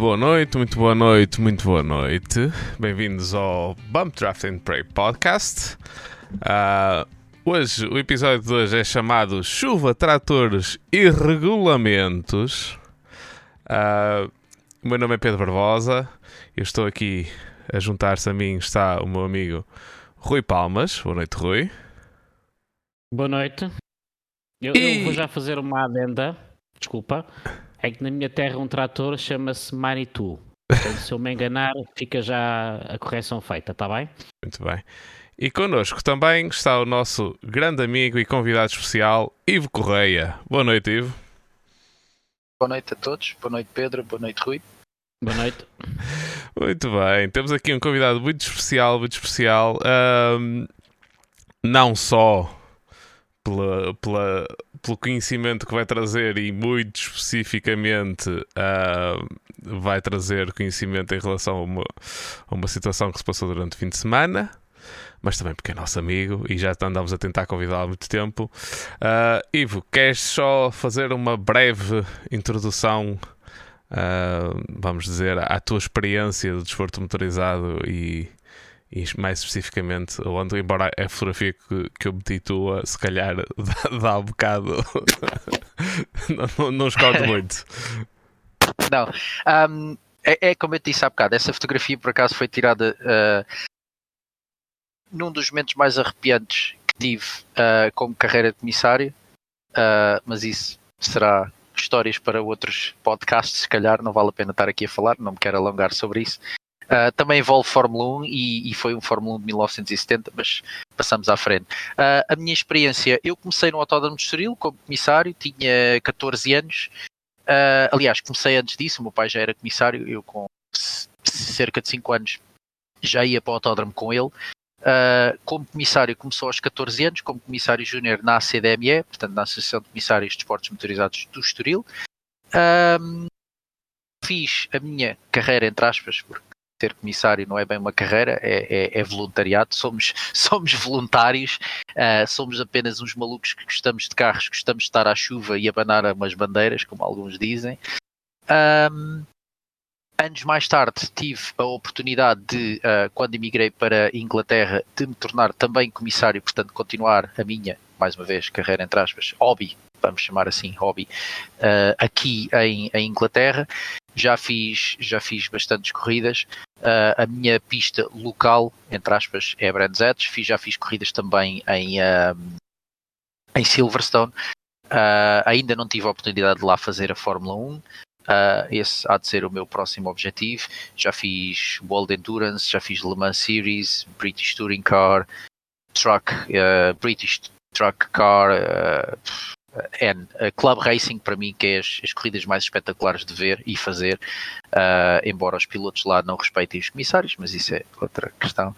Boa noite, muito boa noite, muito boa noite. Bem-vindos ao Bump Draft and Pray Podcast. Uh, hoje, o episódio de hoje é chamado Chuva, Tratores e Regulamentos. Uh, o meu nome é Pedro Barbosa. Eu estou aqui a juntar-se a mim está o meu amigo Rui Palmas. Boa noite, Rui. Boa noite. Eu, e... eu vou já fazer uma adenda. Desculpa. É que na minha terra um trator chama-se Manitou. Portanto, se eu me enganar, fica já a correção feita, está bem? Muito bem. E connosco também está o nosso grande amigo e convidado especial, Ivo Correia. Boa noite, Ivo. Boa noite a todos. Boa noite, Pedro. Boa noite, Rui. Boa noite. Muito bem. Temos aqui um convidado muito especial, muito especial. Um, não só pela, pela, pelo conhecimento que vai trazer e muito especificamente uh, vai trazer conhecimento em relação a uma, a uma situação que se passou durante o fim de semana, mas também porque é nosso amigo e já andamos a tentar convidá-lo há muito tempo. Uh, Ivo, queres só fazer uma breve introdução? Uh, vamos dizer, à tua experiência do desporto motorizado e, e mais especificamente onde, embora a fotografia que, que eu meti tua, se calhar dá, dá um bocado. não, não, não muito. Não. Um, é, é, como eu te disse há bocado, essa fotografia por acaso foi tirada uh, num dos momentos mais arrepiantes que tive uh, como carreira de comissário, uh, mas isso será histórias para outros podcasts, se calhar não vale a pena estar aqui a falar, não me quero alongar sobre isso. Uh, também envolve Fórmula 1 e, e, foi um Fórmula 1 de 1970, mas passamos à frente. Uh, a minha experiência, eu comecei no Autódromo de Estoril como comissário, tinha 14 anos. Uh, aliás, comecei antes disso, o meu pai já era comissário, eu com cerca de 5 anos já ia para o autódromo com ele. Uh, como comissário começou aos 14 anos, como comissário júnior na ACDME, portanto na Associação de Comissários de Esportes Motorizados do Estoril. Uh, fiz a minha carreira, entre aspas, porque ser comissário não é bem uma carreira, é, é, é voluntariado, somos, somos voluntários, uh, somos apenas uns malucos que gostamos de carros, gostamos de estar à chuva e abanar umas bandeiras, como alguns dizem. Um, anos mais tarde tive a oportunidade de, uh, quando emigrei para a Inglaterra, de me tornar também comissário, portanto continuar a minha, mais uma vez, carreira entre aspas, hobby, vamos chamar assim, hobby, uh, aqui em, em Inglaterra já fiz, já fiz bastantes corridas. Uh, a minha pista local, entre aspas, é Brands Hatch. Fiz, já fiz corridas também em, uh, em Silverstone. Uh, ainda não tive a oportunidade de lá fazer a Fórmula 1. esse há de ser o meu próximo objetivo. Já fiz World Endurance, já fiz Le Mans Series, British Touring Car, Truck, British Truck Car, N. Club Racing, para mim, que é as, as, corridas mais espetaculares de ver e fazer, uh, embora os pilotos lá não respeitem os comissários, mas isso é outra questão.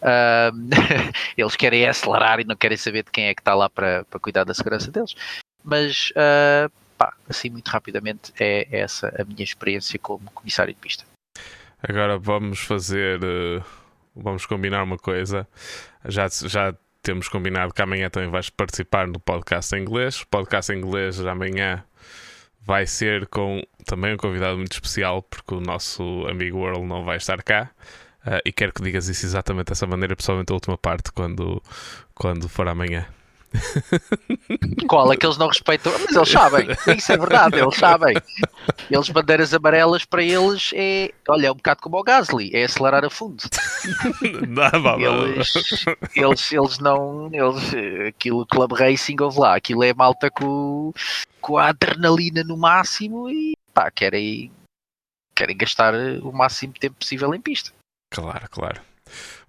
Uh, eles querem acelerar e não querem saber de quem é que está lá para, para cuidar da segurança deles. Mas, uh, pá, assim, muito rapidamente, é essa a minha experiência como comissário de pista. Agora vamos fazer. Vamos combinar uma coisa. Já, já temos combinado que amanhã também vais participar no podcast em inglês. O podcast em inglês amanhã vai ser com também um convidado muito especial, porque o nosso amigo Earl não vai estar cá. Uh, e quero que digas isso exatamente dessa maneira, pessoalmente a última parte, quando, quando for amanhã. Qual? É que eles não respeitam? Mas eles sabem, isso é verdade, eles sabem. Eles, bandeiras amarelas para eles é, olha, é um bocado como o Gasly, é acelerar a fundo. Não, eles, eles, eles não, eles, aquilo Club Racing, ouve lá, aquilo é malta com, com a adrenalina no máximo e pá, querem, querem gastar o máximo tempo possível em pista. Claro, claro.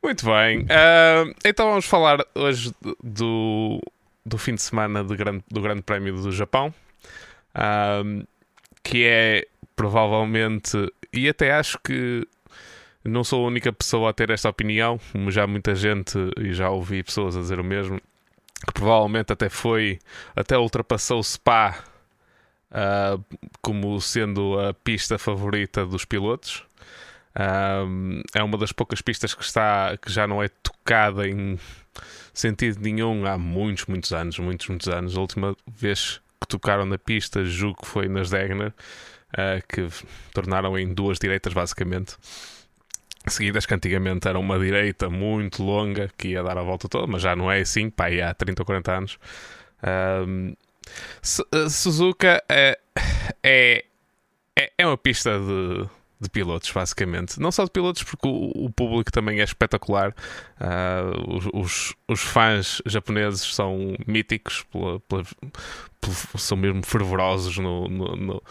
Muito bem. Uh, então vamos falar hoje do, do fim de semana do Grande, do grande Prémio do Japão, uh, que é provavelmente, e até acho que não sou a única pessoa a ter esta opinião, já muita gente, e já ouvi pessoas a dizer o mesmo, que provavelmente até foi, até ultrapassou o Spa uh, como sendo a pista favorita dos pilotos. Um, é uma das poucas pistas que está que já não é tocada em sentido nenhum há muitos, muitos anos, muitos, muitos anos. A última vez que tocaram na pista, julgo que foi nas Degner. uh, que tornaram em duas direitas, basicamente. Seguidas que antigamente era uma direita muito longa que ia dar a volta toda, mas já não é assim, pá, há 30 ou 40 anos. Um, Suzuka é, é, é uma pista de de pilotos, basicamente. Não só de pilotos, porque o, o público também é espetacular. Uh, os, os, fãs japoneses são míticos, pela, pela, pela, são mesmo fervorosos no, no, no,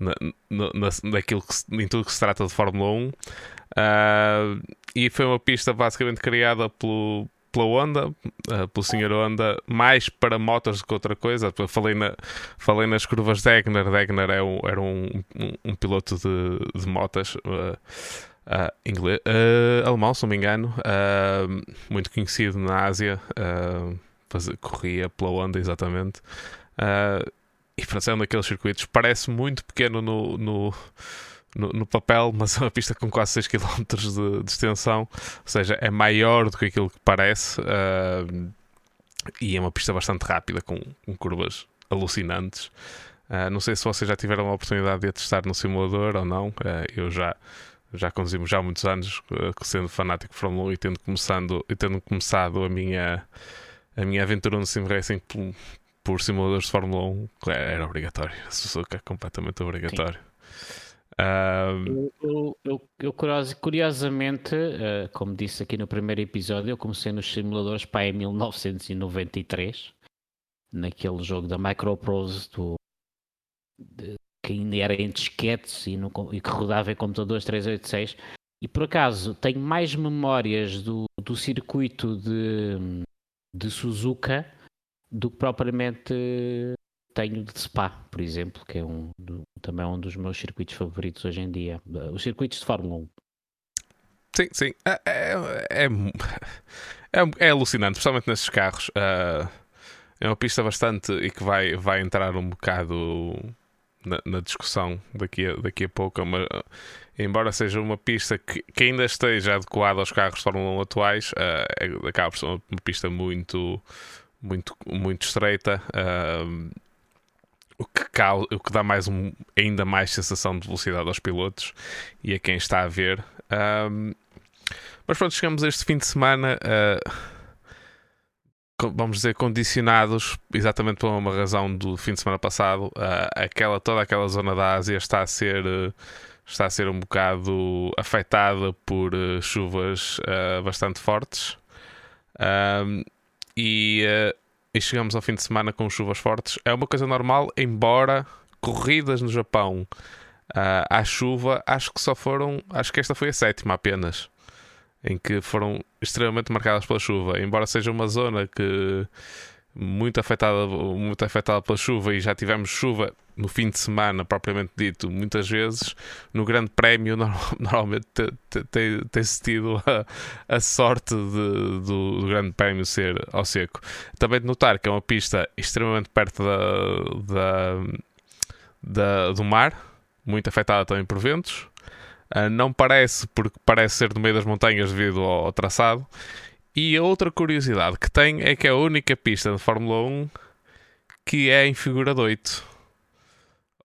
na, na, naquilo que, em tudo que se trata de Fórmula 1. Uh, ah, e foi uma pista basicamente criada pelo, pela Honda, uh, pelo Sr. Honda, mais para motos do que outra coisa. Eu falei, na, falei nas curvas Degner. Degner é um, era um, um, um piloto de, de motas. Uh, uh, inglês, alemão, se não me engano, muito conhecido na Ásia, faz, corria pela Honda, exatamente. e para é um daqueles circuitos, parece muito pequeno no, no no, no, papel, mas é uma pista com quase 6 km de, de, extensão, ou seja, é maior do que aquilo que parece uh, e é uma pista bastante rápida, com, com curvas alucinantes. Uh, não sei se vocês já tiveram a oportunidade de a testar no simulador ou não, uh, eu já. Já conduzimos já há muitos anos, sendo fanático de Fórmula 1 e tendo, começando, e tendo começado a minha, a minha aventura no Sim Racing por, por simuladores de Fórmula 1, era obrigatório. A Suzuka é completamente obrigatório. Eu, eu, eu, curiosamente, uh, como disse aqui no primeiro episódio, eu comecei nos simuladores para em 1993, naquele jogo da Microprose do, de, que ainda era em disquetes e, no, e que rodava em computadores 386. E por acaso tenho mais memórias do, do circuito de, de Suzuka do que propriamente tenho de Spa, por exemplo, que é um do, também é um dos meus circuitos favoritos hoje em dia. Os circuitos de Fórmula 1. Sim, sim. É, é, é, é, é alucinante, especialmente nesses carros. Uh, é uma pista bastante e que vai, vai entrar um bocado na, na discussão daqui a, daqui a pouco. Mas, embora seja uma pista que, que, ainda esteja adequada aos carros de Fórmula 1 atuais, uh, acaba por ser uma pista muito, muito, muito estreita. Uh, o que, causa, o que dá mais um, ainda mais sensação de velocidade aos pilotos e a quem está a ver. Um, mas pronto, chegamos este fim de semana, uh, vamos dizer, condicionados exatamente por uma razão do fim de semana passado. Uh, aquela, toda aquela zona da Ásia está a ser. Uh, está a ser um bocado afetada por chuvas bastante fortes. Um, e e chegamos ao fim de semana com chuvas fortes. É uma coisa normal, embora corridas no Japão uh, à chuva, acho que só foram. Acho que esta foi a sétima apenas. Em que foram extremamente marcadas pela chuva. Embora seja uma zona que muito afetada, muito afetada pela chuva e já tivemos chuva no fim de semana, propriamente dito, muitas vezes, no Grande Prémio normalmente tem-se tido a, a sorte de, do, do, Grande Prémio ser ao seco. Também de notar que é uma pista extremamente perto da, da, da do mar, muito afetada também por ventos. Uh, não parece, porque parece ser no meio das montanhas devido ao, ao traçado. E a outra curiosidade que tem é que é a única pista de Fórmula 1 que é em figura de 8.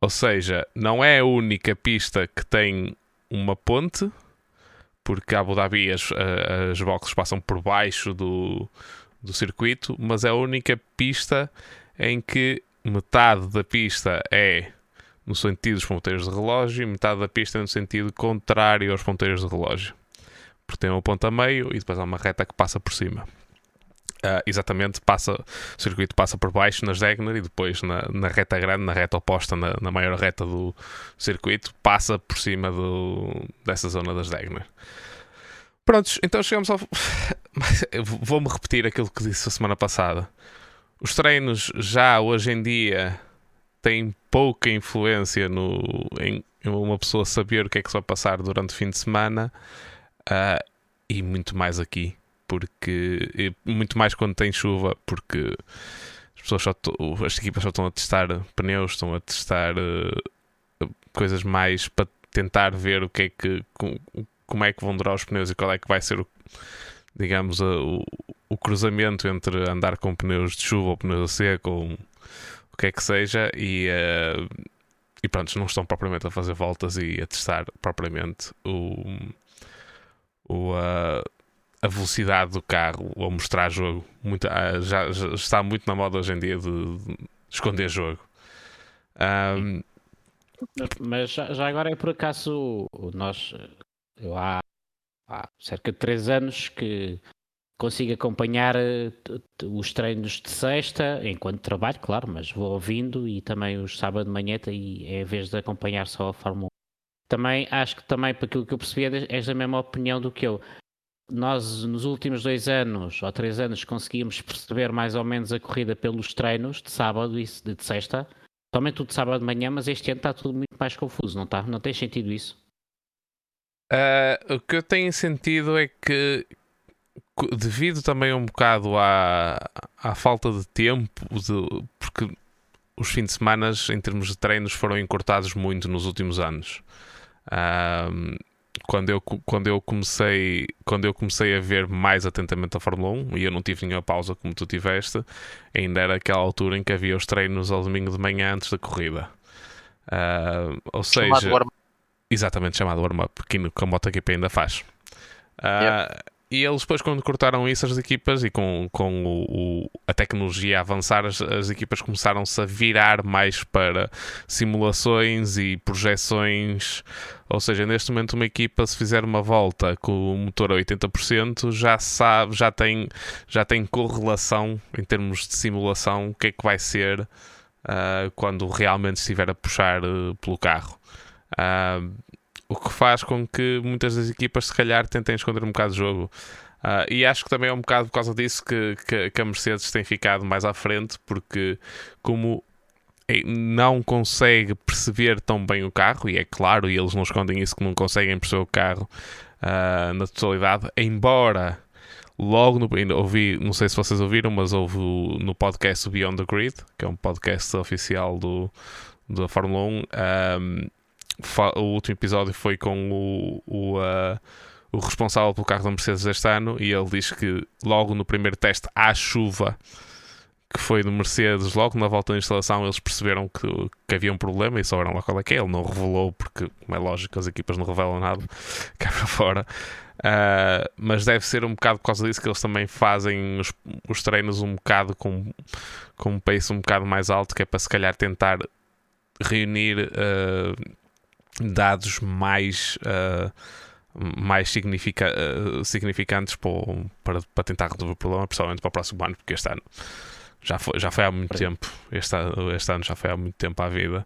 Ou seja, não é a única pista que tem uma ponte, porque a Abu Dhabi as, as boxes passam por baixo do, do circuito, mas é a única pista em que metade da pista é no sentido dos ponteiros de relógio e metade da pista é no sentido contrário aos ponteiros de relógio porque tem uma ponta a meio e depois há uma reta que passa por cima. Uh, exatamente, passa, o circuito passa por baixo nas Degner e depois na, na reta grande, na reta oposta, na, na, maior reta do circuito, passa por cima do, dessa zona das Degner. Prontos, então chegamos ao. Vou-me repetir aquilo que disse a semana passada. Os treinos já hoje em dia têm pouca influência no, em uma pessoa saber o que é que se vai passar durante o fim de semana. Uh, e muito mais aqui, porque muito mais quando tem chuva, porque as pessoas só as equipas só estão a testar pneus, estão a testar uh, coisas mais para tentar ver o que é que como é que vão durar os pneus e qual é que vai ser o, digamos o, o cruzamento entre andar com pneus de chuva ou pneus a seco ou o que é que seja e uh, e pronto, não estão propriamente a fazer voltas e a testar propriamente o, o, a, a velocidade do carro ou mostrar jogo. Muito, já, já, está muito na moda hoje em dia de, de esconder jogo. Um, mas já, já, agora é por acaso nós eu há, há cerca de 3 anos que consigo acompanhar eh, os treinos de sexta, enquanto trabalho, claro, mas vou ouvindo e também os sábado de manhã e é a vez de acompanhar só a Fórmula 1. Também acho que também, para aquilo que eu percebi, és da mesma opinião do que eu. Nós, nos últimos dois anos ou três anos, conseguimos perceber mais ou menos a corrida pelos treinos de sábado e de, sexta, somente o de sábado de manhã, mas este ano está tudo muito mais confuso, não está? Não tem sentido isso? Uh, o que eu tenho sentido é que devido também um bocado à, à falta de tempo, de, porque os fins de semana, em termos de treinos, foram encurtados muito nos últimos anos. Um, quando eu, quando eu comecei quando eu comecei a ver mais atentamente a Fórmula 1 e eu não tive nenhuma pausa como tu tiveste, ainda era aquela altura em que havia os treinos ao domingo de manhã antes da corrida. Uh, ou seja, exatamente chamado warm-up, que a MotoGP ainda faz. Uh. E eles depois, quando cortaram isso, as equipas e com, com o, o, a tecnologia a avançar, as, as equipas começaram-se a virar mais para simulações e projeções. Ou seja, neste momento, uma equipa, se fizer uma volta com o motor a 80%, já sabe, já tem, já tem correlação em termos de simulação o que é que vai ser uh, quando realmente estiver a puxar uh, pelo carro. Uh, o que faz com que muitas das equipas, se calhar, tentem esconder um bocado o jogo. Uh, e acho que também é um bocado por causa disso que, que, que, a Mercedes tem ficado mais à frente, porque como não consegue perceber tão bem o carro, e é claro, e eles não escondem isso que não conseguem perceber o carro uh, na totalidade, embora logo no ouvi, não sei se vocês ouviram, mas houve no podcast Beyond the Grid, que é um podcast oficial do, da Fórmula 1. Um, o último episódio foi com o, o, uh, o responsável pelo carro da Mercedes deste ano e ele diz que logo no primeiro teste à chuva que foi do Mercedes, logo na volta da instalação, eles perceberam que, que havia um problema e souberam lá qual é que é. Ele não revelou, porque, como é lógico, as equipas não revelam nada cá para fora. Uh, mas deve ser um bocado por causa disso que eles também fazem os, os treinos um bocado com, com um pace um bocado mais alto, que é para se calhar tentar reunir. Uh, dados mais, uh, mais significa, uh, significantes para, para, tentar resolver o problema, principalmente para o próximo ano, porque este ano já foi, já foi há muito tempo. Este, este ano já foi há muito tempo à vida.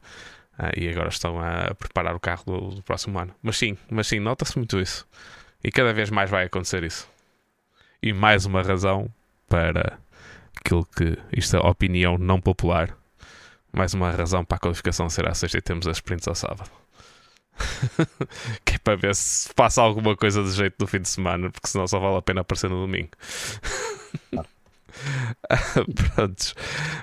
Uh, e agora estão a preparar o carro do, do próximo ano. Mas sim, mas sim, nota-se muito isso. E cada vez mais vai acontecer isso. E mais uma razão para aquilo que isto é opinião não popular. Mais uma razão para a qualificação ser à sexta e temos as sprints ao sábado. que é para ver se passa alguma coisa de jeito no fim de semana, porque senão só vale a pena aparecer no domingo. Prontos.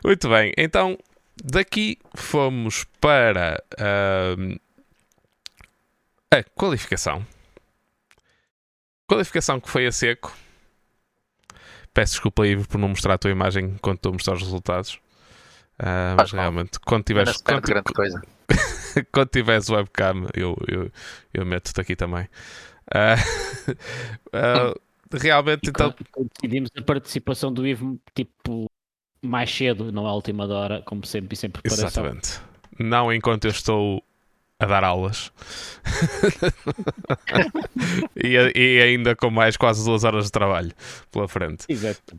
Muito bem, então daqui fomos para uh, a qualificação. Qualificação que foi a seco. Peço desculpa aí por não mostrar a tua imagem enquanto estou a mostrar os resultados. Uh, mas realmente, quando tiveres. Quando, grande coisa. quando tiveres webcam, eu, eu, eu meto-te aqui também. Uh, uh, realmente, então. Decidimos a participação do Ivo, tipo, mais cedo, não à última hora, como sempre, e sem preparação. Exatamente. Não enquanto eu estou a dar aulas e, e, ainda com mais quase duas horas de trabalho pela frente. Exato.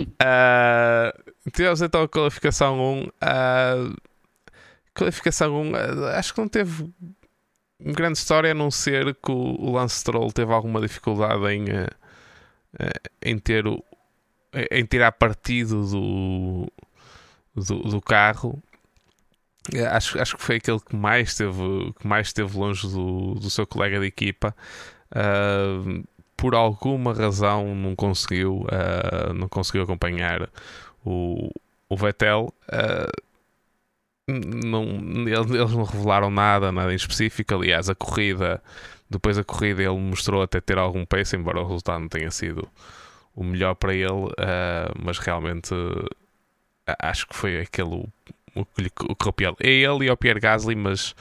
uh, tivemos então a qualificação 1. Uh, qualificação 1, uh, acho que não teve grande história a não ser que o, Lance Stroll teve alguma dificuldade em, uh, em ter o, em tirar partido do, do, do carro acho, acho que foi aquele que mais esteve, que mais esteve longe do, do seu colega de equipa. Uh, por alguma razão não conseguiu, uh, não conseguiu acompanhar o, o Vettel. Uh, não, eles não revelaram nada, nada em específico. Aliás, a corrida, depois da corrida, ele mostrou até ter algum pace, embora o resultado não tenha sido o melhor para ele, mas realmente acho que foi aquele o que lhe correu pior. É ele e o Pierre Gasly, mas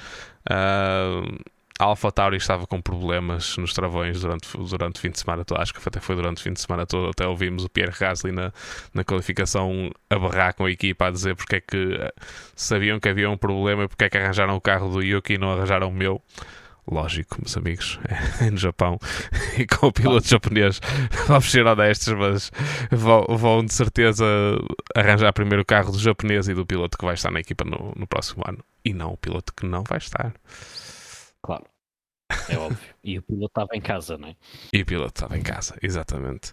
uh, a Alpha Tauri estava com problemas nos travões durante, durante o fim de semana todo. Acho que até foi durante o fim de semana todo. Até ouvimos o Pierre Gasly na, na qualificação a barrar com a equipa a dizer porque é que eh, sabiam que havia um problema e porque é que arranjaram o carro do Yuki e não arranjaram o meu. Lógico, meus amigos, é no Japão e com o piloto japonês, vamos ser honestos, mas vão, vão de certeza arranjar primeiro o carro do japonês e do piloto que vai estar na equipa no, no próximo ano e não o piloto que não vai estar. Claro. É óbvio. E o piloto estava em casa, não é? E o piloto estava em casa, exatamente.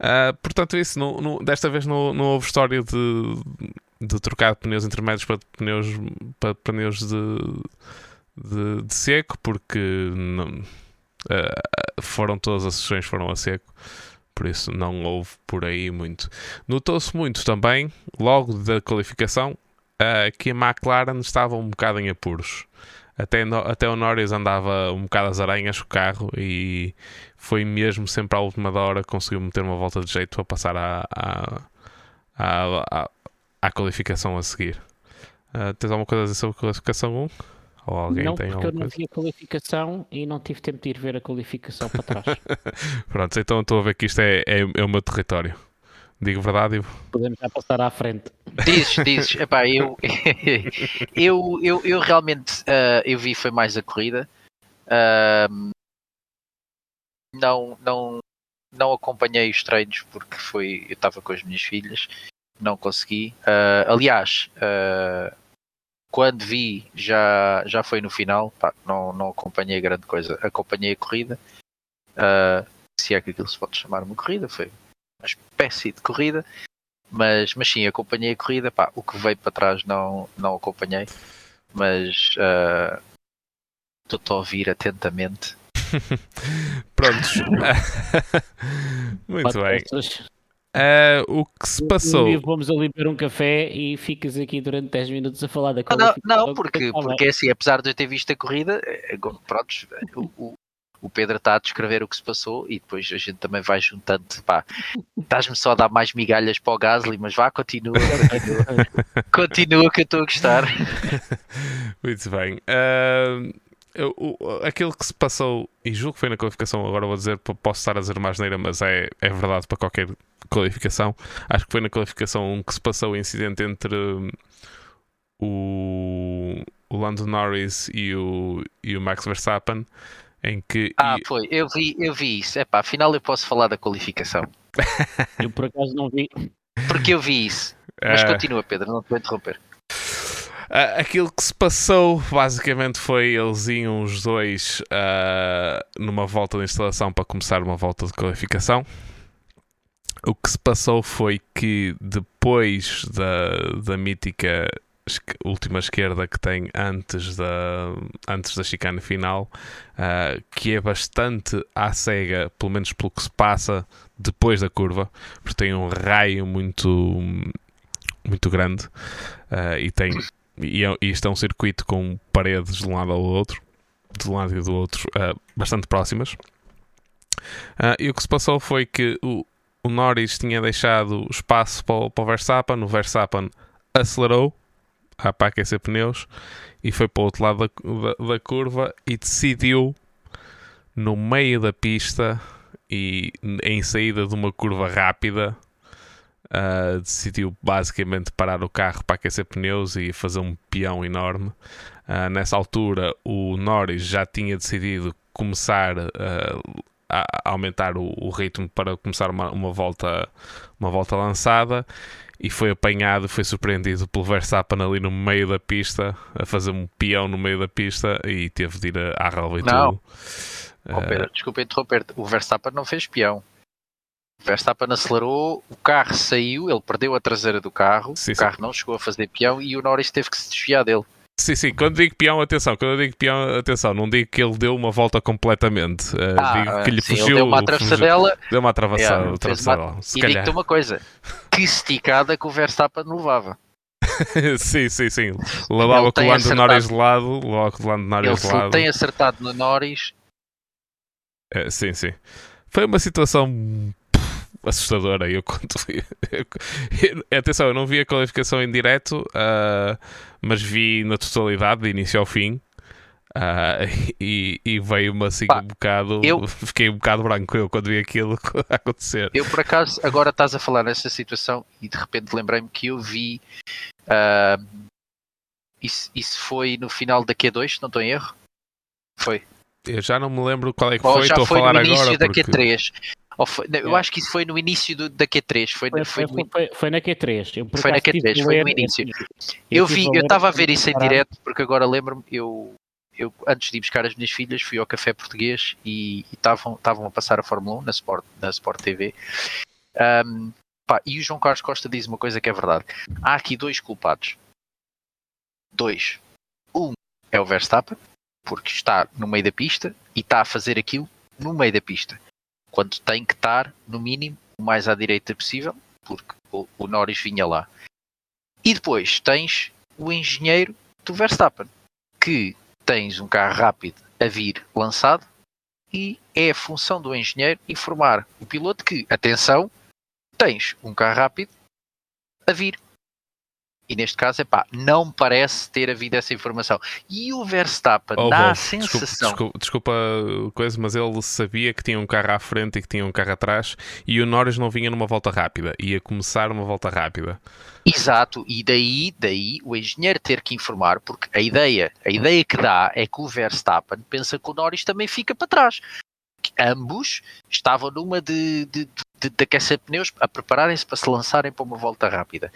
Uh, portanto, isso, no, no, desta vez não, não houve história de, de trocar pneus intermédios para pneus, para pneus de, de, de seco, porque não, uh, foram todas as sessões foram a seco. Por isso não houve por aí muito. Notou-se muito também, logo da qualificação, uh, que a McLaren estava um bocado em apuros. Até, no, até o Norris andava um bocado às aranhas com o carro e foi mesmo sempre à última hora conseguiu meter uma volta de jeito para passar à, à, à, à qualificação a seguir. Uh, tens alguma coisa a dizer sobre a qualificação 1? Ou alguém não, tem porque eu não coisa? vi a qualificação e não tive tempo de ir ver a qualificação para trás. Pronto, então estou a ver que isto é, é, é o meu território. Digo verdade, Ivo? Podemos já passar à frente. Dizes, dizes, epá, eu, eu, eu, eu realmente uh, eu vi foi mais a corrida. Uh, não, não, não acompanhei os treinos porque foi, eu estava com as minhas filhas, não consegui. Uh, aliás, quando vi já, já foi no final, pá, não, não acompanhei grande coisa, acompanhei a corrida. se é que aquilo se pode chamar uma corrida, foi uma espécie de corrida, mas, mas sim, acompanhei a corrida, pá, o que veio para trás não, não acompanhei, mas estou uh, a ouvir atentamente. Prontos. Muito bem. Uh, o que se passou? Vamos ali beber um café e ficas aqui durante 10 minutos a falar da Não, não porque, porque assim, apesar de eu ter visto a corrida, pronto, o, o Pedro está a descrever o que se passou e depois a gente também vai juntando, pá, estás-me só a dar mais migalhas para o Gasly, mas vá, continua, continua, continua que eu estou a gostar. Muito bem. Uh, eu, o, aquilo que se passou, e julgo que foi na qualificação, agora vou dizer, posso estar a dizer mais neira, mas é, é verdade para qualquer qualificação. Acho que foi na qualificação que se passou o incidente entre o, o Lando Norris e o, e o Max Verstappen em que. Ah, e... foi, eu vi, eu vi isso. Epá, afinal eu posso falar da qualificação. eu por acaso não vi. Porque eu vi isso. Mas uh... continua, Pedro, não te vou interromper. Uh, aquilo que se passou basicamente foi eles iam os dois uh, numa volta de instalação para começar uma volta de qualificação. O que se passou foi que depois da, da mítica última esquerda que tem antes da, antes da chicane final, uh, que é bastante à cega, pelo menos pelo que se passa depois da curva, porque tem um raio muito, muito grande uh, e tem e, é, e isto é um circuito com paredes de um lado ao outro, de um lado e do outro, uh, bastante próximas. e o que se passou foi que o, o Norris tinha deixado espaço para para o Verstappen, o Verstappen acelerou para aquecer pneus e foi para o outro lado da, da, da curva e decidiu no meio da pista e em saída de uma curva rápida uh, decidiu basicamente parar o carro para aquecer pneus e fazer um peão enorme. Uh, nessa altura o Norris já tinha decidido começar uh, a aumentar o, o, ritmo para começar uma, uma, volta uma volta lançada e foi apanhado, foi surpreendido pelo Verstappen ali no meio da pista, a fazer um peão no meio da pista e teve de ir à relva e não. tudo. Oh, Pedro, uh... Desculpa interromper, o Verstappen não fez peão. O Verstappen acelerou, o carro saiu, ele perdeu a traseira do carro, sim, o carro sim. não chegou a fazer peão e o Norris teve que se desviar dele. Sim, sim, quando digo peão, atenção, quando eu digo peão, atenção, não digo que ele deu uma volta completamente. Uh, ah, digo que lhe sim, fugiu. Deu uma atravessadela. Deu uma atravessada. Yeah, uma... E digo-te uma coisa: que esticada que o Verstappen levava. sim, sim, sim. Levava com o Lando Norris de lado, logo com o Lando Norris de lado. Ele tem acertado no Norris. É, sim, sim. Foi uma situação assustadora. Eu quando vi, eu, atenção, eu não vi a qualificação em direto, uh, mas vi na totalidade, de início ao fim. Uh, e, e veio-me assim Pá, um bocado. Eu, fiquei um bocado branco eu quando vi aquilo acontecer. Eu, por acaso, agora estás a falar nessa situação e de repente lembrei-me que eu vi. Uh, isso, isso foi no final da Q2, não estou em erro? Foi. Eu já não me lembro qual é que Ou foi, estou a falar agora. no início da porque... Q3. Foi, eu é. acho que isso foi no início do, da Q3. Foi, foi, foi, foi, foi, foi na Q3. Eu, foi na Q3, foi no início. Eu, vi, eu estava a ver isso em direto, porque agora lembro-me, eu, eu antes de ir buscar as minhas filhas, fui ao café português e estavam a passar a Fórmula 1 na Sport, na Sport TV. Um, pá, e o João Carlos Costa diz uma coisa que é verdade. Há aqui dois culpados. Dois. Um é o Verstappen, porque está no meio da pista e está a fazer aquilo no meio da pista, quando tem que estar, no mínimo, o mais à direita possível, porque o, o Norris vinha lá. E depois tens o engenheiro do Verstappen, que tens um carro rápido a vir lançado e é a função do engenheiro informar o piloto que, atenção, tens um carro rápido a vir e neste caso, é pá, não parece ter havido essa informação. E o Verstappen oh, dá a sensação. Desculpa, desculpa, coisa, mas ele sabia que tinha um carro à frente e que tinha um carro atrás e o Norris não vinha numa volta rápida, ia começar uma volta rápida. Exato, e daí, daí o engenheiro ter que informar, porque a ideia, a ideia que dá é que o Verstappen pensa que o Norris também fica para trás. Ambos estavam numa de, de, de, de aquecer pneus a prepararem-se para se lançarem para uma volta rápida.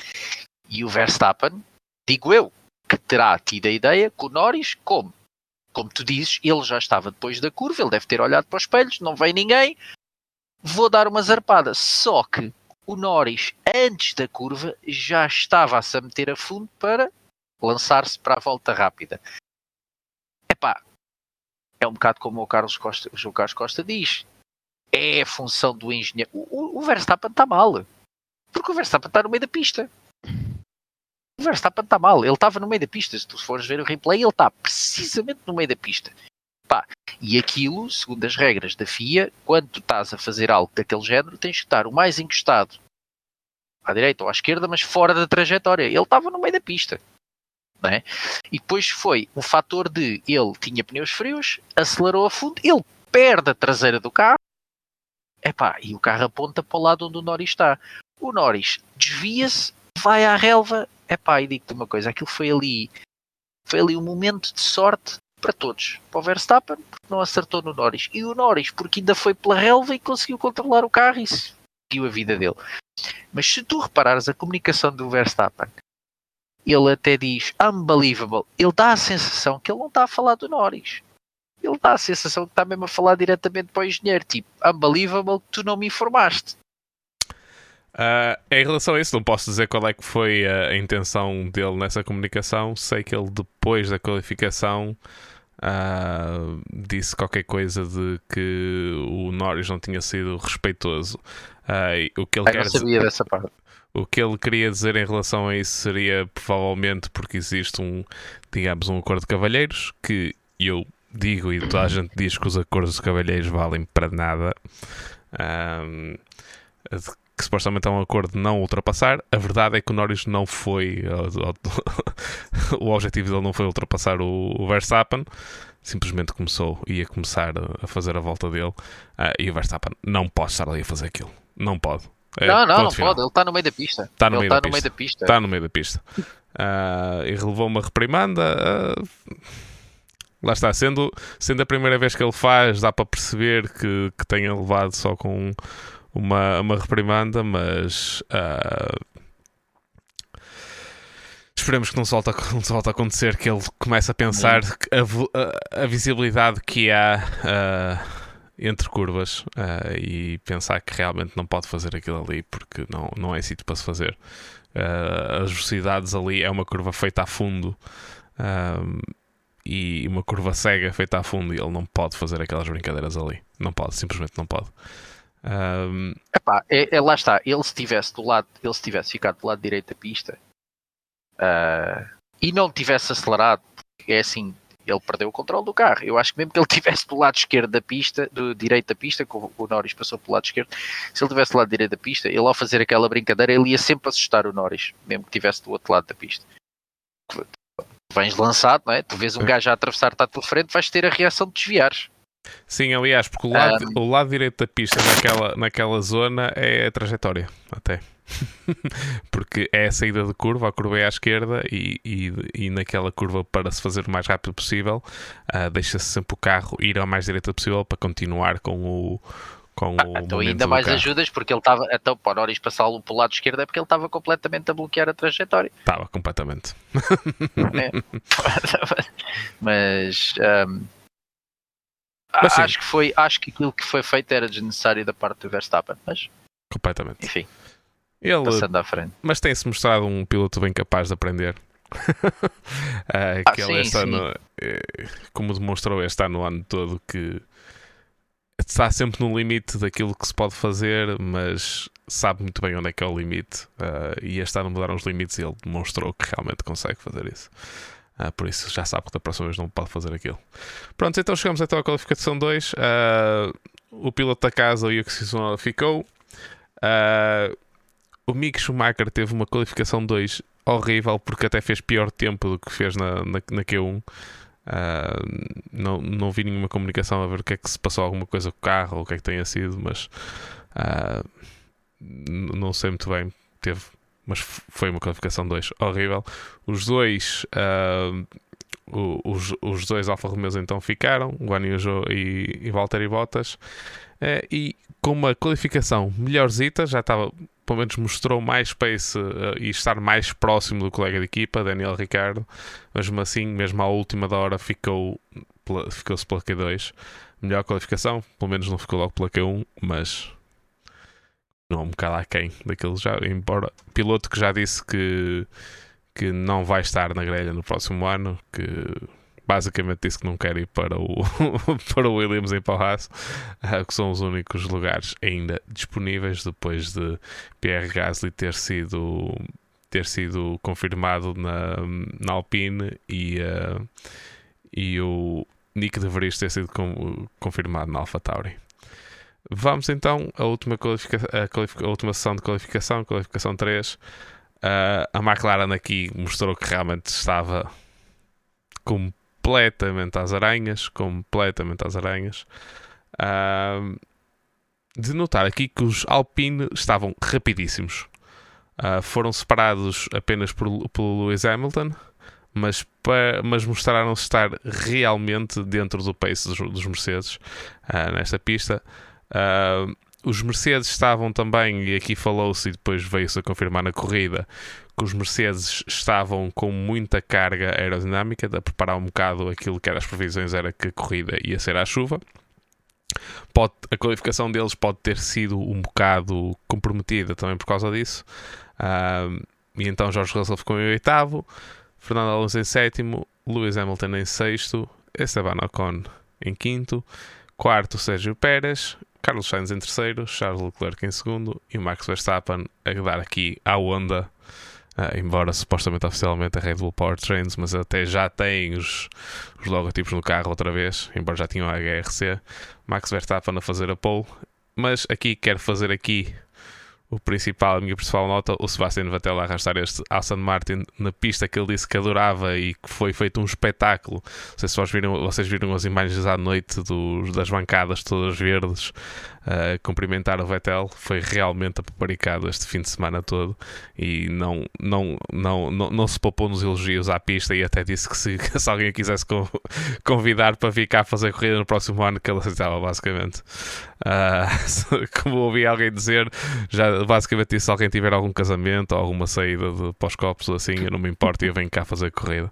E o Verstappen, digo eu, que terá tido a ideia que o Norris, como? Como tu dizes, ele já estava depois da curva, ele deve ter olhado para os espelhos, não vem ninguém, vou dar uma zarpada. Só que o Norris, antes da curva, já estava a se meter a fundo para lançar-se para a volta rápida. Epá, é um bocado como o Carlos Costa, o Carlos Costa diz. É a função do engenheiro. O, o, o Verstappen está mal. Porque o Verstappen está no meio da pista. O Verstappen está mal, ele estava no meio da pista. Se tu fores ver o replay, ele está precisamente no meio da pista. Pá, e aquilo, segundo as regras da FIA, quando tu estás a fazer algo daquele género, tens que estar o mais encostado à direita ou à esquerda, mas fora da trajetória. Ele estava no meio da pista. É? E depois foi o fator de ele tinha pneus frios, acelerou a fundo, ele perde a traseira do carro, epá, e o carro aponta para o lado onde o Norris está. O Norris desvia-se, vai à relva Epá, e digo-te uma coisa, aquilo foi ali, foi ali um momento de sorte para todos. Para o Verstappen, porque não acertou no Norris. E o Norris, porque ainda foi pela relva e conseguiu controlar o carro e seguiu a vida dele. Mas se tu reparares a comunicação do Verstappen, ele até diz unbelievable. Ele dá a sensação que ele não está a falar do Norris. Ele dá a sensação que está mesmo a falar diretamente para o engenheiro. Tipo, unbelievable, tu não me informaste. Uh, em relação a isso, não posso dizer qual é que foi a, a intenção dele nessa comunicação. Sei que ele, depois da qualificação, uh, disse qualquer coisa de que o Norris não tinha sido respeitoso. Uh, o que ele quer não sabia dizer, dessa parte. O que ele queria dizer em relação a isso seria provavelmente porque existe um, digamos, um acordo de cavalheiros que eu digo e toda a gente diz que os acordos de cavalheiros valem para nada. Um, que supostamente é um acordo de não ultrapassar. A verdade é que o Norris não foi. o objetivo dele não foi ultrapassar o Verstappen. Simplesmente começou, ia começar a fazer a volta dele. Uh, e o Verstappen não pode estar ali a fazer aquilo. Não pode. É, não, não, não final. pode. Ele está no meio da pista. Está no, meio, tá da no meio da pista. Está no meio da pista. Uh, e relevou uma reprimanda. Uh, lá está, sendo, sendo a primeira vez que ele faz, dá para perceber que, que tenha levado só com uma, uma reprimanda, mas uh, esperemos que não se, volte a, não se volte a acontecer, que ele comece a pensar a, a, a visibilidade que há uh, entre curvas uh, e pensar que realmente não pode fazer aquilo ali porque não, não é sítio para se fazer. as velocidades ali é uma curva feita a fundo. e uma curva cega feita a fundo e ele não pode fazer aquelas brincadeiras ali. Não pode, simplesmente não pode. Um... Epá, é, é, lá está, ele se tivesse do lado, ele se tivesse ficado do lado direito da pista uh, e não tivesse acelerado, é assim, ele perdeu o controle do carro. Eu acho que mesmo que ele tivesse do lado esquerdo da pista, do direito da pista, que o Norris passou pelo lado esquerdo, se ele tivesse do lado direito da pista, ele ao fazer aquela brincadeira, ele ia sempre assustar o Norris, mesmo que tivesse do outro lado da pista. Vens lançado, não é? Tu vês um gajo a atravessar, está à tua frente, vais ter a reação de desviares. Sim, aliás, porque o lado, um... o lado direito da pista naquela, naquela zona é a trajetória, até. porque é a saída de curva, a curva é à esquerda e, e, e naquela curva, para se fazer o mais rápido possível, uh, deixa-se sempre o carro ir ao mais direita possível para continuar com o. Com ah, o então ainda mais carro. ajudas porque ele estava então para o Norris passá-lo para o lado esquerdo é porque ele estava completamente a bloquear a trajetória estava completamente é. mas um, mas acho que foi, acho que aquilo que foi feito era desnecessário da parte do Verstappen, mas completamente. Enfim. Ele, passando à frente. Mas tem-se mostrado um piloto bem capaz de aprender. uh, ah, que sim, ele este sim. ano, eh, como demonstrou este ano, ano todo, que está sempre no limite daquilo que se pode fazer, mas sabe muito bem onde é que é o limite. Uh, e este ano mudaram os limites e ele demonstrou que realmente consegue fazer isso. Uh, por isso já sabe que da próxima vez não pode fazer aquilo. Pronto, então chegamos então à qualificação 2. Uh, o piloto da casa, o Yuki Tsunoda, ficou. Uh, o Mick Schumacher teve uma qualificação 2 horrível porque até fez pior tempo do que fez na, na, na Q1. não, não vi nenhuma comunicação a ver o que é que se passou alguma coisa com o carro ou o que é que tenha sido, mas não sei muito bem. Teve mas foi uma qualificação 2 horrível. Os dois, uh, os, os dois Alfa Romeos então ficaram, Guan e, e Valtteri Bottas, uh, e com uma qualificação melhorzita, já estava, pelo menos mostrou mais pace uh, e estar mais próximo do colega de equipa, Daniel Ricardo, mesmo assim, mesmo à última da hora, ficou, ficou-se pela Q2. Melhor qualificação, pelo menos não ficou logo pela Q1, mas não um bocado aquém daquele já, embora piloto que já disse que, que não vai estar na grelha no próximo ano, que basicamente disse que não quer ir para o, para o Williams em Palhaço, uh, que são os únicos lugares ainda disponíveis depois de Pierre Gasly ter sido ter sido confirmado na, na Alpine e, uh, e o Nick de Vries ter sido com, confirmado na AlphaTauri. Vamos então à última, a, a última sessão de qualificação, qualificação 3. Uh, a McLaren aqui mostrou que realmente estava completamente às aranhas, completamente às aranhas. Uh, de notar aqui que os Alpine estavam rapidíssimos. Uh, foram separados apenas por, pelo Lewis Hamilton, mas, mas mostraram-se estar realmente dentro do pace dos, dos Mercedes nesta pista. Uh, os Mercedes estavam também, e aqui falou-se e depois veio-se a confirmar na corrida, que os Mercedes estavam com muita carga aerodinâmica, de preparar um bocado aquilo que eram as previsões, era que a corrida ia ser à chuva. Pode, a qualificação deles pode ter sido um bocado comprometida também por causa disso. Uh, e então Jorge Russell ficou em oitavo, Fernando Alonso em sétimo, Lewis Hamilton em sexto, Esteban Ocon em quinto, quarto Sérgio Pérez, Carlos Sainz em terceiro, Charles Leclerc em segundo e Max Verstappen a dar aqui à onda. Uh, embora supostamente oficialmente a Red Bull Powertrains, mas até já tem os, os logotipos no carro outra vez, embora já tinham a HRC. Max Verstappen a fazer a pole, mas aqui quero fazer aqui o principal, a minha principal nota, o Sebastian Vettel a arrastar este Aston Martin na pista que ele disse que adorava e que foi feito um espetáculo. Não sei se vocês viram, vocês viram as imagens à noite dos, das bancadas todas verdes uh, cumprimentar o Vettel. Foi realmente apaparicado este fim de semana todo e não, não, não, não, não se poupou nos elogios à pista e até disse que se, se alguém quisesse convidar para vir cá fazer corrida no próximo ano, que ele aceitava, basicamente. Uh, como ouvi alguém dizer, já basicamente disse: se alguém tiver algum casamento ou alguma saída de pós-copos assim, eu não me importo e eu venho cá fazer corrida.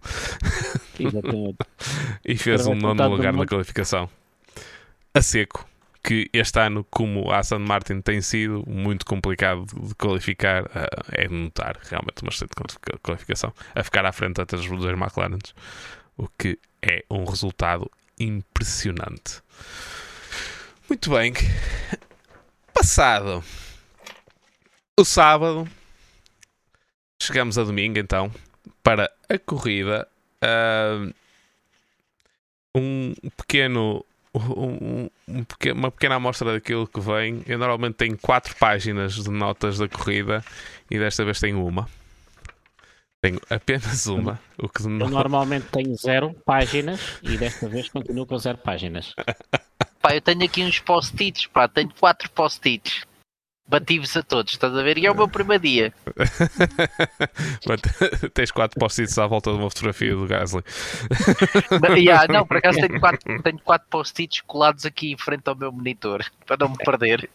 e fez um nono lugar na qualificação. A seco que este ano, como a Aston Martin tem sido muito complicado de qualificar, uh, é de notar realmente uma excelente qualificação, a ficar à frente até dos McLaren, o que é um resultado impressionante. Muito bem, passado o sábado, chegamos a domingo então para a corrida. Uh, um pequeno. Um, um, uma pequena amostra daquilo que vem. Eu normalmente tenho quatro páginas de notas da corrida e desta vez tenho uma. Tenho apenas uma. O que Eu normalmente tenho zero páginas e desta vez continuo com zero páginas. Pá, eu tenho aqui uns post-its, pá, tenho quatro post-its. Bati-vos a todos, estás a ver? E é o meu primeiro dia. Tens quatro post-its à volta de uma fotografia do Gasly. Não, yeah, não por acaso tenho quatro, tenho quatro post-its colados aqui em frente ao meu monitor, para não me perder.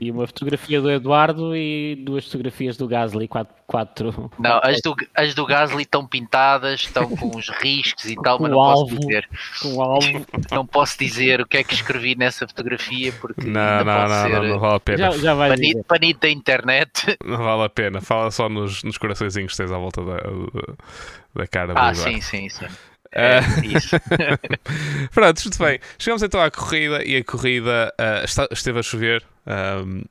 E uma fotografia do Eduardo e duas fotografias do Gasly, quatro. quatro não, as do, as do Gasly estão pintadas, estão com uns riscos e tal, Com mas não alvo. posso dizer. Com alvo. Não posso dizer o que é que escrevi nessa fotografia, porque Não, ainda não, pode não, ser não, não vale a pena. Já, já vai banido da internet. Não vale a pena. Fala só nos, nos coraçõezinhos que tens à volta da, da, da cara do Ah, sim, sim, sim. Ah. É, isso. Pronto, muito bem. Chegamos então à corrida e a corrida ah, está- esteve a chover. Ahm,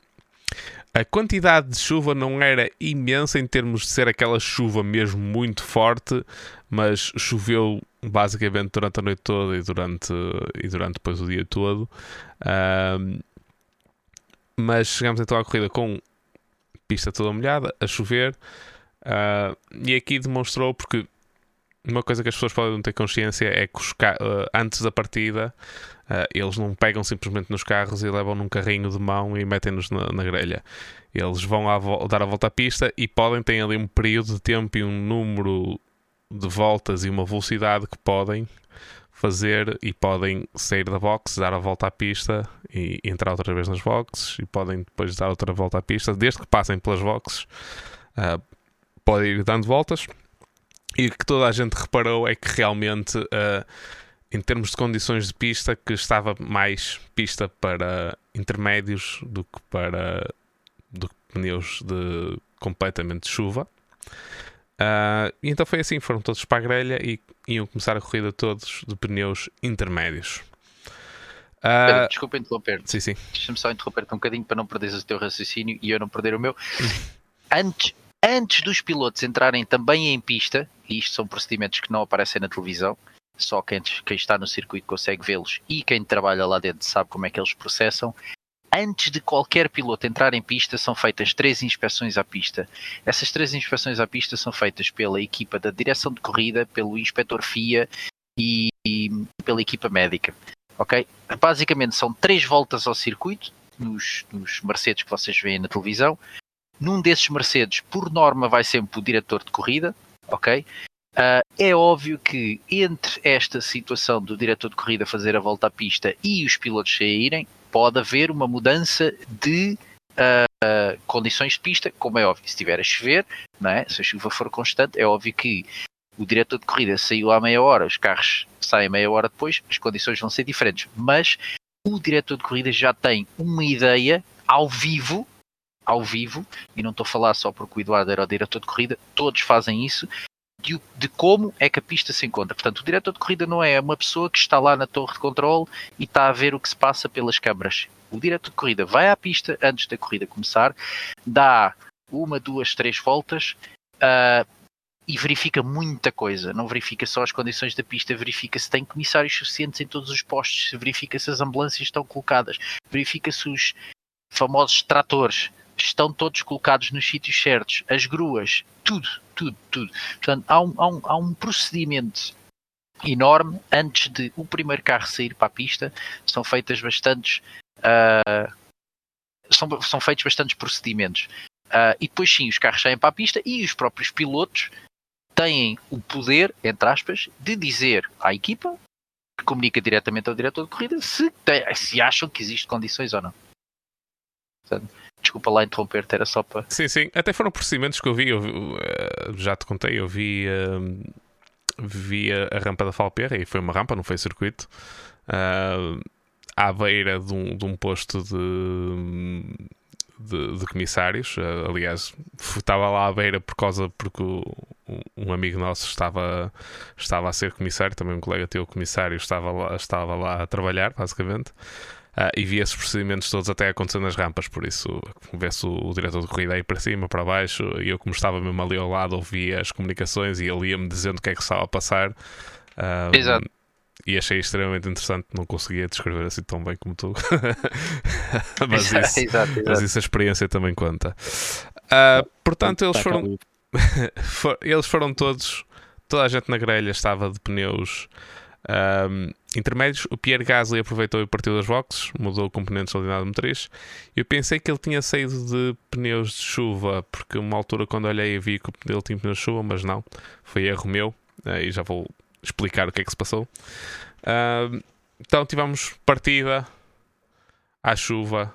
a quantidade de chuva não era imensa em termos de ser aquela chuva mesmo muito forte, mas choveu basicamente durante a noite toda e durante, e durante depois o dia todo. Ahm, mas chegamos então à corrida com pista toda molhada, a chover, ah, e aqui demonstrou porque uma coisa que as pessoas podem não ter consciência é que ah, antes da partida ah, eles não pegam simplesmente nos carros e levam num carrinho de mão e metem-nos na, na grelha. Eles vão dar a volta à pista e podem ter ali um período de tempo e um número de voltas e uma velocidade que podem fazer e podem sair da box, dar a volta à pista e entrar outra vez nas boxes e podem depois dar outra volta à pista, desde que passem pelas boxes, ah, podem ir dando voltas. E o que toda a gente reparou é que realmente, ah, em termos de condições de pista, que estava mais pista para intermédios do que para do que pneus de completamente de chuva. Ah, e então foi assim, foram todos para a grelha e iam começar a corrida todos de pneus intermédios. Pedro, desculpa interromper. sim, sim. Deixa-me só interromper-te um bocadinho para não perderes o teu raciocínio e eu não perder o meu. Antes, antes dos pilotos entrarem também em pista, e isto são procedimentos que não aparecem na televisão, só quem, quem está no circuito consegue vê-los e quem trabalha lá dentro sabe como é que eles processam. Antes de qualquer piloto entrar em pista, são feitas três inspeções à pista. Essas três inspeções à pista são feitas pela equipa da direção de corrida, pelo inspetor FIA e, e pela equipa médica. Ok? Basicamente são três voltas ao circuito, nos, nos Mercedes que vocês veem na televisão. Num desses Mercedes, por norma, vai sempre o diretor de corrida, ok? Ah, é óbvio que entre esta situação do diretor de corrida fazer a volta à pista e os pilotos saírem, pode haver uma mudança de ah, condições de pista, como é óbvio, se estiver a chover, não é? se a chuva for constante, é óbvio que o diretor de corrida saiu há meia hora, os carros saem meia hora depois, as condições vão ser diferentes. Mas o diretor de corrida já tem uma ideia ao vivo, ao vivo, e não estou a falar só porque o Eduardo era o diretor de corrida, todos fazem isso, de, de como é que a pista se encontra. Portanto, o diretor de corrida não é uma pessoa que está lá na torre de controle e está a ver o que se passa pelas câmaras. O diretor de corrida vai à pista antes da corrida começar, dá uma, duas, três voltas, ah, e verifica muita coisa. Não verifica só as condições da pista, verifica se tem comissários suficientes em todos os postos, verifica se as ambulâncias estão colocadas, verifica se os famosos tratores estão todos colocados nos sítios certos, as gruas, tudo, tudo, tudo. Portanto, há um, há um, há um procedimento enorme antes de o primeiro carro sair para a pista. São feitas bastantes. ah, são, são feitos bastantes procedimentos. Ah, e depois sim, os carros saem para a pista e os próprios pilotos têm o poder, entre aspas, de dizer à equipa, que comunica diretamente ao diretor de corrida, se, tem- se acham que existem condições ou não. Portanto, desculpa lá interromper-te, era só para. Sim, sim. Até foram procedimentos que eu vi. Eu, eh, já te contei, eu vi, eh, vi a, rampa da Falperra e foi uma rampa, não foi circuito. ah, à beira de um, de um posto de, de, de comissários. Aliás, estava lá à beira por causa porque o- um amigo nosso estava, estava a ser comissário, também um colega teu comissário estava lá, estava lá a trabalhar, basicamente. Ah, e vi esses procedimentos todos até acontecer nas rampas, por isso vê-se o, o diretor de corrida aí para cima, para baixo, e eu, como estava mesmo ali ao lado, ouvia as comunicações e ele ia-me dizendo o que é que estava a passar. Ah, Exato. e achei extremamente interessante. Não conseguia descrever assim tão bem como tu, mas, isso, exato, exato. mas isso a experiência também conta. Uh, portanto, eles foram, eles foram todos, toda a gente na grelha estava de pneus um, intermédios, o Pierre Gasly aproveitou e partiu das boxes, mudou componentes da unidade motriz. Eu pensei que ele tinha saído de pneus de chuva, porque uma altura quando olhei vi que ele tinha pneus de chuva, mas não, foi erro meu, e já vou explicar o que é que se passou. Uh, então tivemos partida à chuva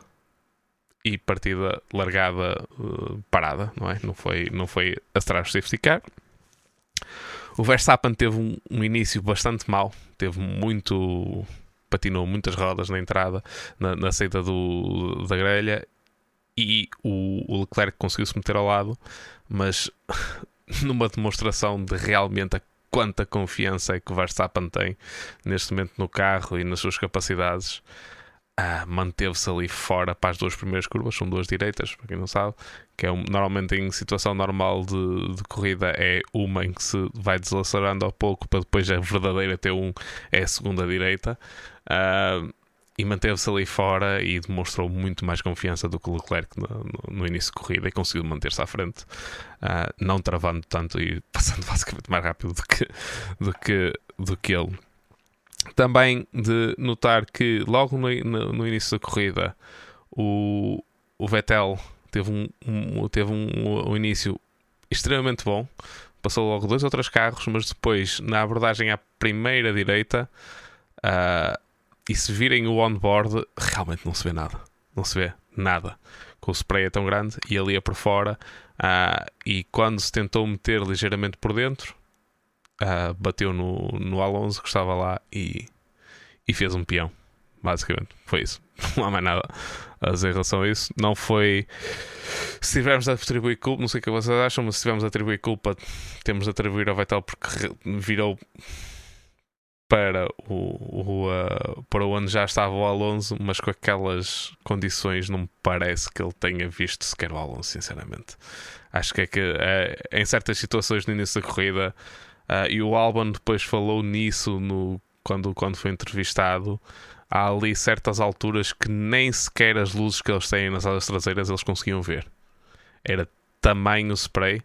e partida largada uh, parada, não é? Não foi, não foi atrás do safety car. O Verstappen teve um, um início bastante mau, teve muito. patinou muitas rodas na entrada, na, na saída do, da grelha e o, o Leclerc conseguiu se meter ao lado, mas numa demonstração de realmente a quanta confiança é que o Verstappen tem neste momento no carro e nas suas capacidades ah, manteve-se ali fora para as duas primeiras curvas, são duas direitas, para quem não sabe, que é um, normalmente em situação normal de, de, corrida é uma em que se vai deslacerando ao pouco para depois a verdadeira T1 é a segunda direita. Uh, e manteve-se ali fora e demonstrou muito mais confiança do que o Leclerc no, no, no início de corrida e conseguiu manter-se à frente, uh, não travando tanto e passando basicamente mais rápido do que, do que, do que ele. Também de notar que logo no, no, no início da corrida o, o Vettel teve, um, um teve um, um, início extremamente bom. Passou logo dois ou três carros, mas depois, na abordagem à primeira direita, uh, e se virem o onboard, realmente não se vê nada. Não se vê nada. Com o spray é tão grande e ali é por fora. Uh, e quando se tentou meter ligeiramente por dentro, uh, bateu no, no Alonso que estava lá e, e fez um peão. Basicamente, foi isso. Não há mais nada a dizer em relação a isso. Não foi. Se tivermos a atribuir culpa, não sei o que vocês acham, mas se tivermos a atribuir culpa, temos de atribuir ao Vettel porque virou para o, o uh, para onde já estava o Alonso, mas com aquelas condições não me parece que ele tenha visto sequer o Alonso, sinceramente. Acho que é que uh, em certas situações no início da corrida Uh, e o Albon depois falou nisso no, quando, quando foi entrevistado. Há ali certas alturas que nem sequer as luzes que eles têm nas asas traseiras eles conseguiam ver. Era tamanho spray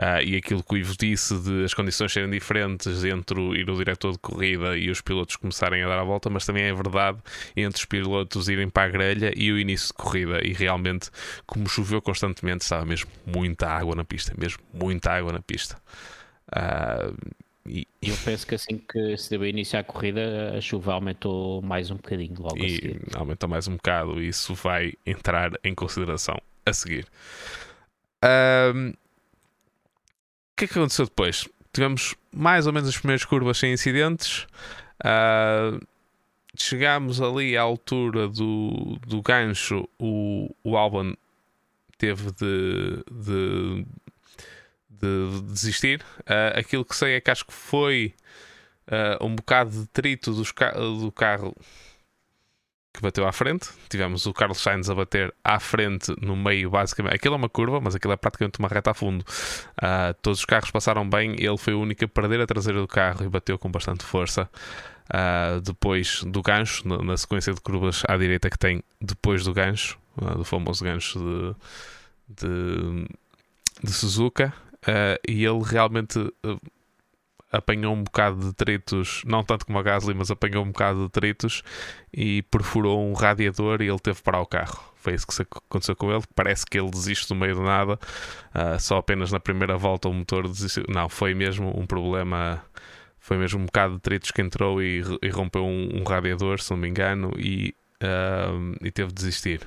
uh, e aquilo que o Ivo disse de as condições serem diferentes entre o, ir o diretor de corrida e os pilotos começarem a dar a volta, mas também é verdade entre os pilotos irem para a grelha e o início de corrida. E realmente, como choveu constantemente, estava mesmo muita água na pista, mesmo muita água na pista. Uh, e... Eu penso que assim que se deu início à corrida, a chuva aumentou mais um bocadinho logo e a seguir. Aumentou mais um bocado e isso vai entrar em consideração a seguir. Um, o que é que aconteceu depois? Tivemos mais ou menos as primeiras curvas sem incidentes. Uh, chegámos ali à altura do, do gancho. O, o Albon teve de, de de desistir. Uh, aquilo que sei é que acho que foi uh, um bocado de trito ca do carro que bateu à frente. Tivemos o Carlos Sainz a bater à frente no meio, basicamente. Aquilo é uma curva, mas aquilo é praticamente uma reta a fundo. Uh, todos os carros passaram bem. Ele foi o único a perder a traseira do carro e bateu com bastante força. Uh, depois do gancho, na, na, sequência de curvas à direita que tem depois do gancho, uh, do famoso gancho de, de, de Suzuka. Uh, e ele realmente uh, apanhou um bocado de detritos, não tanto como a Gasly, mas apanhou um bocado de detritos e perfurou um radiador e ele teve para o carro. Foi isso que aconteceu com ele. Parece que ele desiste no meio do nada, uh, só apenas na primeira volta o motor desistiu. Não, foi mesmo um problema. Foi mesmo um bocado de detritos que entrou e, e rompeu um, um, radiador, se não me engano, e Uh, e teve de desistir.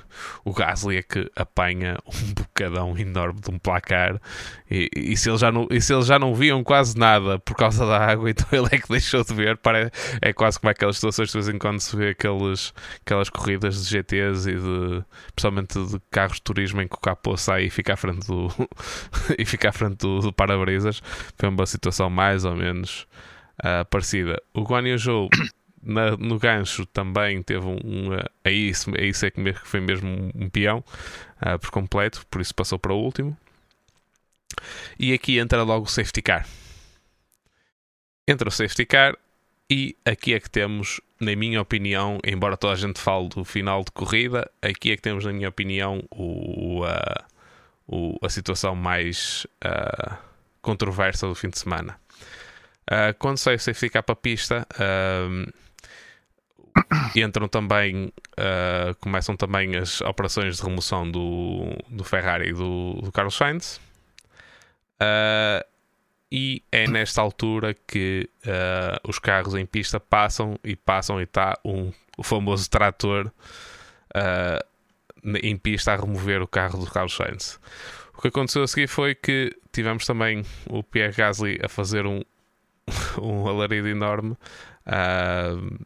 O Gasly é que apanha um bocadão enorme de um placar e, e, se eles já não, e se eles já não viam quase nada por causa da água, então ele é que deixou de ver. Para, é quase como aquelas situações de vez em quando se vê aqueles, aquelas corridas de GTs e de principalmente de carros de turismo em que o capô sai e fica à frente do, e fica à frente do, do para-brisas. Foi uma situação mais ou menos uh, parecida. O Guan Yu na, no gancho também teve um. um aí, isso, isso é que foi mesmo um, peão uh, por completo, por isso passou para o último. E aqui entra logo o safety car. Entra o safety car e aqui é que temos, na minha opinião, embora toda a gente fale do final de corrida, aqui é que temos, na minha opinião, o, a, o, a situação mais uh, controversa do fim de semana. Uh, quando sai o safety car para a pista, uh, entram também, uh, começam também as operações de remoção do, do Ferrari e do, do Carlos Sainz. Uh, e é nesta altura que uh, os carros em pista passam e passam e está um, o famoso trator em pista a remover o carro do Carlos Sainz. O que aconteceu a seguir foi que tivemos também o Pierre Gasly a fazer um, um alarido enorme uh,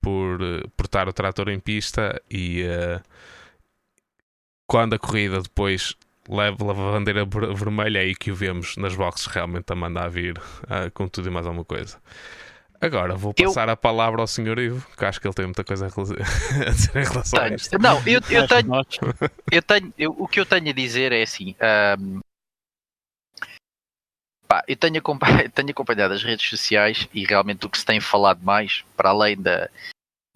por, por estar o trator em pista e uh, quando a corrida depois leva, leva a bandeira vermelha é aí que o vemos nas boxes realmente a mandar vir uh, com tudo e mais alguma coisa. Agora vou passar eu... a palavra ao Sr. Ivo, que acho que ele tem muita coisa a dizer em relação tenho. a isto. Não, eu, eu tenho, eu tenho eu, o que eu tenho a dizer é assim: um, Pá, eu tenho acompanhado, tenho acompanhado as redes sociais e realmente o que se tem falado mais, para além da,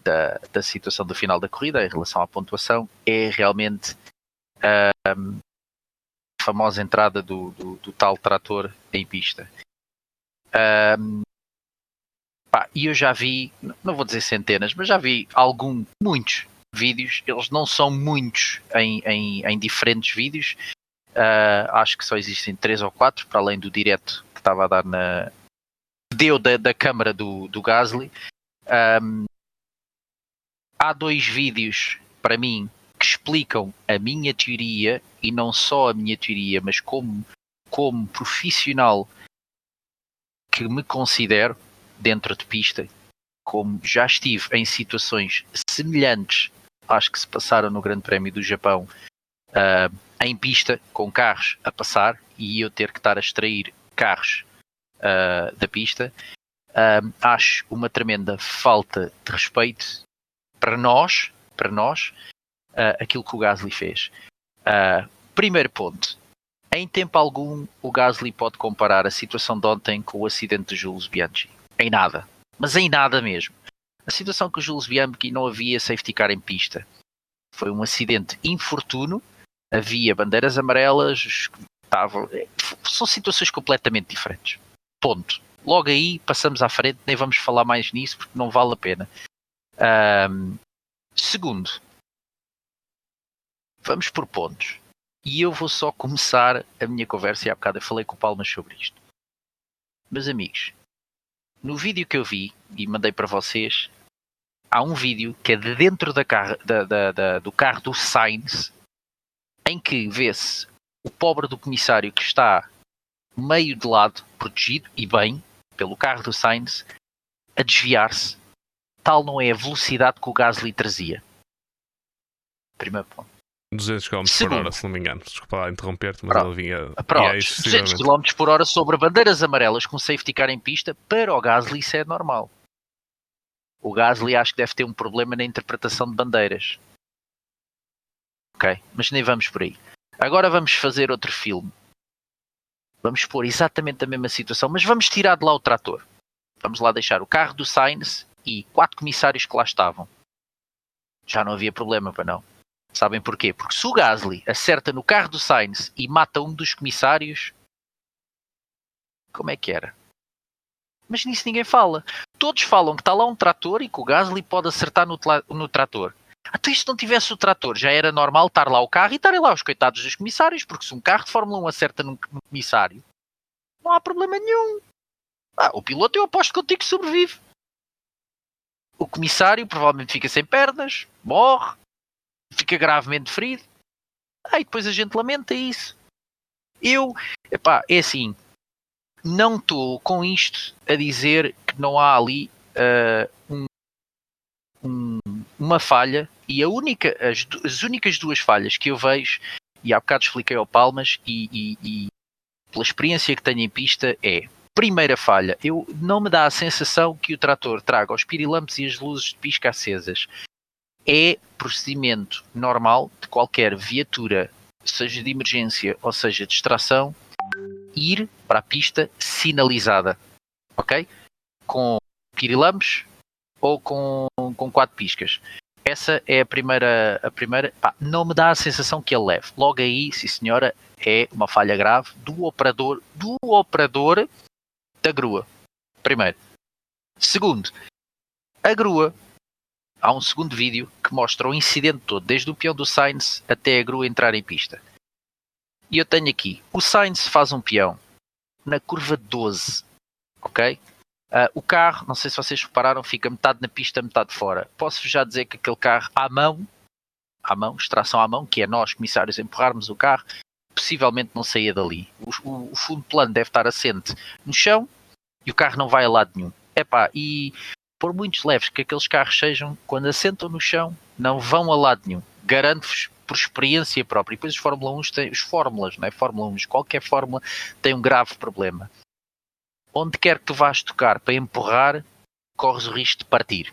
da, da situação do final da corrida em relação à pontuação, é realmente a famosa entrada do, do, do, tal trator em pista. Um, pá, e eu já vi, não vou dizer centenas, mas já vi algum, muitos vídeos, eles não são muitos em, em, em diferentes vídeos, Uh, acho que só existem três ou quatro, para além do direto que estava a dar na. deu da, da câmara do, do Gasly. Um, há dois vídeos, para mim, que explicam a minha teoria, e não só a minha teoria, mas como, como profissional que me considero dentro de pista, como já estive em situações semelhantes às que se passaram no Grande Prémio do Japão. Uh, em pista com carros a passar e eu ter que estar a extrair carros uh, da pista, uh, acho uma tremenda falta de respeito para nós, para nós, aquilo que o Gasly fez. primeiro ponto. Em tempo algum, o Gasly pode comparar a situação de ontem com o acidente de Jules Bianchi. Em nada. Mas em nada mesmo. A situação com o Jules Bianchi não havia safety car em pista. Foi um acidente infortuno havia bandeiras amarelas, estavam, são situações completamente diferentes. Ponto. Logo aí passamos à frente, nem vamos falar mais nisso porque não vale a pena. Um, segundo, vamos por pontos. E eu vou só começar a minha conversa, e há bocado eu falei com o Palmas sobre isto. Meus amigos, no vídeo que eu vi e mandei para vocês, há um vídeo que é de dentro da carro, da, da, da, do carro do Sainz em que vê-se o pobre do comissário que está meio de lado, protegido e bem pelo carro do Sainz, a desviar-se. Tal não é a velocidade que o Gasly trazia. Primeiro ponto. 200 km Segundo, por hora, se não me engano. Desculpa lá interromper-te, mas ele vinha. Pronto, 200 km por hora sobre bandeiras amarelas com safety car em pista, para o Gasly isso é normal. O Gasly acho que deve ter um problema na interpretação de bandeiras. Ok? Mas nem vamos por aí. Agora vamos fazer outro filme. Vamos pôr exatamente a mesma situação, mas vamos tirar de lá o trator. Vamos lá deixar o carro do Sainz e quatro comissários que lá estavam. Já não havia problema para não. Sabem porquê? Porque se o Gasly acerta no carro do Sainz e mata um dos comissários, como é que era? Mas nisso ninguém fala. Todos falam que está lá um trator e que o Gasly pode acertar no, no trator. Até se não tivesse o trator, já era normal estar lá o carro e estarem lá os coitados dos comissários, porque se um carro de Fórmula 1 acerta num, num comissário, não há problema nenhum. Ah, o piloto eu aposto contigo que sobrevive. O comissário provavelmente fica sem pernas, morre, fica gravemente ferido. Ah, e depois a gente lamenta isso. Eu, epá, é assim, não estou com isto a dizer que não há ali uh, um, um, uma falha e a única, as, as, únicas duas falhas que eu vejo, e há bocado expliquei ao Palmas, e, e, e pela experiência que tenho em pista, é primeira falha, eu não me dá a sensação que o trator traga os pirilampos e as luzes de pisca acesas. É procedimento normal de qualquer viatura, seja de emergência ou seja de extração, ir para a pista sinalizada, ok? Com pirilampos ou com, com quatro piscas. Essa é a primeira. A primeira pá, não me dá a sensação que ele leve. Logo aí, sim senhora, é uma falha grave do operador, do operador da grua. Primeiro. Segundo, a grua. Há um segundo vídeo que mostra o incidente todo, desde o peão do Sainz até a grua entrar em pista. E eu tenho aqui, o Sainz faz um peão na curva 12, ok? Uh, o carro, não sei se vocês repararam, fica metade na pista, metade fora. Posso já dizer que aquele carro à mão, à mão, extração à mão, que é nós, comissários, empurrarmos o carro, possivelmente não saía dali. O, o, o, fundo plano deve estar assente no chão e o carro não vai a lado nenhum. Epá, e por muitos leves que aqueles carros sejam, quando assentam no chão, não vão a lado nenhum. Garanto-vos por experiência própria. E depois os Fórmula 1 têm, os Fórmulas, não é? Fórmula 1, qualquer Fórmula tem um grave problema onde quer que tu vás tocar para empurrar, corres o risco de partir.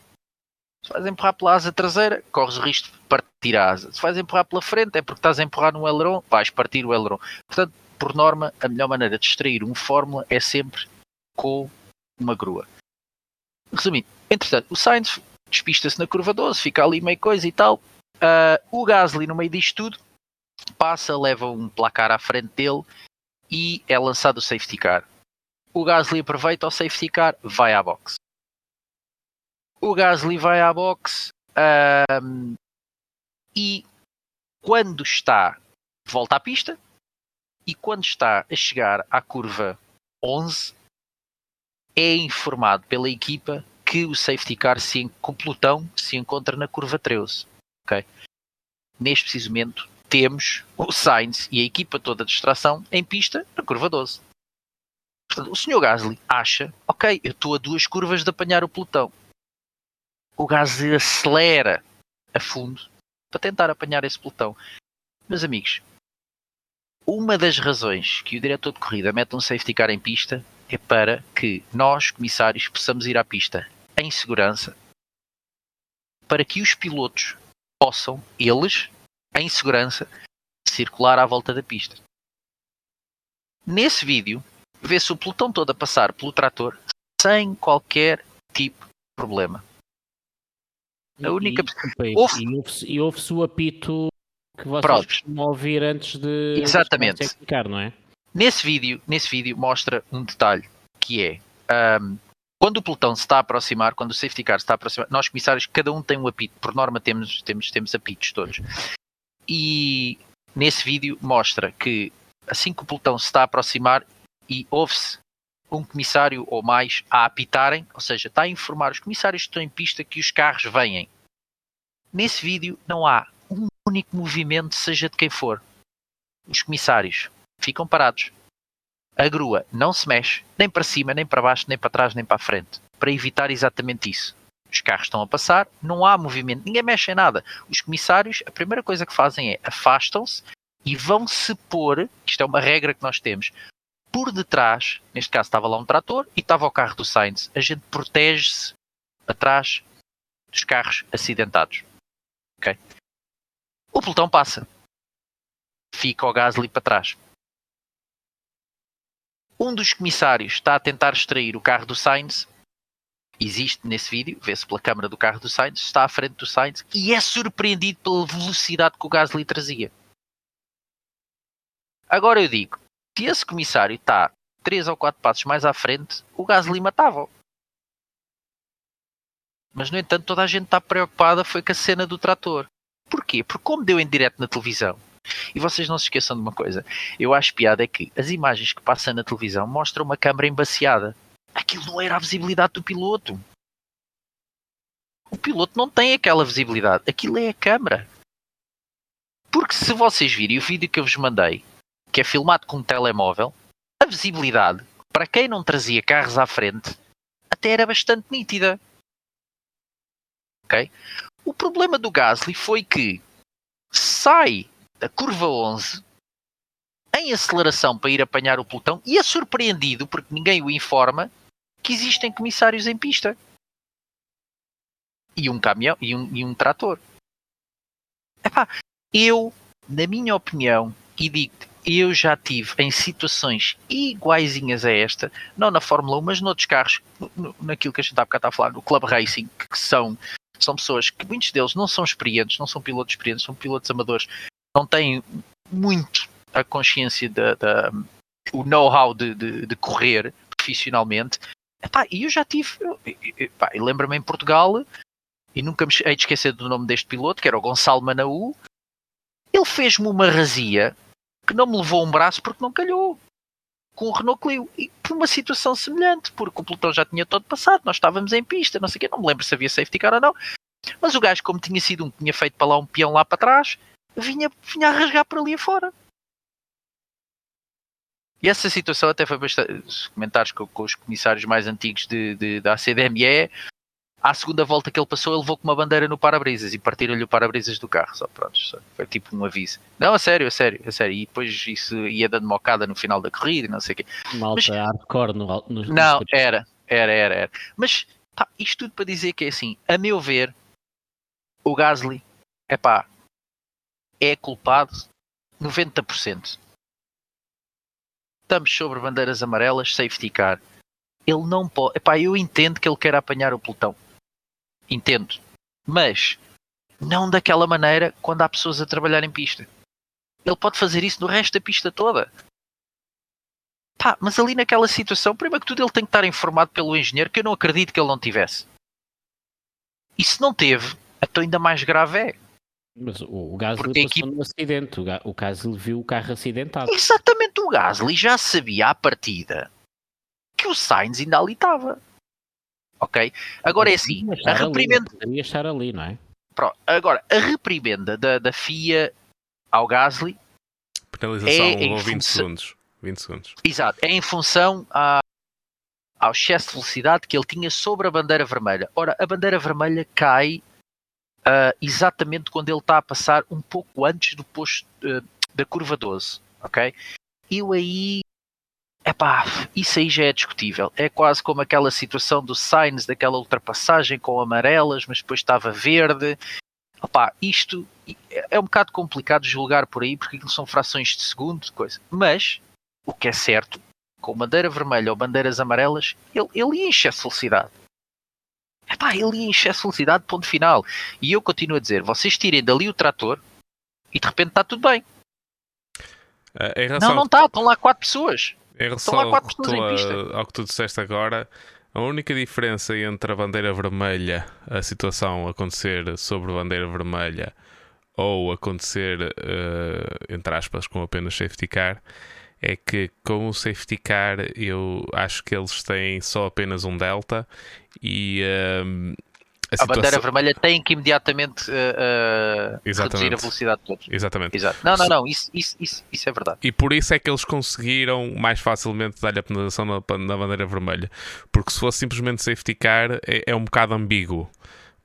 Se vais empurrar pela asa traseira, corres o risco de partir a asa. Se vais empurrar pela frente, é porque estás a empurrar no aileron, vais partir o aileron. Portanto, por norma, a melhor maneira de extrair um Fórmula é sempre com uma grua. Resumindo, entretanto, o Sainz despista-se na curva 12, fica ali meio coisa e tal. Uh, o Gasly, no meio disto tudo, passa, leva um placar à frente dele e é lançado o safety car. O Gasly aproveita o safety car, vai à box. O Gasly vai à box um, e quando está volta à pista e quando está a chegar à curva 11 é informado pela equipa que o safety car se, com pelotão se encontra na curva 13. Okay? Neste preciso momento temos o Sainz e a equipa toda de extração em pista na curva 12. Portanto, o Sr. Gasly acha, ok, eu estou a duas curvas de apanhar o pelotão. O Gasly acelera a fundo para tentar apanhar esse pelotão. Meus amigos, uma das razões que o diretor de corrida mete um safety car em pista é para que nós, comissários, possamos ir à pista em segurança para que os pilotos possam, eles, em segurança, circular à volta da pista. Nesse vídeo, vê-se o pelotão todo a passar pelo trator sem qualquer tipo de problema. A única. E, ouve-se e ouve o apito que vocês Pronto. costumam ouvir antes de. Exatamente. Explicar, não é? Nesse vídeo, nesse vídeo mostra um detalhe que é. Um, quando o pelotão se está a aproximar, quando o safety car se está a aproximar, nós comissários, cada um tem um apito. Por norma temos, temos, temos apitos todos. E nesse vídeo mostra que assim que o pelotão se está a aproximar, e ouve-se um comissário ou mais a apitarem, ou seja, está a informar os comissários que estão em pista que os carros vêm. Nesse vídeo não há um único movimento, seja de quem for. Os comissários ficam parados. A grua não se mexe, nem para cima, nem para baixo, nem para trás, nem para a frente, para evitar exatamente isso. Os carros estão a passar, não há movimento, ninguém mexe em nada. Os comissários, a primeira coisa que fazem é afastam-se e vão se pôr, isto é uma regra que nós temos, por detrás, neste caso estava lá um trator e estava o carro do Sainz. A gente protege-se atrás dos carros acidentados. Ok? O pelotão passa. Fica o Gasly para trás. Um dos comissários está a tentar extrair o carro do Sainz. Existe nesse vídeo, vê-se pela câmara do carro do Sainz, está à frente do Sainz e é surpreendido pela velocidade que o Gasly trazia. Agora eu digo, se esse comissário está três ou quatro passos mais à frente, o Gasly matava. Mas, no entanto, toda a gente está preocupada foi com a cena do trator. Porquê? Porque como deu em direto na televisão, e vocês não se esqueçam de uma coisa, eu acho piada é que as imagens que passam na televisão mostram uma câmara embaciada. Aquilo não era a visibilidade do piloto. O piloto não tem aquela visibilidade. Aquilo é a câmara. Porque se vocês virem o vídeo que eu vos mandei, que é filmado com um telemóvel, a visibilidade, para quem não trazia carros à frente, até era bastante nítida. Ok? O problema do Gasly foi que sai da curva 11 em aceleração para ir apanhar o pelotão e é surpreendido porque ninguém o informa que existem comissários em pista e um caminhão e um, e um trator. Epá, eu, na minha opinião, e digo eu já tive em situações iguaizinhas a esta, não na Fórmula 1, mas noutros carros, naquilo que a gente há bocado está a falar, no Club Racing, que são, são pessoas que muitos deles não são experientes, não são pilotos experientes, são pilotos amadores, não têm muito a consciência da, da o know-how de, de, de, correr profissionalmente. E eu já tive, lembro-me em Portugal, e nunca me hei de esquecer do nome deste piloto, que era o Gonçalo Manaú, ele fez-me uma razia que não me levou um braço porque não calhou com o Renault Clio e por uma situação semelhante, porque o pelotão já tinha todo passado, nós estávamos em pista, não sei o quê, não me lembro se havia safety car ou não, mas o gajo, como tinha sido um que tinha feito para lá um peão lá para trás, vinha, vinha a rasgar por ali afora. E essa situação até foi bastante. Os comentários com, com os comissários mais antigos de, de, da CDME, à segunda volta que ele passou, ele levou com uma bandeira no para-brisas e partiram-lhe o para-brisas do carro. Só pronto, só. foi tipo um aviso. Não, a sério, a sério, a sério. E depois isso ia dando mocada no final da corrida, não sei o quê. Malta Mas, hardcore no, no Não, no era, era, era, era. Mas pá, isto tudo para dizer que é assim, a meu ver, o Gasly é pá, é culpado 90% estamos sobre bandeiras amarelas, safety car. Ele não pode. Epá, eu entendo que ele quer apanhar o pelotão. Entendo. Mas não daquela maneira quando há pessoas a trabalhar em pista. Ele pode fazer isso no resto da pista toda. Pá, mas ali naquela situação, primeiro que tudo, ele tem que estar informado pelo engenheiro, que eu não acredito que ele não tivesse. E se não teve, então ainda mais grave é. Mas o, o Gasly passou equipe... no acidente, o, o Gasly viu o carro acidentado. Exatamente, o Gasly já sabia à partida que o Sainz ainda ali estava. Ok? Agora é assim, a reprimenda... Ali, estar ali, não é? Pronto, agora, a reprimenda da, da FIA ao Gasly Penalização é 20 função... segundos. 20 segundos. Exato, é em função a, ao excesso de velocidade que ele tinha sobre a bandeira vermelha. Ora, a bandeira vermelha cai uh, exatamente quando ele está a passar um pouco antes do posto uh, da curva 12, ok? Eu aí, epá, isso aí já é discutível. É quase como aquela situação do Sainz, daquela ultrapassagem com amarelas, mas depois estava verde. Epá, isto é um bocado complicado de julgar por aí, porque são frações de segundo, coisa. Mas, o que é certo, com bandeira vermelha ou bandeiras amarelas, ele, ele enche a felicidade. Epá, ele excesso de velocidade, ponto final. E eu continuo a dizer, vocês tirem dali o trator e de repente está tudo bem. Uh, não, não está, estão lá quatro pessoas. Estão lá quatro pessoas em pista. Ao que tu disseste agora, a única diferença entre a bandeira vermelha, a situação acontecer sobre a bandeira vermelha ou acontecer, uh, entre aspas, com apenas safety car, é que com o safety car eu acho que eles têm só apenas um delta e um, a, situação... bandeira vermelha tem que imediatamente uh, reduzir a velocidade de todos. Exatamente. Exato. Não, não, não, isso, isso, isso, isso, é verdade. E por isso é que eles conseguiram mais facilmente dar-lhe a penalização na, na bandeira vermelha. Porque se fosse simplesmente safety car, é, é um bocado ambíguo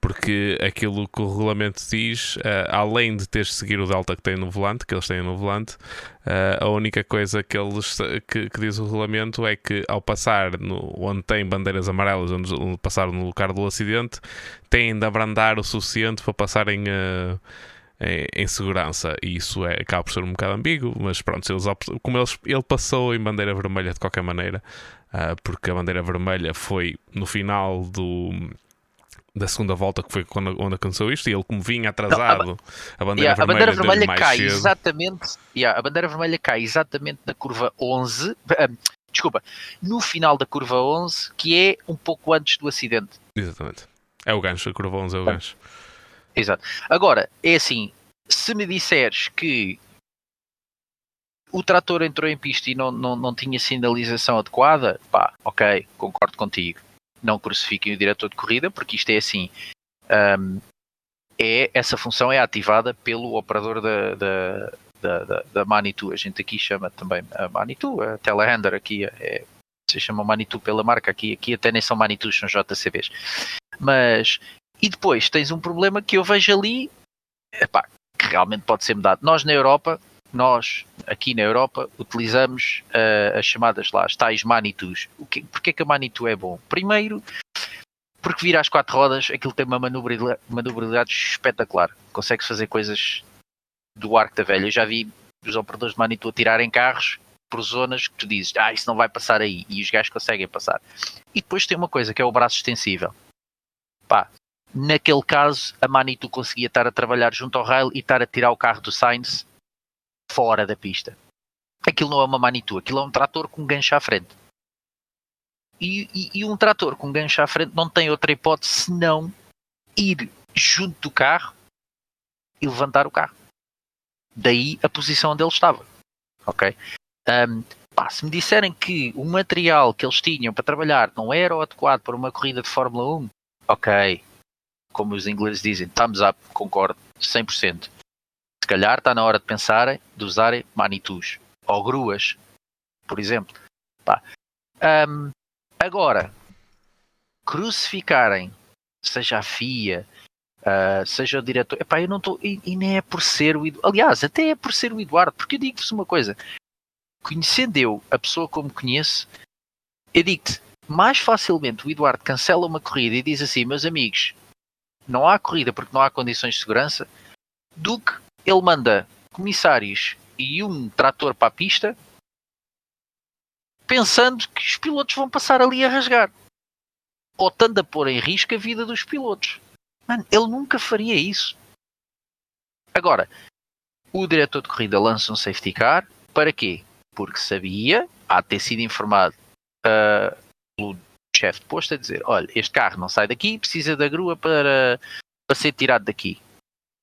porque aquilo que o regulamento diz, uh, além de teres de seguir o delta que tem no volante, que eles têm no volante, uh, a única coisa que, eles, que, que, diz o regulamento é que ao passar no, onde tem bandeiras amarelas, onde, onde passaram no lugar do acidente, têm de abrandar o suficiente para passarem uh, em, em, segurança. E isso é, acaba por ser um bocado ambíguo, mas pronto, eles, como eles, ele passou em bandeira vermelha de qualquer maneira, porque a bandeira vermelha foi no final do da segunda volta, que foi quando, onde aconteceu isto, e ele, como vinha atrasado, não, a, a, bandeira yeah, vermelha, a bandeira vermelha cai cedo. exatamente. Yeah, a bandeira vermelha cai exatamente na curva 11. Uh, eh, desculpa, no final da curva 11, que é um pouco antes do acidente. Exatamente. É o gancho, a curva 11 é o gancho. Exato. Agora, é assim, se me disseres que o trator entrou em pista e não, não, não tinha sinalização adequada, pá, ok, concordo contigo não crucifiquem o diretor de corrida, porque isto é assim. Um, é, essa função é ativada pelo operador da, da, da, da, da Manitou. A gente aqui chama também a Manitou, a Telehandler aqui é, se chama Manitou pela marca, aqui, aqui até nem são Manitous, são JCBs. Mas, e depois tens um problema que eu vejo ali, epá, que realmente pode ser mudado. Nós na Europa, nós aqui na Europa utilizamos uh, as chamadas lá, as tais Manitous. O que, porque é que a Manitou é bom? Primeiro, porque vira às quatro rodas, aquilo tem uma manobrabilidade, manobrabilidade espetacular. Consegue fazer coisas do arco da velha. Eu já vi os operadores de Manitou tirarem carros por zonas que tu dizes, ah, isso não vai passar aí, e os gajos conseguem passar. E depois tem uma coisa que é o braço extensível. Pá, naquele caso, a Manitou conseguia estar a trabalhar junto ao rail e estar a tirar o carro do Sainz fora da pista. Aquilo não é uma Manitou, aquilo é um trator com gancho à frente. E, e, e um trator com gancho à frente não tem outra hipótese senão ir junto do carro e levantar o carro. Daí a posição onde ele estava. Ok? Um, pá, se me disserem que o material que eles tinham para trabalhar não era o adequado para uma corrida de Fórmula 1, ok. Como os ingleses dizem, thumbs up, concordo, 100%. Se calhar está na hora de pensarem, de usarem manitus ou gruas, por exemplo. Pá. Um, agora, crucificarem, seja a FIA, uh, seja o diretor. Epá, eu não estou. E, e, nem é por ser o Eduardo. Aliás, até é por ser o Eduardo, porque eu digo-vos uma coisa: conhecendo eu a pessoa como conheço, eu digo-te, mais facilmente o Eduardo cancela uma corrida e diz assim, meus amigos, não há corrida porque não há condições de segurança, do que ele manda comissários e um trator para a pista pensando que os pilotos vão passar ali a rasgar. Ou estando a pôr em risco a vida dos pilotos. Mano, ele nunca faria isso. Agora, o diretor de corrida lança um safety car. Para quê? Porque sabia, há de ter sido informado uh, pelo chefe de posto a dizer: olha, este carro não sai daqui, precisa da grua para, para ser tirado daqui.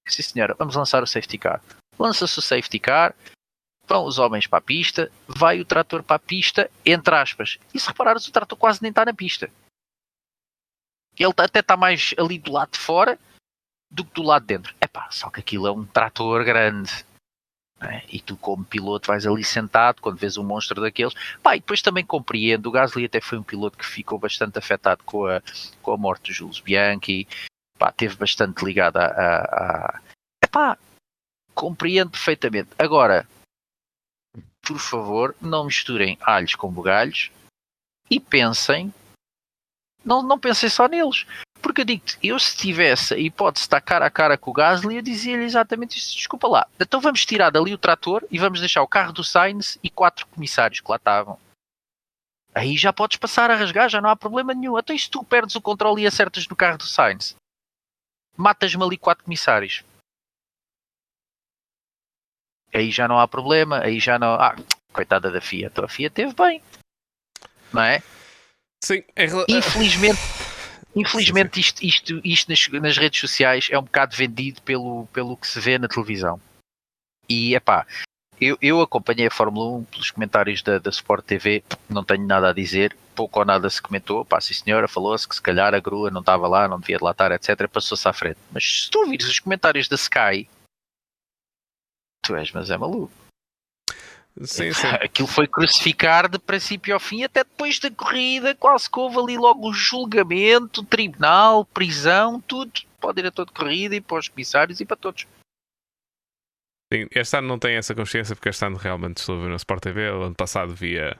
Sim, senhora, vamos lançar o safety car. Lança-se o safety car, vão os homens para a pista, vai o trator para a pista, entre aspas. E se reparares, o trator quase nem está na pista. Ele até está mais ali do lado de fora do que do lado de dentro. Epá, só que aquilo é um trator grande. É? E tu, como piloto, vais ali sentado quando vês um monstro daqueles. Pá, e depois também compreendo. O Gasly até foi um piloto que ficou bastante afetado com a, com a morte de Jules Bianchi. Pá, teve bastante ligado a. a, a... Compreendo perfeitamente. Agora, por favor, não misturem alhos com bugalhos e pensem não, não pensei só neles. Porque eu digo-te, eu se tivesse a hipótese de estar cara a cara com o Gasly, eu dizia-lhe exatamente isso. Desculpa lá. Então vamos tirar dali o trator e vamos deixar o carro do Sainz e quatro comissários que lá estavam. Aí já podes passar a rasgar, já não há problema nenhum. Então e se tu perdes o controle e acertas no carro do Sainz? Matas-me ali quatro comissários. Aí já não há problema, aí já não. Ah, coitada da FIA, então a FIA teve bem. Não é? Sim, é... Infelizmente, infelizmente sim, sim. isto, isto, isto nas, nas, redes sociais é um bocado vendido pelo, pelo que se vê na televisão. E é pá, eu, eu acompanhei a Fórmula 1 pelos comentários da, da Sport TV, não tenho nada a dizer, pouco ou nada se comentou, pá, sim senhora, falou-se que se calhar a grua não estava lá, não devia de lá estar, etc, passou-se à frente. Mas se tu ouvires os comentários da Sky, tu és, mas é maluco. Sim, sim. Aquilo foi crucificar de princípio ao fim, até depois da corrida, quase que houve ali logo o julgamento, tribunal, prisão, tudo para o diretor de corrida e para os comissários e para todos. Este ano não tem essa consciência porque este ano realmente estou a ver na Sport TV. O ano passado via,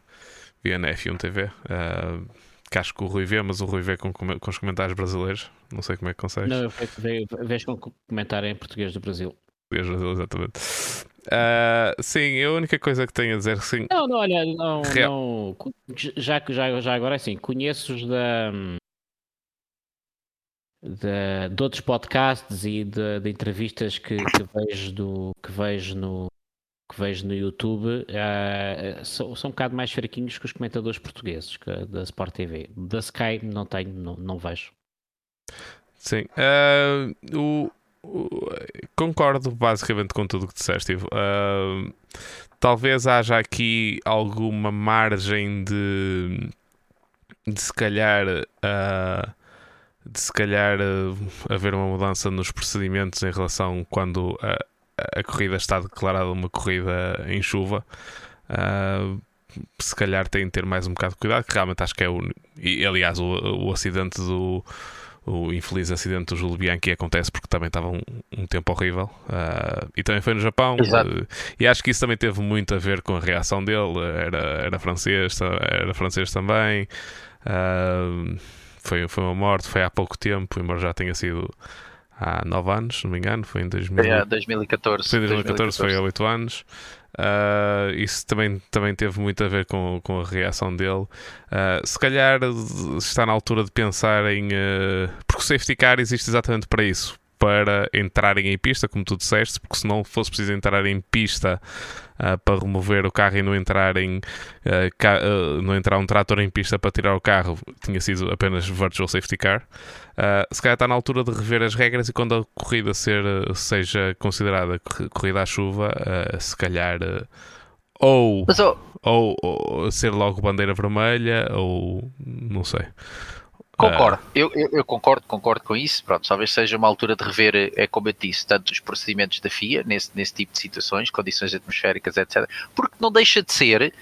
via na F1 TV. Uh, que acho que o Rui vê, mas o Rui vê com, com os comentários brasileiros. Não sei como é que consegues. Não, eu vejo com comentário em português do Brasil. Português do Brasil, exatamente. Uh, sim, a única coisa que tenho a dizer sim. Não, não, olha, não, não já, já, já agora é assim, conheço-os da, de, de, outros podcasts e de, de entrevistas que, que, vejo do, que vejo no que vejo no YouTube uh, são, são um bocado mais fraquinhos que os comentadores portugueses que, da Sport TV. Da Sky não tenho, não, não vejo. Sim. Uh, o, concordo basicamente com tudo o que disseste. Uh, talvez haja aqui alguma margem de, de se calhar. Uh, de se calhar uh, haver uma mudança nos procedimentos em relação quando a, a corrida está declarada uma corrida em chuva. Uh, se calhar tem de ter mais um bocado de cuidado, que realmente acho que é o. E, aliás, o, o acidente do o infeliz acidente do Júlio Bianchi acontece porque também estava um, um tempo horrível uh, e também foi no Japão uh, e acho que isso também teve muito a ver com a reação dele era, era francês era francês também uh, foi, foi uma morte foi há pouco tempo embora já tenha sido há 9 anos se não me engano foi em 2000, é, 2014 foi em 2014, 2014 foi há 8 anos Uh, isso também, também teve muito a ver com, com a reação dele. Uh, se calhar está na altura de pensar em. Uh, porque o safety car existe exatamente para isso para entrarem em pista, como tu disseste, porque se não fosse preciso entrar em pista uh, para remover o carro e não entrar, em, uh, não entrar um trator em pista para tirar o carro, tinha sido apenas virtual safety car. se calhar está na altura de rever as regras e quando a corrida ser, seja considerada corrida à chuva, se calhar ou, oh... ou, ou ser logo bandeira vermelha ou não sei. Concordo, uh... eu, eu, eu, concordo, concordo com isso. Pronto, talvez seja uma altura de rever, é como eu disse, tanto os procedimentos da FIA nesse, nesse tipo de situações, condições atmosféricas, etc. Porque não deixa de ser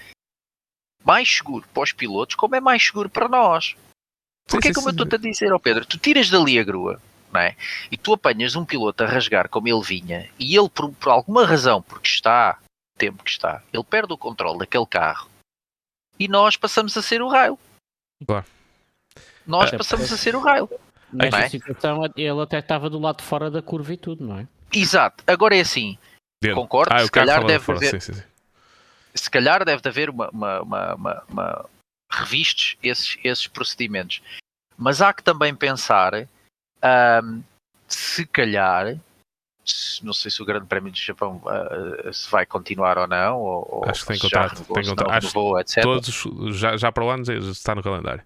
mais seguro para os pilotos, como é mais seguro para nós. Porque é como eu estou a dizer ao Pedro, tu tiras dali a grua, não é? E tu apanhas um piloto a rasgar como ele vinha, e ele, por, por alguma razão, porque está, o tempo que está, ele perde o controle daquele carro, e nós passamos a ser o raio. Claro nós é, passamos a ser o raio. Nesta é? situação, ele até estava do lado de fora da curva e tudo, não é? Exato. Agora é assim, Dentro. concordo, ah, se calhar deve fora, haver... Sim, sim, sim. Se calhar deve haver uma, uma, uma, uma, uma revistes esses, esses procedimentos. Mas há que também pensar um, se calhar não sei se o Grande Prémio do Japão uh, se vai continuar ou não, ou, acho que tem contrato, renovou, tem contrato. Acho renovou, etc. Todos já, já para o ano está no calendário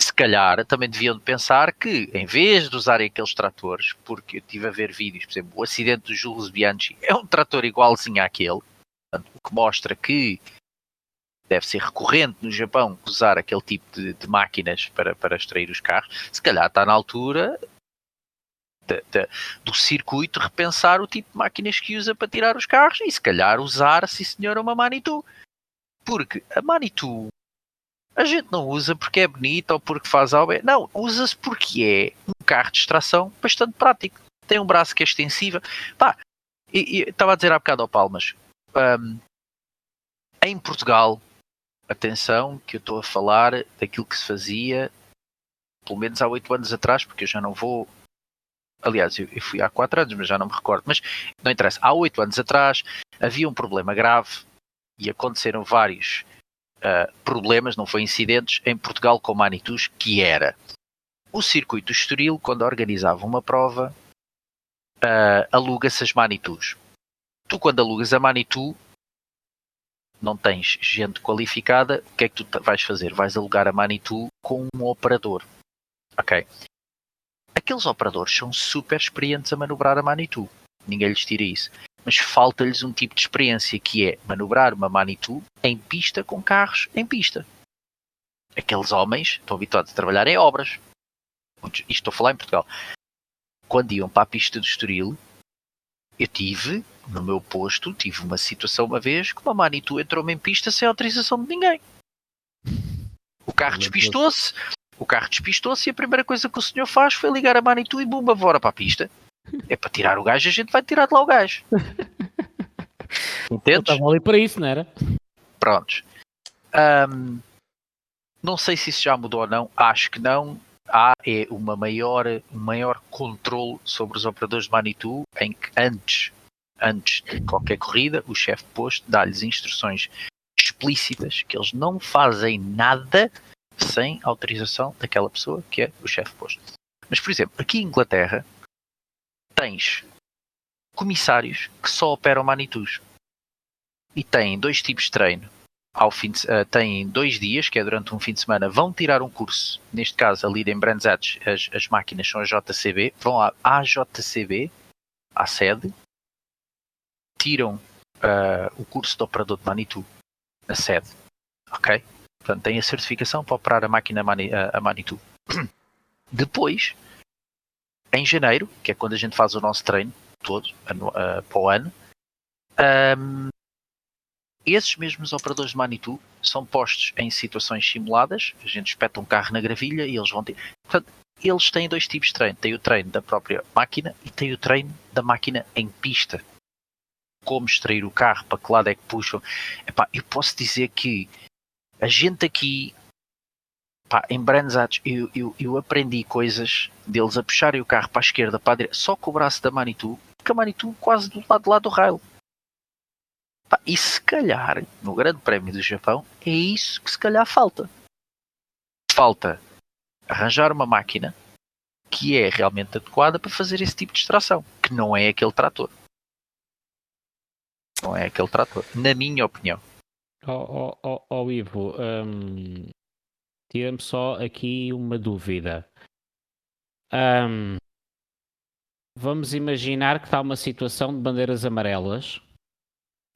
se calhar também deviam pensar que, em vez de usarem aqueles tratores, porque eu estive a ver vídeos, por exemplo, o acidente do Jules Bianchi é um trator igualzinho àquele, portanto, o que mostra que deve ser recorrente no Japão usar aquele tipo de, de máquinas para, para extrair os carros, se calhar está na altura de, de, do circuito repensar o tipo de máquinas que usa para tirar os carros e se calhar usar, sim senhor, uma Manitou. Porque a Manitou a gente não usa porque é bonito ou porque faz algo. Não, usa-se porque é um carro de extração bastante prático. Tem um braço que é extensível. Pá, e estava a dizer há bocado ao Palmas. Um, em Portugal, atenção, que eu estou a falar daquilo que se fazia pelo menos há oito anos atrás, porque eu já não vou. Aliás, eu, eu fui há quatro anos, mas já não me recordo. Mas não interessa. Há oito anos atrás havia um problema grave e aconteceram vários uh, problemas, não foi incidentes, em Portugal com Manitus, que era o circuito Estoril, quando organizava uma prova, uh, aluga-se as Manitus. Tu, quando alugas a Manitou, não tens gente qualificada, o que é que tu vais fazer? Vais alugar a Manitou com um operador. Ok? Aqueles operadores são super experientes a manobrar a Manitou. Ninguém lhes tira isso mas falta-lhes um tipo de experiência que é manobrar uma Manitou em pista com carros em pista. Aqueles homens estão habituados a trabalhar em obras. Isto estou a falar em Portugal. Quando iam para a pista do Estoril, eu tive, no meu posto, tive uma situação uma vez que uma Manitou entrou-me em pista sem autorização de ninguém. O carro despistou-se, o carro despistou-se e a primeira coisa que o senhor faz foi ligar a Manitou e bumba, fora para a pista. É para tirar o gajo, a gente vai tirar de lá o gajo. Entendes? Estava ali para isso, não era? Prontos. Um, não sei se isso já mudou ou não, acho que não. Há é uma maior, um maior controle sobre os operadores de Manitou, em que antes, antes de qualquer corrida, o chefe posto dá-lhes instruções explícitas que eles não fazem nada sem autorização daquela pessoa que é o chefe posto. Mas, por exemplo, aqui em Inglaterra, tens comissários que só operam Manitus e têm dois tipos de treino. Ao fim de, uh, têm dois dias, que é durante um fim de semana, vão tirar um curso. Neste caso, ali em Brands Hatch, as, as máquinas são a JCB. Vão à AJCB, à sede, tiram uh, o curso de operador de Manitou na sede. Ok? Portanto, têm a certificação para operar a máquina Mani, a, a Manitou. Depois, em janeiro, que é quando a gente faz o nosso treino todo uh, para o ano, um, esses mesmos operadores de Manitou são postos em situações simuladas. A gente espeta um carro na gravilha e eles vão ter. Portanto, eles têm dois tipos de treino: tem o treino da própria máquina e tem o treino da máquina em pista. Como extrair o carro, para que lado é que puxam. Epá, eu posso dizer que a gente aqui pá, em Brands eu, eu, eu, aprendi coisas deles a puxarem o carro para a esquerda, para a direita, só com o braço da Manitou, porque a Manitou quase do lado, do lado do rail. Pá, e se calhar, no Grande Prémio do Japão, é isso que se calhar falta. Falta arranjar uma máquina que é realmente adequada para fazer esse tipo de extração, que não é aquele trator. Não é aquele trator, na minha opinião. Ó oh, oh, oh, Ivo, um, tira-me só aqui uma dúvida. Um, vamos imaginar que está uma situação de bandeiras amarelas,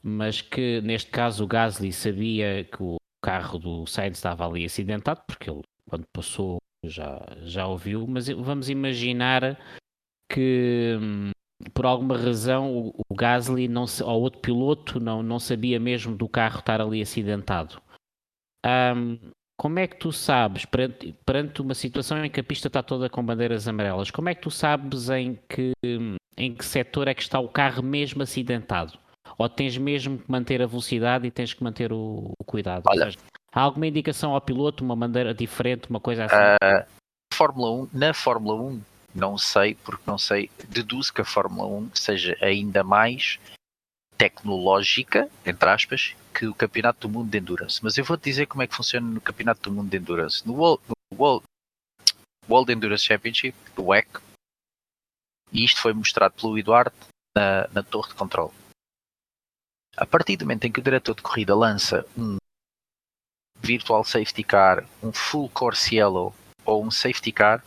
mas que neste caso o Gasly sabia que o carro do Sainz estava ali acidentado, porque ele, quando passou, já, já ouviu. Mas vamos imaginar que hum, por alguma razão o, o Gasly não, ou outro piloto não, não sabia mesmo do carro estar ali acidentado. Um, como é que tu sabes, perante, perante, uma situação em que a pista está toda com bandeiras amarelas, como é que tu sabes em que, em que setor é que está o carro mesmo acidentado? Ou tens mesmo que manter a velocidade e tens que manter o, o cuidado? Olha, seja, há alguma indicação ao piloto, uma bandeira diferente, uma coisa assim? Uh, Fórmula 1, na Fórmula 1, não sei, porque não sei, deduzo que a Fórmula 1 seja ainda mais tecnológica, entre aspas, que o Campeonato do Mundo de Endurance. Mas eu vou-te dizer como é que funciona no Campeonato do Mundo de Endurance. No World, no World, World Endurance Championship, do WEC, e isto foi mostrado pelo Eduardo na, na torre de controle. A partir do momento em que o diretor de corrida lança um virtual safety car, um full course yellow ou um safety car,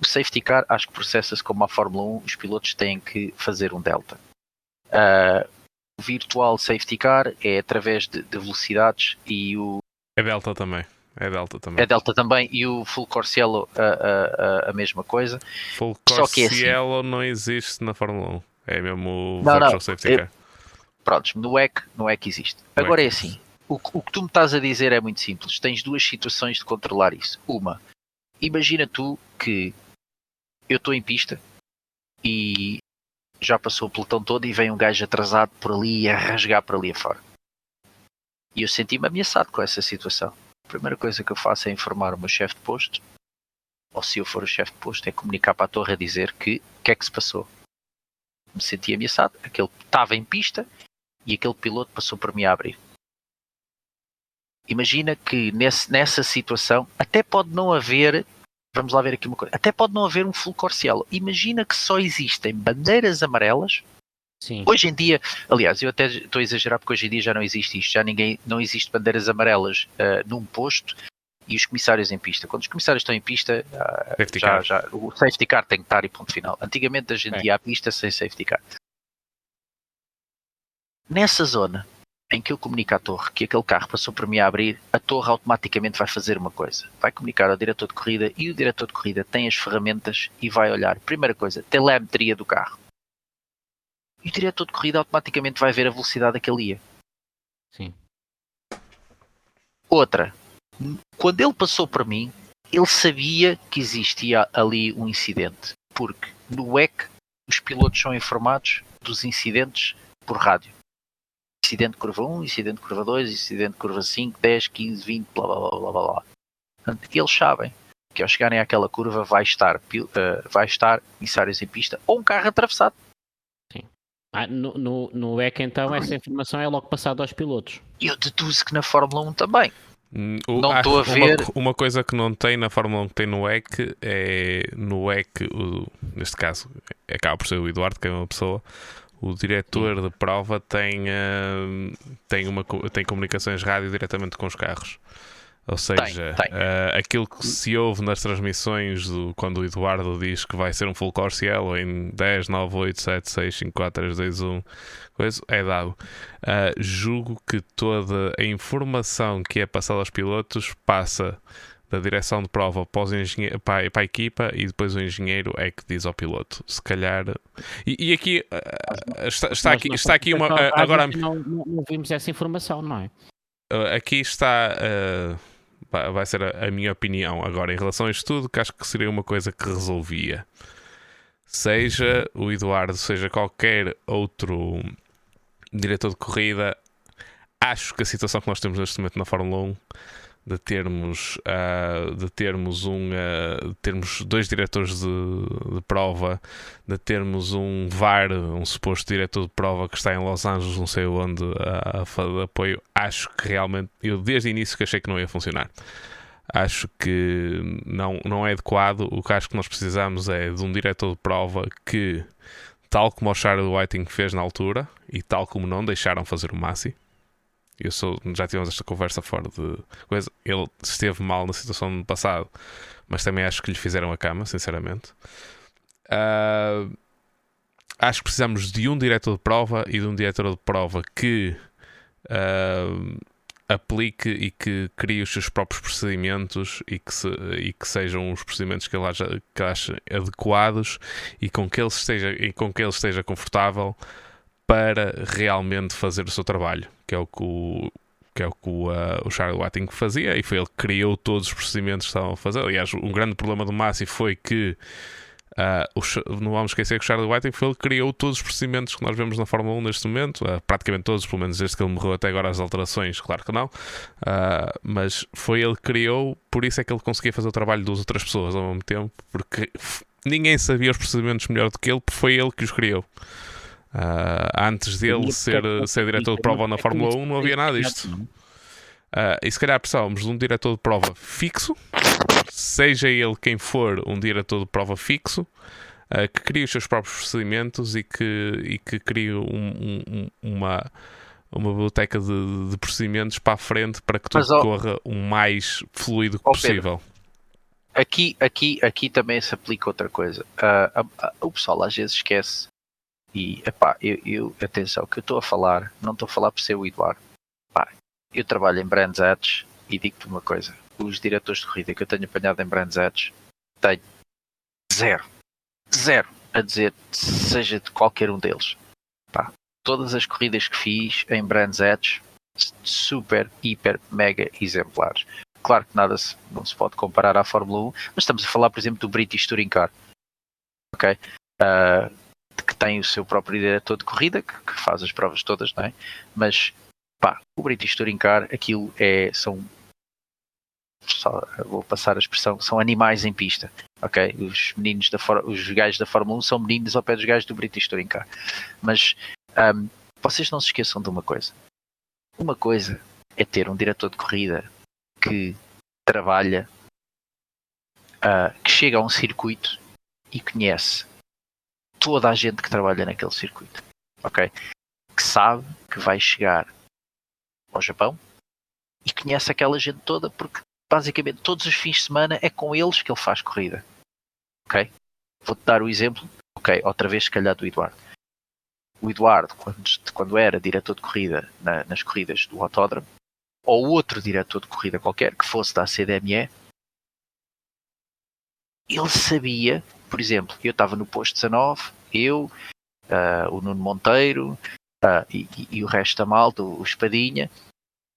o safety car acho que processa-se como a Fórmula 1, os pilotos têm que fazer um delta. Uh, o virtual safety car é através de, de, velocidades e o. É delta também. É delta também. É delta também e o full course yellow a, a, a, mesma coisa. Full course é assim. não existe na Fórmula 1. É mesmo o não, virtual não, safety car. Prontos, no WEC, no WEC existe. No Agora WEC é assim, o, o que tu me estás a dizer é muito simples. Tens duas situações de controlar isso. Uma, imagina tu que eu estou em pista e já passou o pelotão todo e vem um gajo atrasado por ali a rasgar por ali afora. E eu senti-me ameaçado com essa situação. A primeira coisa que eu faço é informar o meu chefe de posto, ou se eu for o chefe de posto, é comunicar para a torre a dizer que o que é que se passou. Me senti ameaçado. Aquele estava em pista e aquele piloto passou por mim a abrir. Imagina que nesse, nessa situação até pode não haver vamos lá ver aqui uma coisa. Até pode não haver um full corcielo. Imagina que só existem bandeiras amarelas. Sim. Hoje em dia, aliás, eu até estou a exagerar porque hoje em dia já não existe isto, já ninguém, não existe bandeiras amarelas uh, num posto e os comissários em pista. Quando os comissários estão em pista, uh, já, já, o safety car tem que estar e ponto final. Antigamente a gente é. ia à pista sem safety car. Nessa zona, em que eu comunico à torre que aquele carro passou por mim a abrir, a torre automaticamente vai fazer uma coisa. Vai comunicar ao diretor de corrida e o diretor de corrida tem as ferramentas e vai olhar. Primeira coisa, telemetria do carro. E o diretor de corrida automaticamente vai ver a velocidade a que ele ia. Sim. Outra, quando ele passou por mim, ele sabia que existia ali um incidente. Porque no WEC os pilotos são informados dos incidentes por rádio incidente curva 1, incidente curva 2, incidente curva 5, 10, 15, 20, blá blá blá blá blá. Portanto, eles sabem que ao chegarem àquela curva vai estar, uh, vai estar emissários em pista ou um carro atravessado. Sim. Ah, no, no, no EC então essa informação é logo passada aos pilotos. Eu deduzo que na Fórmula 1 também. Hum, o, não estou a ver. Uma, uma, coisa que não tem na Fórmula 1 que tem no EC é no EC, o, neste caso, acaba por ser o Eduardo, que é uma pessoa o diretor de prova tem, uh, tem, uma, tem comunicações rádio diretamente com os carros. Ou seja, tem, tem. Uh, aquilo que se ouve nas transmissões do, quando o Eduardo diz que vai ser um full course yellow em 10, 9, 8, 7, 6, 5, 4, 3, 2, 1, coisa, é dado. Uh, julgo que toda a informação que é passada aos pilotos passa da direção de prova para, para, para, a equipa e depois o engenheiro é que diz ao piloto. Se calhar. E, e aqui uh, está, está aqui, está aqui uma. Uh, agora não, não, vimos essa informação, não é? Uh, aqui está. vai ser a, a, minha opinião agora em relação a isto tudo, que acho que seria uma coisa que resolvia. Seja o Eduardo, seja qualquer outro diretor de corrida, acho que a situação que nós temos neste momento na Fórmula 1 de termos, uh, de termos um uh, de termos dois diretores de, de, prova, de termos um VAR, um suposto diretor de prova que está em Los Angeles, não sei onde, a, a apoio, acho que realmente eu desde o início que achei que não ia funcionar. Acho que não, não é adequado. O que acho que nós precisamos é de um diretor de prova que, tal como o Charlie Whiting fez na altura, e tal como não deixaram fazer o Massi, eu sou, já tivemos esta conversa fora de coisa. Ele esteve mal na situação do passado, mas também acho que lhe fizeram a cama, sinceramente. Uh, acho que precisamos de um diretor de prova e de um diretor de prova que uh, aplique e que crie os seus próprios procedimentos e que, se, e que sejam os procedimentos que ele acha, que acha adequados e com que ele esteja, e com que ele esteja confortável para realmente fazer o seu trabalho, que é o que o, que é o, que o, uh, o Charlie Watting fazia, e foi ele que criou todos os procedimentos que estavam a fazer. Aliás, um grande problema do Massi foi que uh, o, não vamos esquecer que o Charlie Whiting foi ele que criou todos os procedimentos que nós vemos na Fórmula 1 neste momento, uh, praticamente todos, pelo menos desde que ele morreu até agora as alterações, claro que não, mas foi ele que criou, por isso é que ele conseguia fazer o trabalho das outras pessoas ao mesmo tempo, porque ninguém sabia os procedimentos melhor do que ele, foi ele que os criou. Uh, antes dele ser, ser diretor de prova na Fórmula 1, não havia nada disto. Uh, e se calhar precisávamos de um diretor de prova fixo, seja ele quem for um diretor de prova fixo, uh, que crie os seus próprios procedimentos e que, e que crie um, um, uma, uma biblioteca de, de, procedimentos para a frente para que tudo Mas, corra o mais fluido possível. Pedro, aqui, aqui, aqui também se aplica outra coisa. o pessoal às vezes esquece e, epá, eu, eu atenção, que eu estou a falar, não estou a falar por ser o Eduardo. Epá, eu trabalho em Brands Ads e digo-te uma coisa: os diretores de corrida que eu tenho apanhado em Brands Ads, tenho zero, zero a dizer, seja de qualquer um deles. Epá, todas as corridas que fiz em Brands Ads, super, hiper, mega exemplares. Claro que nada se, não se pode comparar à Fórmula 1, mas estamos a falar, por exemplo, do British Touring Car. Ok? Uh, que tem o seu próprio diretor de corrida, que, que faz as provas todas, não é? Mas, pá, o British Touring Car, aquilo é, são, só, vou passar a expressão, são animais em pista, ok? Os meninos da, os gajos da Fórmula 1 são meninos ao pé dos gajos do British Touring Car. Mas, um, vocês não se esqueçam de uma coisa. Uma coisa é ter um diretor de corrida que trabalha, uh, que chega a um circuito e conhece toda a gente que trabalha naquele circuito, ok? Que sabe que vai chegar ao Japão e conhece aquela gente toda porque basicamente todos os fins de semana é com eles que ele faz corrida, ok? Vou-te dar o exemplo, ok, outra vez se calhar do Eduardo. O Eduardo, quando, quando era diretor de corrida na, nas corridas do autódromo, ou outro diretor de corrida qualquer que fosse da CDME, ele sabia por exemplo, eu estava no posto 19, eu, uh, o Nuno Monteiro uh, e, e, o resto da malta, o Espadinha,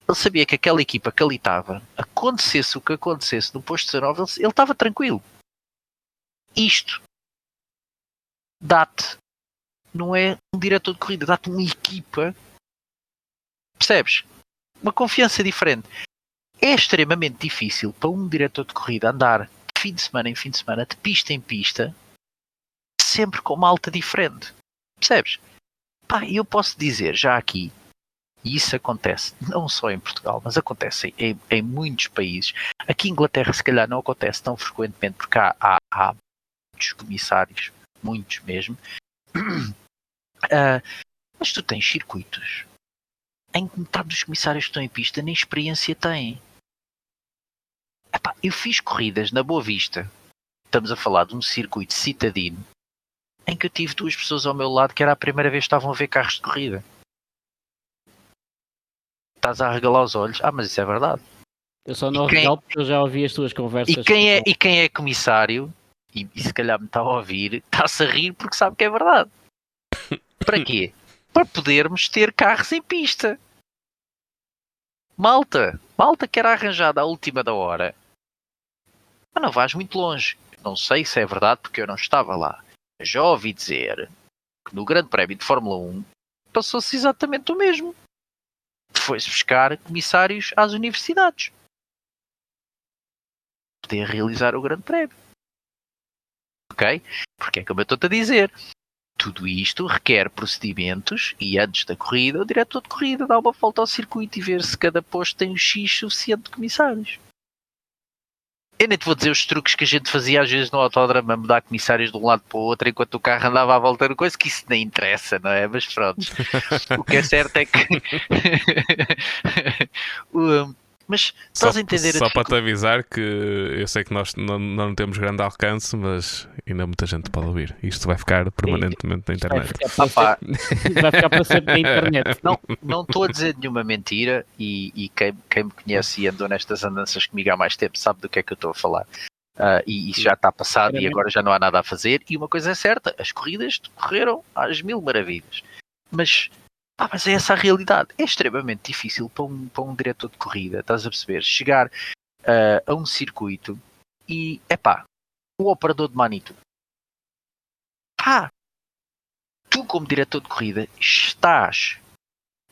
ele sabia que aquela equipa que ali estava, acontecesse o que acontecesse no posto 19, ele, ele estava tranquilo. Isto dá-te, não é um diretor de corrida, dá-te uma equipa, percebes? Uma confiança diferente. É extremamente difícil para um diretor de corrida andar fim de semana em fim de semana, de pista em pista, sempre com uma alta diferente. Percebes? Pá, eu posso dizer já aqui, e isso acontece não só em Portugal, mas acontece em, em muitos países. Aqui em Inglaterra, se calhar, não acontece tão frequentemente, porque há, há, há muitos comissários, muitos mesmo. Uh, mas tu tens circuitos em que metade dos comissários que estão em pista nem experiência têm. Epá, eu fiz corridas na Boa Vista. Estamos a falar de um circuito citadino em que eu tive duas pessoas ao meu lado que era a primeira vez que estavam a ver carros de corrida. Estás a regalar os olhos? Ah, mas isso é verdade. Eu só não quem... regalo porque eu já ouvi as tuas conversas. E quem, é, e quem é comissário, e, e se calhar me está a ouvir, está-se a rir porque sabe que é verdade. Para quê? Para podermos ter carros em pista. Malta, malta que era arranjada à última da hora. Mas não vais muito longe. Não sei se é verdade porque eu não estava lá. Já ouvi dizer que no Grande Prémio de Fórmula 1 passou-se exatamente o mesmo. Foi-se buscar comissários às universidades. poder realizar o Grande Prémio. Ok? Porque é como eu estou a dizer. Tudo isto requer procedimentos e antes da corrida, o diretor de corrida dá uma volta ao circuito e ver se cada posto tem o X suficiente de comissários. Eu nem te vou dizer os truques que a gente fazia às vezes no autódromo, a mudar comissários de um lado para o outro enquanto o carro andava à volta no coisa, que isso nem interessa, não é? Mas pronto. o que é certo é que. Mas estás só, a entender Só para te avisar que eu sei que nós não, não temos grande alcance, mas ainda muita gente pode ouvir. Isto vai ficar permanentemente na internet. Vai ficar para, sempre, vai ficar para sempre na internet. Não, não estou a dizer nenhuma mentira e, e quem, quem, me conhece e andou nestas andanças comigo há mais tempo sabe do que é que eu estou a falar. Uh, e isso já está passado e agora já não há nada a fazer. E uma coisa é certa: as corridas correram às mil maravilhas. Mas ah, mas é essa a realidade. É extremamente difícil para um, para um diretor de corrida, estás a perceber? Chegar uh, a um circuito e, é pá, o operador de Manitou. Pá, tu como diretor de corrida estás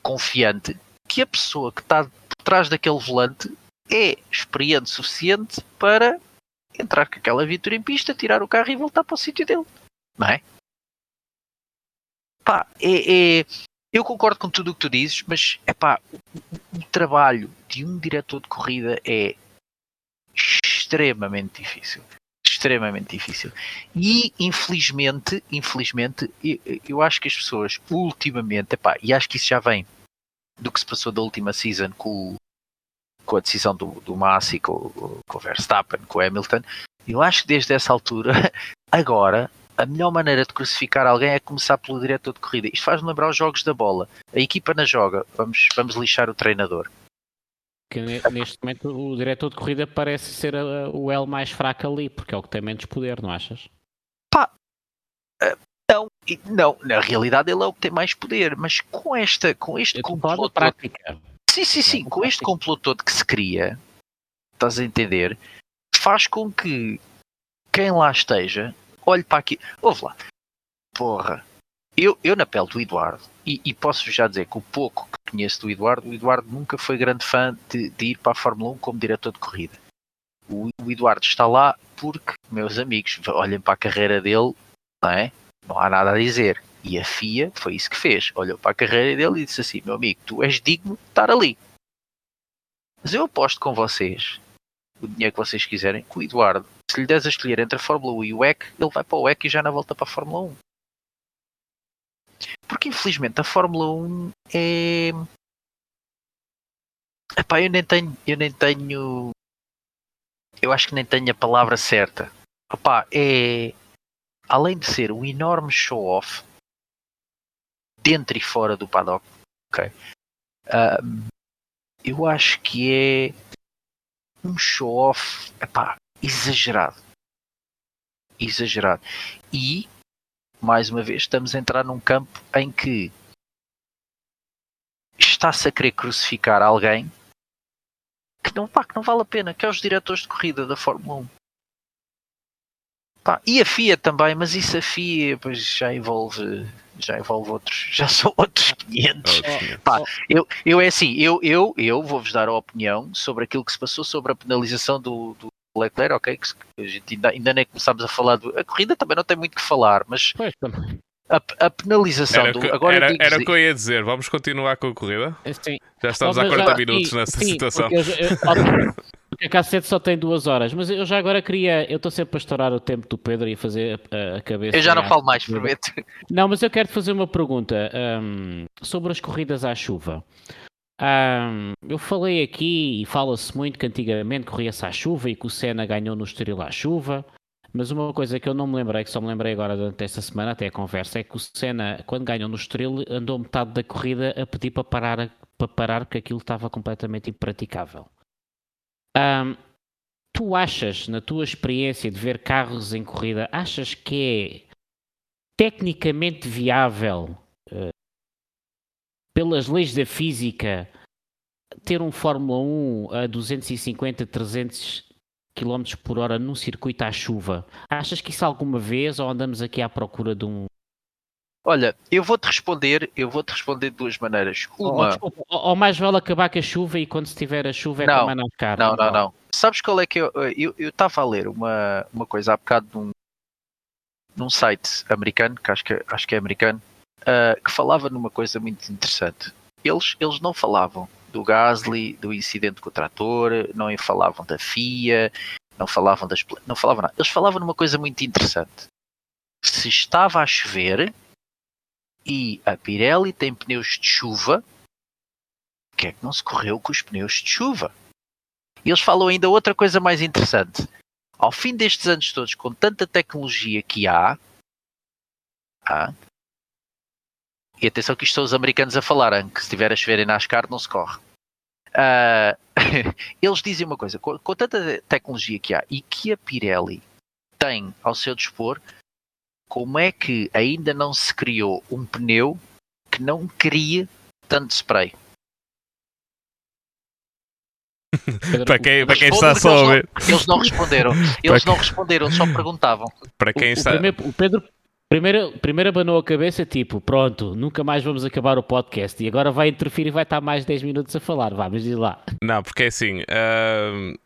confiante que a pessoa que está por trás daquele volante é experiente suficiente para entrar com aquela viatura em pista, tirar o carro e voltar para o sítio dele. Não é? Pá, é, é, eu concordo com tudo o que tu dizes, mas é pá, o, o trabalho de um diretor de corrida é extremamente difícil extremamente difícil. E infelizmente, infelizmente, eu, eu acho que as pessoas ultimamente, epá, e acho que isso já vem do que se passou da última season com, com a decisão do, do Massi, com, com o Verstappen, com o Hamilton, eu acho que desde essa altura, agora, a melhor maneira de crucificar alguém é começar pelo diretor de corrida. Isto faz-me lembrar os jogos da bola. A equipa na joga, vamos, vamos lixar o treinador. Que neste momento o diretor de corrida parece ser a, o L mais fraco ali, porque é o que tem menos poder, não achas? Pá, uh, não, não, na realidade ele é o que tem mais poder, mas com esta, com este complô prática. Sim, sim, sim, com prática. este complô todo que se cria, estás a entender, faz com que quem lá esteja olhe para aqui. Ouve lá. Porra. Eu, eu na pele do Eduardo, e, e posso já dizer que o pouco que conheço do Eduardo, o Eduardo nunca foi grande fã de, de ir para a Fórmula 1 como diretor de corrida. O, o, Eduardo está lá porque, meus amigos, olhem para a carreira dele, não é? Não há nada a dizer. E a FIA foi isso que fez. Olhou para a carreira dele e disse assim: meu amigo, tu és digno de estar ali. Mas eu aposto com vocês, o dinheiro que vocês quiserem, que o Eduardo se lhe des a escolher entre a Fórmula 1 e o WEC, ele vai para o WEC e já não volta para a Fórmula 1. Porque infelizmente a Fórmula 1 é. Epá, eu nem tenho. Eu nem tenho. Eu acho que nem tenho a palavra certa. Epá, é. Além de ser um enorme show-off dentro e fora do paddock, ok? Um, eu acho que é um show-off exagerado. Exagerado. E, mais uma vez, estamos a entrar num campo em que está-se a querer crucificar alguém que não, pá, que não vale a pena, que é os diretores de corrida da Fórmula 1. Pá, e a FIA também, mas isso a FIA pois, já envolve já envolve outros, já são outros 500. Pá, eu, eu é assim, eu, eu, eu vou-vos dar a opinião sobre aquilo que se passou sobre a penalização do, do Leclerc, ok, que a gente ainda, ainda nem começámos a falar do. A corrida também não tem muito que falar, mas a, a, penalização era do. Que, agora era, era o que eu ia dizer, vamos continuar com a corrida? Sim. Já estamos há 40 já, minutos sim, nessa sim, situação. Porque, eu, porque a cassete só tem duas horas, mas eu já agora queria. Eu estou sempre a estourar o tempo do Pedro e a fazer a, a cabeça. Eu já não falo mais, prometo. Não, mas eu quero te fazer uma pergunta um, sobre as corridas à chuva. Um, eu falei aqui e fala-se muito que antigamente corria-se à chuva e que o Senna ganhou no Estoril à chuva, mas uma coisa que eu não me lembrei, que só me lembrei agora durante esta semana, até a conversa, é que o Senna, quando ganhou no Estoril, andou metade da corrida a pedir para parar, para parar porque aquilo estava completamente impraticável. Um, tu achas, na tua experiência de ver carros em corrida, achas que é tecnicamente viável uh, pelas leis da física, ter um Fórmula 1 a 250, 300 km por hora num circuito à chuva, achas que isso alguma vez ou andamos aqui à procura de um Olha, eu vou-te responder, eu vou-te responder de duas maneiras. Uma. Ou, desculpa, ou, mais vale acabar com a chuva e quando estiver a chuva é Não, como a NASCAR. Não, não, não. Sabes qual é que eu. Eu estava a ler uma, uma coisa há bocado num, num site americano, que acho que, acho que é americano, uh, que falava numa coisa muito interessante. Eles, eles não falavam do Gasly, do incidente com o trator, não falavam da FIA, não falavam das. Não falavam nada. Eles falavam numa coisa muito interessante. Se estava a chover e a Pirelli tem pneus de chuva, o que é que não se correu com os pneus de chuva? E eles falam ainda outra coisa mais interessante. Ao fim destes anos todos, com tanta tecnologia que há, há e atenção que isto são os americanos a falarem, que se tiver a chover em NASCAR não se corre. Uh, eles dizem uma coisa, com, com, tanta tecnologia que há e que a Pirelli tem ao seu dispor, como é que ainda não se criou um pneu que não crie tanto spray? para quem, para quem está só a ver. Eles não responderam. Eles não responderam, só perguntavam. Para quem o, está... o, primeiro, o Pedro primeiro, primeiro abanou a cabeça, tipo, pronto, nunca mais vamos acabar o podcast. E agora vai interferir e vai estar mais 10 minutos a falar. Vamos ir lá. Não, porque é assim. Uh,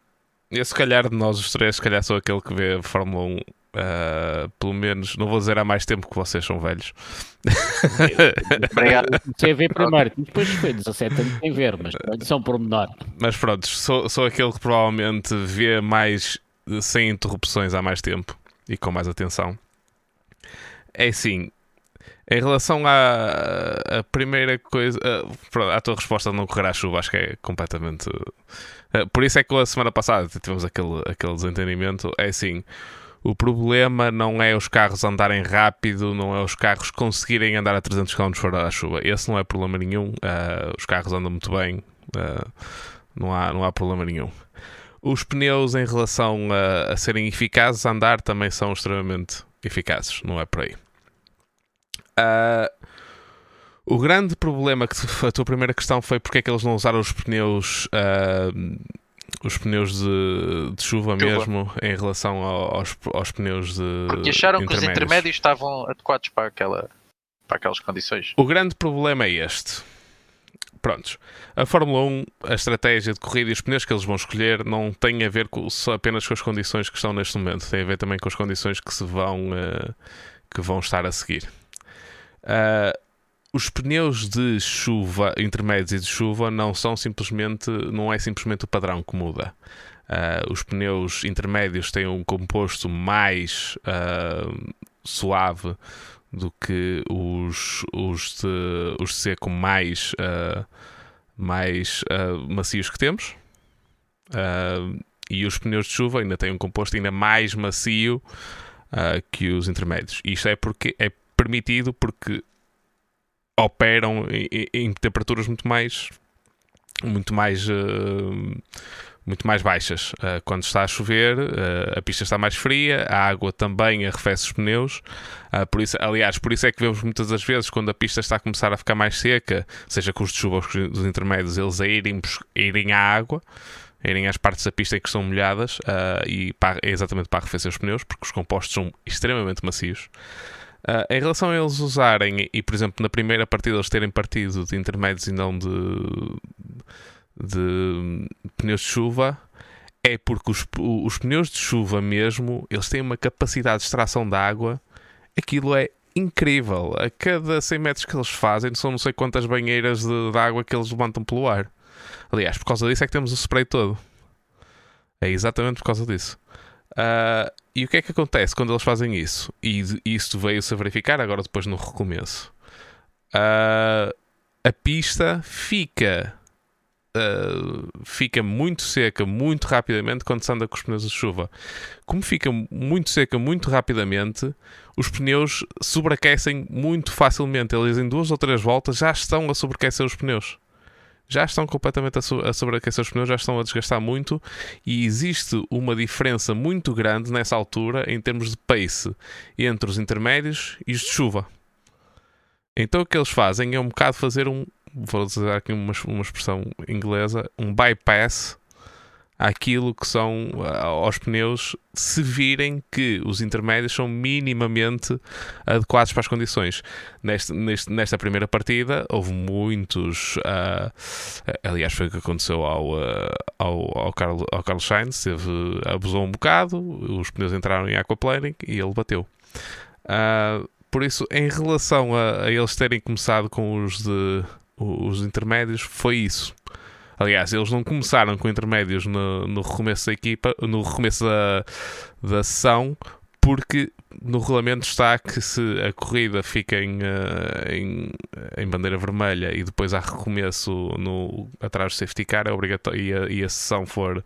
eu, se calhar, de nós os três, se calhar sou aquele que vê a Fórmula 1 Uh, pelo menos, não vou dizer há mais tempo que vocês são velhos. Obrigado. Comecei a ver primeiro, depois foi 17 anos sem ver, mas são por menor. Mas pronto, sou, sou aquele que provavelmente vê mais sem interrupções há mais tempo e com mais atenção. É assim, em relação à, primeira coisa, pronto, a tua resposta de não correr à chuva, acho que é completamente. Uh, por isso é que a semana passada tivemos aquele, aquele desentendimento. É assim o problema não é os carros andarem rápido, não é os carros conseguirem andar a 300 km fora da chuva. Esse não é problema nenhum. Uh, os carros andam muito bem, uh, não, há, não há problema nenhum. Os pneus, em relação a, a, serem eficazes a andar, também são extremamente eficazes, não é por aí. Uh, o grande problema que a tua primeira questão foi porque é que eles não usaram os pneus os pneus de, de chuva, chuva, mesmo em relação aos, aos pneus de. Porque acharam que os intermédios estavam adequados para, aquela, para aquelas condições. O grande problema é este. Prontos. A Fórmula 1, a estratégia de corrida e os pneus que eles vão escolher não tem a ver com, só apenas com as condições que estão neste momento, tem a ver também com as condições que se vão, uh, que vão estar a seguir. Uh, os pneus de chuva, intermédios e de chuva, não são simplesmente, não é simplesmente o padrão que muda. Uh, os pneus intermédios têm um composto mais uh, suave do que os, os, de, os de seco mais, uh, mais macios que temos. e os pneus de chuva ainda têm um composto ainda mais macio que os intermédios. Isto é porque é permitido porque operam em, em temperaturas muito mais muito mais uh, muito mais baixas. Uh, quando está a chover, uh, a pista está mais fria, a água também arrefece os pneus. por isso, aliás, por isso é que vemos muitas das vezes quando a pista está a começar a ficar mais seca, seja com os de chuva ou dos intermédios, eles a irem, a irem à água, irem às partes da pista que são molhadas e para, é exatamente para arrefecer os pneus, porque os compostos são extremamente macios. Uh, em relação a eles usarem, e por exemplo, na primeira partida eles terem partido de intermédios e não de, de pneus de chuva, é porque os, os pneus de chuva mesmo, eles têm uma capacidade de extração de água, aquilo é incrível. A cada 100 metros que eles fazem, são não sei quantas banheiras de, de água que eles levantam pelo ar. Aliás, por causa disso é que temos o spray todo. É exatamente por causa disso. Uh, e o que é que acontece quando eles fazem isso? E isso veio-se a verificar agora depois no recomeço. Uh, a pista fica uh, fica muito seca muito rapidamente quando se anda com os pneus de chuva. Como fica muito seca muito rapidamente, os pneus sobreaquecem muito facilmente. Eles em duas ou três voltas já estão a sobreaquecer os pneus já estão completamente a, so a sobreaquecer os pneus, já estão a desgastar muito e existe uma diferença muito grande nessa altura em termos de pace entre os intermédios e os de chuva. Então o que eles fazem é um bocado fazer um, vou usar aqui uma, uma expressão inglesa, um bypass àquilo que são aos pneus se virem que os intermédios são minimamente adequados para as condições. Neste, neste, nesta primeira partida houve muitos. Uh, aliás, foi o que aconteceu ao, uh, ao, ao, Carlos, ao Carlos Sainz, teve, abusou um bocado, os pneus entraram em aquaplaning e ele bateu. Uh, por isso, em relação a, a, eles terem começado com os, de, os intermédios, foi isso. Aliás, eles não começaram com intermédios no, no recomeço da equipa, no recomeço da, da sessão, porque no regulamento está que se a corrida fica em, uh, em, em, bandeira vermelha e depois há recomeço no, atrás do safety car é obrigatório, e, a, e a sessão for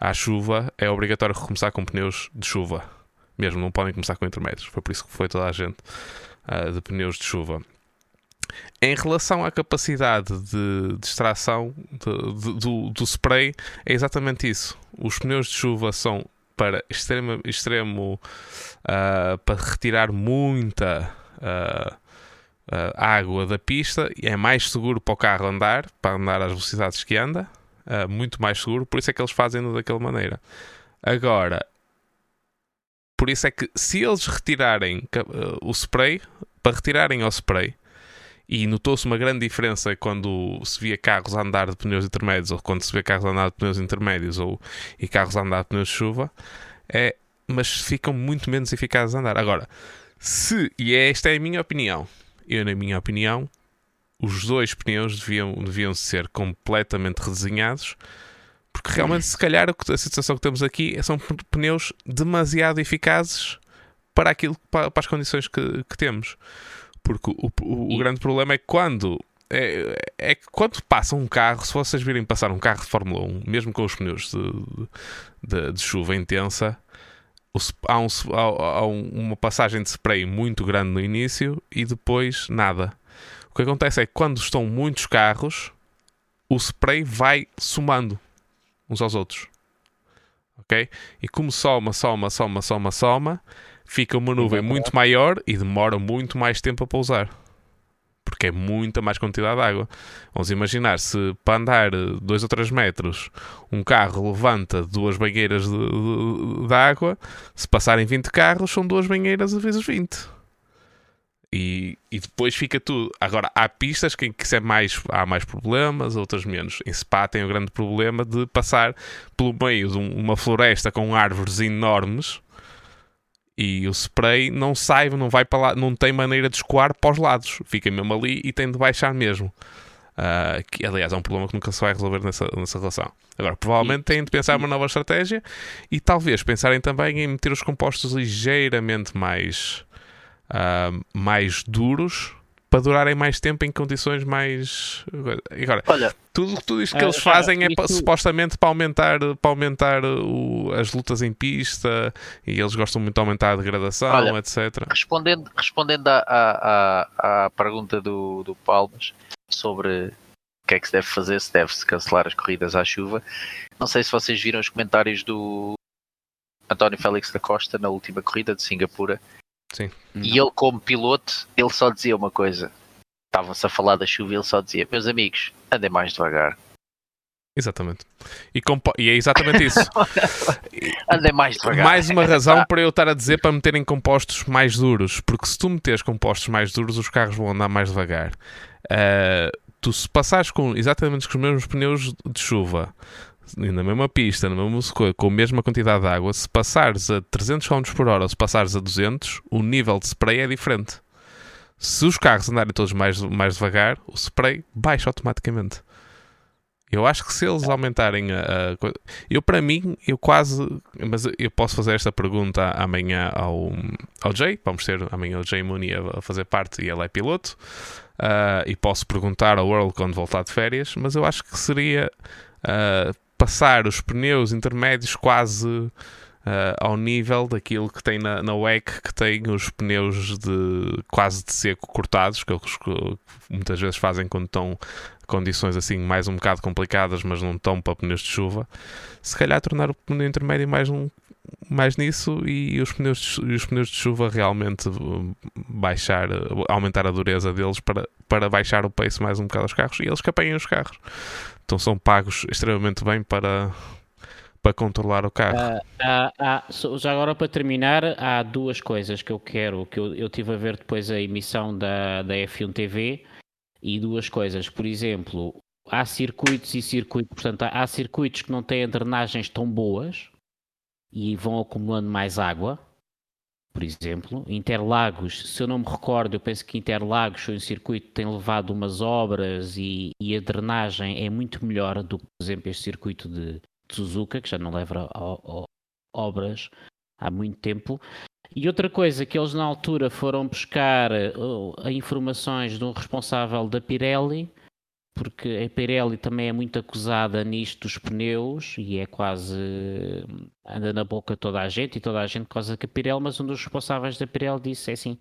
à chuva, é obrigatório recomeçar com pneus de chuva. Mesmo, não podem começar com intermédios. Foi por isso que foi toda a gente uh, de pneus de chuva. Em relação à capacidade de, de extração de, de, do, do spray, é exatamente isso. Os pneus de chuva são para extremo, extremo uh, para retirar muita uh, uh, água da pista. É mais seguro para o carro andar, para andar às velocidades que anda, muito mais seguro. Por isso é que eles fazem daquela maneira. Agora, por isso é que se eles retirarem o spray, para retirarem o spray, e notou-se uma grande diferença quando se via carros a andar de pneus intermédios ou quando se vê carros a andar de pneus intermédios ou, e carros a andar de pneus de chuva, é, mas ficam muito menos eficazes a andar. Agora, se, e é, esta é a minha opinião, eu, na minha opinião, os dois pneus deviam, deviam ser completamente redesenhados, porque realmente, se calhar, a situação que temos aqui são pneus demasiado eficazes para aquilo, para, para as condições que, que temos. Porque o, o, o grande problema é quando é, é, que quando passa um carro, se vocês virem passar um carro de Fórmula 1, mesmo com os pneus de, de, de chuva intensa, há, um, há, há, uma passagem de spray muito grande no início e depois nada. O que acontece é que quando estão muitos carros, o spray vai somando uns aos outros. Ok? E como soma, soma, soma, soma, soma, fica uma nuvem muito maior e demora muito mais tempo a pousar. Porque é muita mais quantidade de água. Vamos imaginar se para andar 2 ou 3 metros um carro levanta duas banheiras de, de, de, água, se passarem 20 carros, são duas banheiras vezes 20. E, e depois fica tudo. Agora, há pistas que, que é mais, há mais problemas, outras menos. Em Spa tem o grande problema de passar pelo meio de um, uma floresta com árvores enormes e o spray não sai, não vai para lá, não tem maneira de escoar para os lados, fica mesmo ali e tem de baixar mesmo. Uh, que, aliás, é um problema que nunca se vai resolver nessa, nessa relação. Agora, provavelmente têm de pensar uma nova estratégia e talvez pensarem também em meter os compostos ligeiramente mais, uh, mais duros para durarem mais tempo em condições mais. Agora, Olha, tudo, tudo isto que uh, eles fazem é supostamente para aumentar, para aumentar o, as lutas em pista e eles gostam muito de aumentar a degradação, Olha, etc. Respondendo, respondendo à, à, à pergunta do, do Palmas sobre o que é que se deve fazer, se deve-se cancelar as corridas à chuva, não sei se vocês viram os comentários do António Félix da Costa na última corrida de Singapura Sim. E ele, como piloto, ele só dizia uma coisa. Estavam-se a falar da chuva e ele só dizia: Meus amigos, andem mais devagar. Exatamente. E, e é exatamente isso. andem mais devagar. Mais uma razão para eu estar a dizer para meterem compostos mais duros. Porque se tu meteres compostos mais duros, os carros vão andar mais devagar. Uh, tu se passares com exatamente com os mesmos pneus de chuva na mesma pista, na mesma com a mesma quantidade de água, se passares a 300 km por hora ou se passares a 200, o nível de spray é diferente. Se os carros andarem todos mais, mais devagar, o spray baixa automaticamente. Eu acho que se eles aumentarem a, a, Eu, para mim, eu quase. Mas eu posso fazer esta pergunta amanhã ao, ao Jay. Vamos ter amanhã o Jay Mooney a, fazer parte e ele é piloto. Uh, e posso perguntar ao World quando voltar de férias. Mas eu acho que seria. Uh, passar os pneus intermédios quase uh, ao nível daquilo que tem na, na WEC, que tem os pneus de quase de seco cortados, que eles muitas vezes fazem quando estão condições assim mais um bocado complicadas, mas não estão para pneus de chuva. Se calhar tornar o pneu intermédio mais um mais nisso e os pneus de, os pneus de chuva realmente baixar, aumentar a dureza deles para, para baixar o pace mais um bocado aos carros e eles que os carros. Então são pagos extremamente bem para, para controlar o carro. Uh, há, já agora para terminar, há duas coisas que eu quero, que eu, eu tive a ver depois a emissão da, da F1 TV e duas coisas. Por exemplo, há circuitos e circuitos, portanto, há, há circuitos que não têm drenagens tão boas e vão acumulando mais água. Por exemplo, Interlagos, se eu não me recordo, eu penso que Interlagos foi um circuito que tem levado umas obras e, e a drenagem é muito melhor do que, por exemplo, este circuito de, Suzuka, que já não leva a, a, a obras há muito tempo. E outra coisa que eles na altura foram buscar uh, informações de um responsável da Pirelli, porque a Pirelli também é muito acusada nisto dos pneus e é quase anda na boca toda a gente e toda a gente causa que a Pirelli, mas um dos responsáveis da Pirelli disse é assim: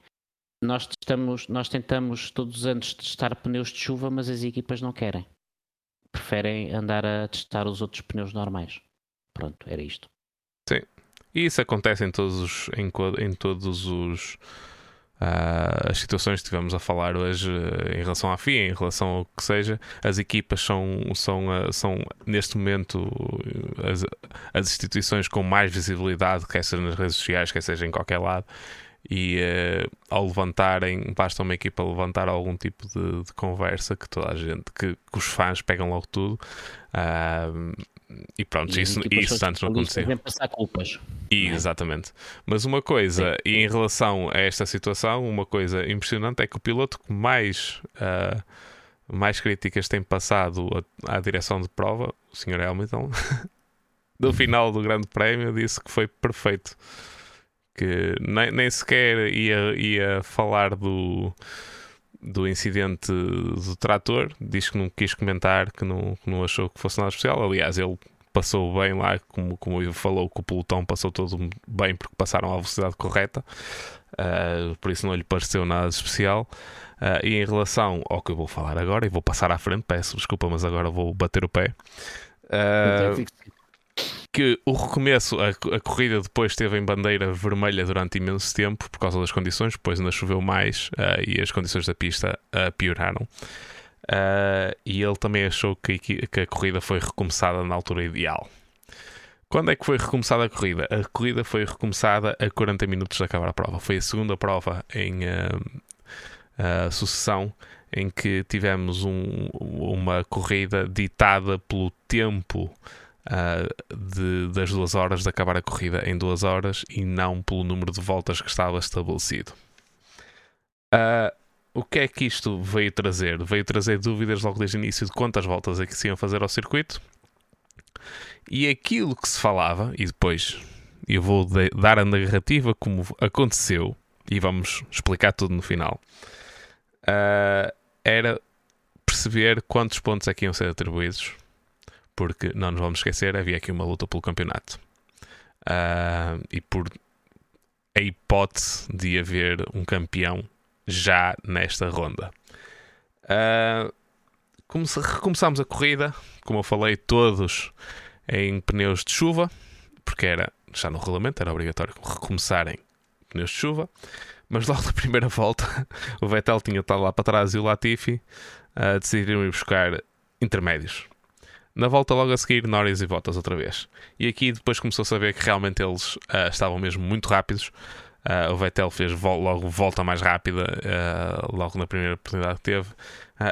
nós testamos, nós tentamos todos os anos testar pneus de chuva, mas as equipas não querem preferem andar a testar os outros pneus normais. Pronto, era isto. Sim. E isso acontece em todos os, em, em todos os uh, as situações que estivemos a falar hoje uh, em relação à FIA, em relação ao que seja. As equipas são, são, uh, são neste momento as, as instituições com mais visibilidade, quer seja nas redes sociais, quer seja em qualquer lado e uh, ao levantarem, basta uma equipa levantar algum tipo de, de conversa que toda a gente, que, que, os fãs pegam logo tudo. E pronto, e isso, isso antes não acontecia. passar culpas. E, é? Exatamente. Mas uma coisa, Sim. e em relação a esta situação, uma coisa impressionante é que o piloto que mais, uh, mais críticas tem passado à, à direção de prova, o Sr. Hamilton, no final do Grande Prémio, disse que foi perfeito que nem, nem sequer ia, ia falar do, do incidente do trator, diz que não quis comentar, que não, que não achou que fosse nada especial. Aliás, ele passou bem lá, como, como ele falou, que o pelotão passou todo bem porque passaram à velocidade correta, uh, por isso não lhe pareceu nada especial. Uh, e em relação ao que eu vou falar agora, e vou passar à frente, peço desculpa, mas agora vou bater o pé. Uh, que o recomeço, a, a, corrida depois esteve em bandeira vermelha durante imenso tempo por causa das condições, depois ainda choveu mais uh, e as condições da pista uh, pioraram. Uh, e ele também achou que, que, a corrida foi recomeçada na altura ideal. Quando é que foi recomeçada a corrida? A corrida foi recomeçada a 40 minutos de acabar a prova. Foi a segunda prova em sucessão em que tivemos um, uma corrida ditada pelo tempo uh, de, das duas horas de acabar a corrida em duas horas e não pelo número de voltas que estava estabelecido. Uh, o que é que isto veio trazer? Veio trazer dúvidas logo desde o início de quantas voltas é que se iam fazer ao circuito. E aquilo que se falava, e depois eu vou dar a narrativa como aconteceu, e vamos explicar tudo no final, uh, era perceber quantos pontos é que iam ser atribuídos porque não nos vamos esquecer, havia aqui uma luta pelo campeonato. Uh, e por a hipótese de haver um campeão já nesta ronda. Uh, recomeçámos a corrida, como eu falei, todos em pneus de chuva, porque era já no regulamento, era obrigatório recomeçarem pneus de chuva. Mas logo na primeira volta, o Vettel tinha estado lá para trás e o Latifi uh, decidiram ir buscar intermédios. Na volta logo a seguir, Norris e Bottas outra vez. E aqui depois começou a saber que realmente eles uh, estavam mesmo muito rápidos. Uh, o Vettel fez logo volta mais rápida, uh, logo na primeira oportunidade que teve.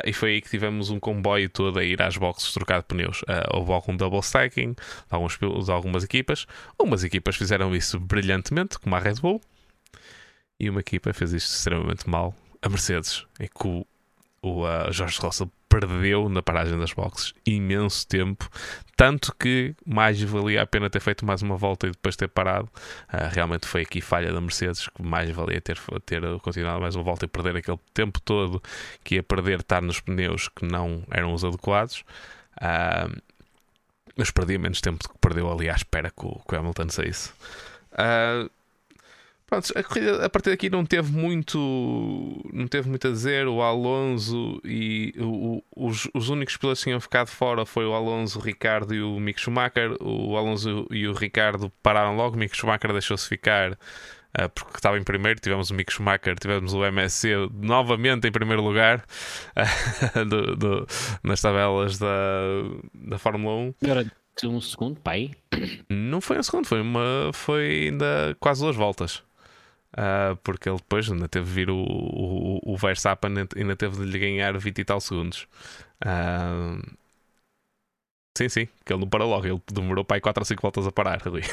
e foi aí que tivemos um comboio todo a ir às boxes trocar de pneus. houve algum double stacking de, alguns, de algumas equipas. Umas equipas fizeram isso brilhantemente, como a Red Bull. E uma equipa fez isto extremamente mal, a Mercedes, em que o, o Jorge Russell perdeu na paragem das boxes imenso tempo, tanto que mais valia a pena ter feito mais uma volta e depois ter parado. Uh, realmente foi aqui falha da Mercedes, que mais valia ter, ter continuado mais uma volta e perder aquele tempo todo que ia perder estar nos pneus que não eram os adequados. Uh, mas perdia menos tempo do que perdeu ali à espera que o, que o Hamilton saísse. Uh, Pronto, a corrida a partir daqui não teve muito não teve muito a dizer. O Alonso e o, os, os únicos pilotos que tinham ficado fora foi o Alonso, o Ricardo e o Mick Schumacher. O Alonso e o Ricardo pararam logo. O Mick Schumacher deixou-se ficar uh, porque estava em primeiro. Tivemos o Mick Schumacher, tivemos o MSC novamente em primeiro lugar uh, do, do, nas tabelas da, da Fórmula 1. um segundo, pai. Não foi um segundo, foi, uma, foi ainda quase duas voltas. Uh, porque ele depois ainda teve de vir o, o, o Verstappen, ainda teve de lhe ganhar 20 e tal segundos. Uh, sim, sim, que ele não parou logo, ele demorou para aí 4 ou 5 voltas a parar, Rui.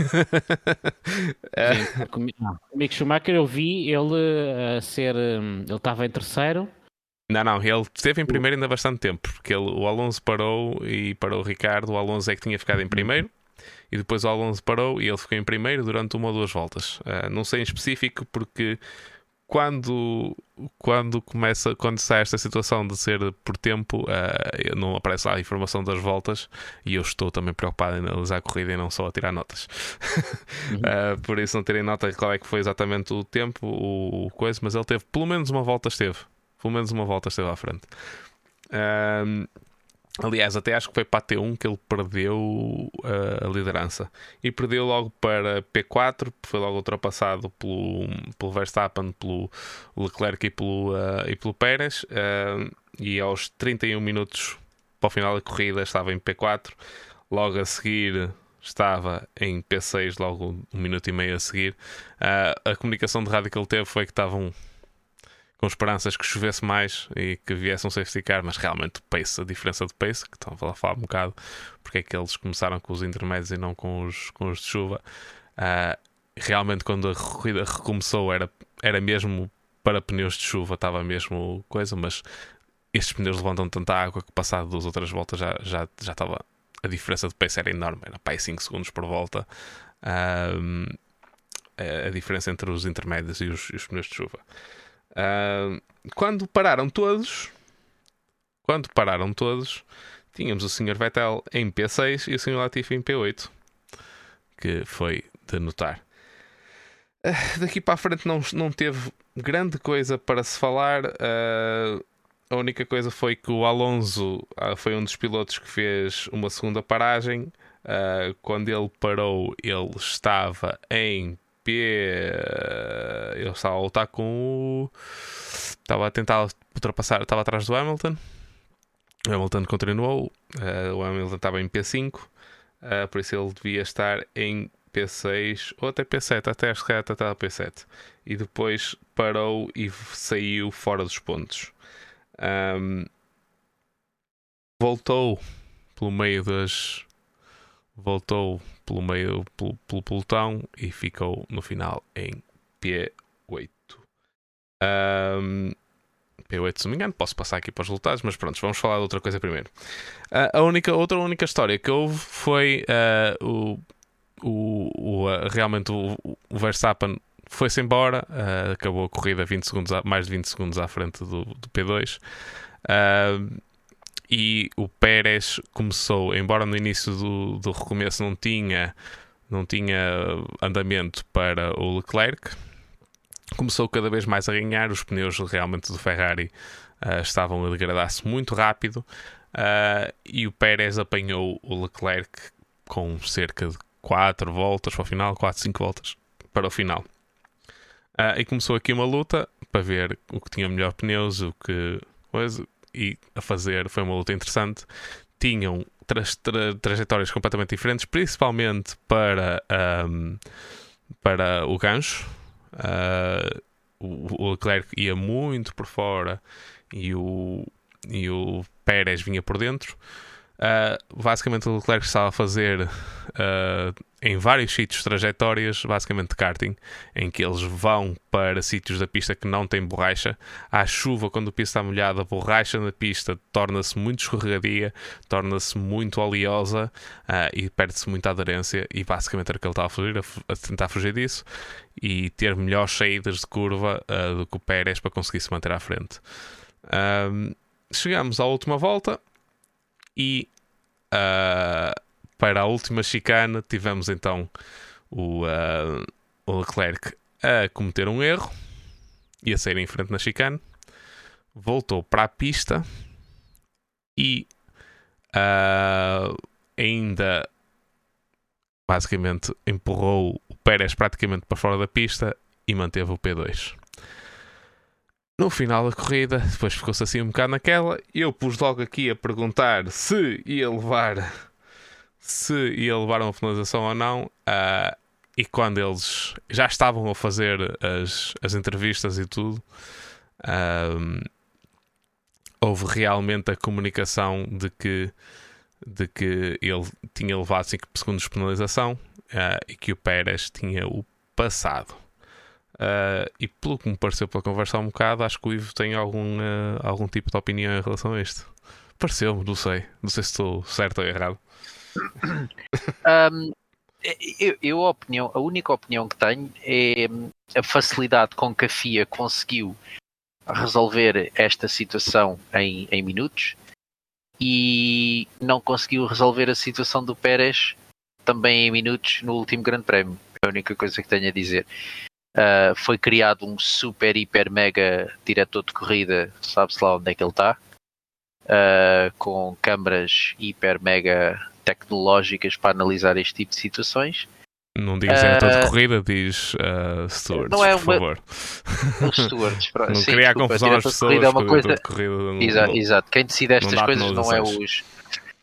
sim, comigo, comigo Schumacher eu vi ele a ser. Hum, ele estava em terceiro. Não, não, ele esteve em primeiro ainda bastante tempo, porque ele, o Alonso parou e parou o Ricardo, o Alonso é que tinha ficado em primeiro e depois o Alonso parou e ele ficou em primeiro durante uma ou duas voltas. Uh, não sei em específico porque quando, quando começa, quando sai esta situação de ser por tempo, uh, não aparece lá a informação das voltas e eu estou também preocupado em analisar a corrida e não só a tirar notas. Uh, por isso não terem nota qual é que foi exatamente o tempo, o, o coisa, mas ele teve pelo menos uma volta esteve. Pelo menos uma volta esteve à frente. Uh, Aliás, até acho que foi para a T1 que ele perdeu uh, a liderança. E perdeu logo para P4, foi logo ultrapassado pelo, pelo Verstappen, pelo Leclerc e pelo, uh, e pelo Pérez. Uh, e aos 31 minutos para o final da corrida estava em P4. Logo a seguir estava em P6, logo um minuto e meio a seguir. a comunicação de rádio que ele teve foi que estavam com esperanças que chovesse mais e que viesse um safety car, mas realmente o pace, a diferença de pace, que estão a falar um bocado, porque é que eles começaram com os intermédios e não com os, com os de chuva. Uh, realmente, quando a corrida recomeçou, era, era mesmo para pneus de chuva, estava mesmo coisa, mas estes pneus levantam tanta água que, passado duas outras voltas, já, já, já estava. A diferença de pace era enorme, era para 5 segundos por volta. Uh, a diferença entre os intermédios e os, e os pneus de chuva. Uh, quando pararam todos, quando pararam todos, tínhamos o Sr. Vettel em P6 e o Sr. Latifi em P8, que foi de notar. Uh, daqui para a frente não, não teve grande coisa para se falar. Uh, a única coisa foi que o Alonso foi um dos pilotos que fez uma segunda paragem. quando ele parou, ele estava em Ele estava a lutar com o. Estava a tentar ultrapassar, estava atrás do Hamilton. O Hamilton continuou. Uh, o Hamilton estava em P5, uh, eh, por isso ele devia estar em P6 ou até P7, até acho que até estava P7. E depois parou e saiu fora dos pontos. Um, voltou pelo meio das. Voltou pelo meio pelo, pelo pelotão e ficou no final em P8. Um, P8, se não me engano, posso passar aqui para os resultados, mas pronto, vamos falar de outra coisa primeiro. Uh, a única, outra única história que houve foi uh, o, o, o uh, realmente o, o Verstappen foi-se embora, acabou a corrida 20 segundos a, mais de 20 segundos à frente do, do P2. Uh, e o Pérez começou, embora no início do, do recomeço não tinha, não tinha andamento para o Leclerc, começou cada vez mais a ganhar. Os pneus realmente do Ferrari uh, estavam a degradar-se muito rápido uh, e o Pérez apanhou o Leclerc com cerca de 4 voltas para o final, 4, 5 voltas para o final. Uh, e começou aqui uma luta para ver o que tinha melhor pneus, o que e a fazer. Foi uma luta interessante. Tinham tra tra trajetórias completamente diferentes, principalmente para, um, para o gancho. Uh, o, Leclerc ia muito por fora e o, e o Pérez vinha por dentro. Uh, basicamente, o Leclerc estava a fazer uh, em vários sítios trajetórias, basicamente de karting, em que eles vão para sítios da pista que não têm borracha. Há chuva, quando a pista está molhada, a borracha na pista torna-se muito escorregadia, torna-se muito oleosa uh, e perde-se muita aderência. E basicamente era o que ele estava a, fugir, a, a tentar fugir disso e ter melhores saídas de curva do que o Pérez para conseguir se manter à frente. chegamos à última volta e uh, para a última chicane tivemos então o, uh, o Leclerc a cometer um erro e a sair em frente na chicane, voltou para a pista e uh, ainda basicamente empurrou o Pérez praticamente para fora da pista e manteve o P2. No final da corrida, depois ficou-se assim um bocado naquela. Eu pus logo aqui a perguntar se ia levar se ia levar uma penalização ou não. Uh, e quando eles já estavam a fazer as, as entrevistas e tudo, uh, houve realmente a comunicação de que, de que ele tinha levado 5 segundos de penalização uh, e que o Pérez tinha o passado. Uh, e pelo que me pareceu pela conversa um bocado, acho que o Ivo tem algum, uh, algum tipo de opinião em relação a isto. Pareceu-me, não sei. Não sei se estou certo ou errado. Um, eu, eu, a, opinião, a única opinião que tenho é a facilidade com que a FIA conseguiu resolver esta situação em, em minutos e não conseguiu resolver a situação do Pérez também em minutos no último Grande Prémio. É a única coisa que tenho a dizer. Uh, foi criado um super, hiper, mega diretor de corrida, sabe-se lá onde é que ele está, uh, com câmaras hiper, mega tecnológicas para analisar este tipo de situações. Não diz diretor uh, de corrida, diz uh, stewards, não é uma... por favor. stewards, não sim, criar desculpa, confusão às pessoas. É uma coisa... Corrida, exato, exato, quem decide estas coisas não é os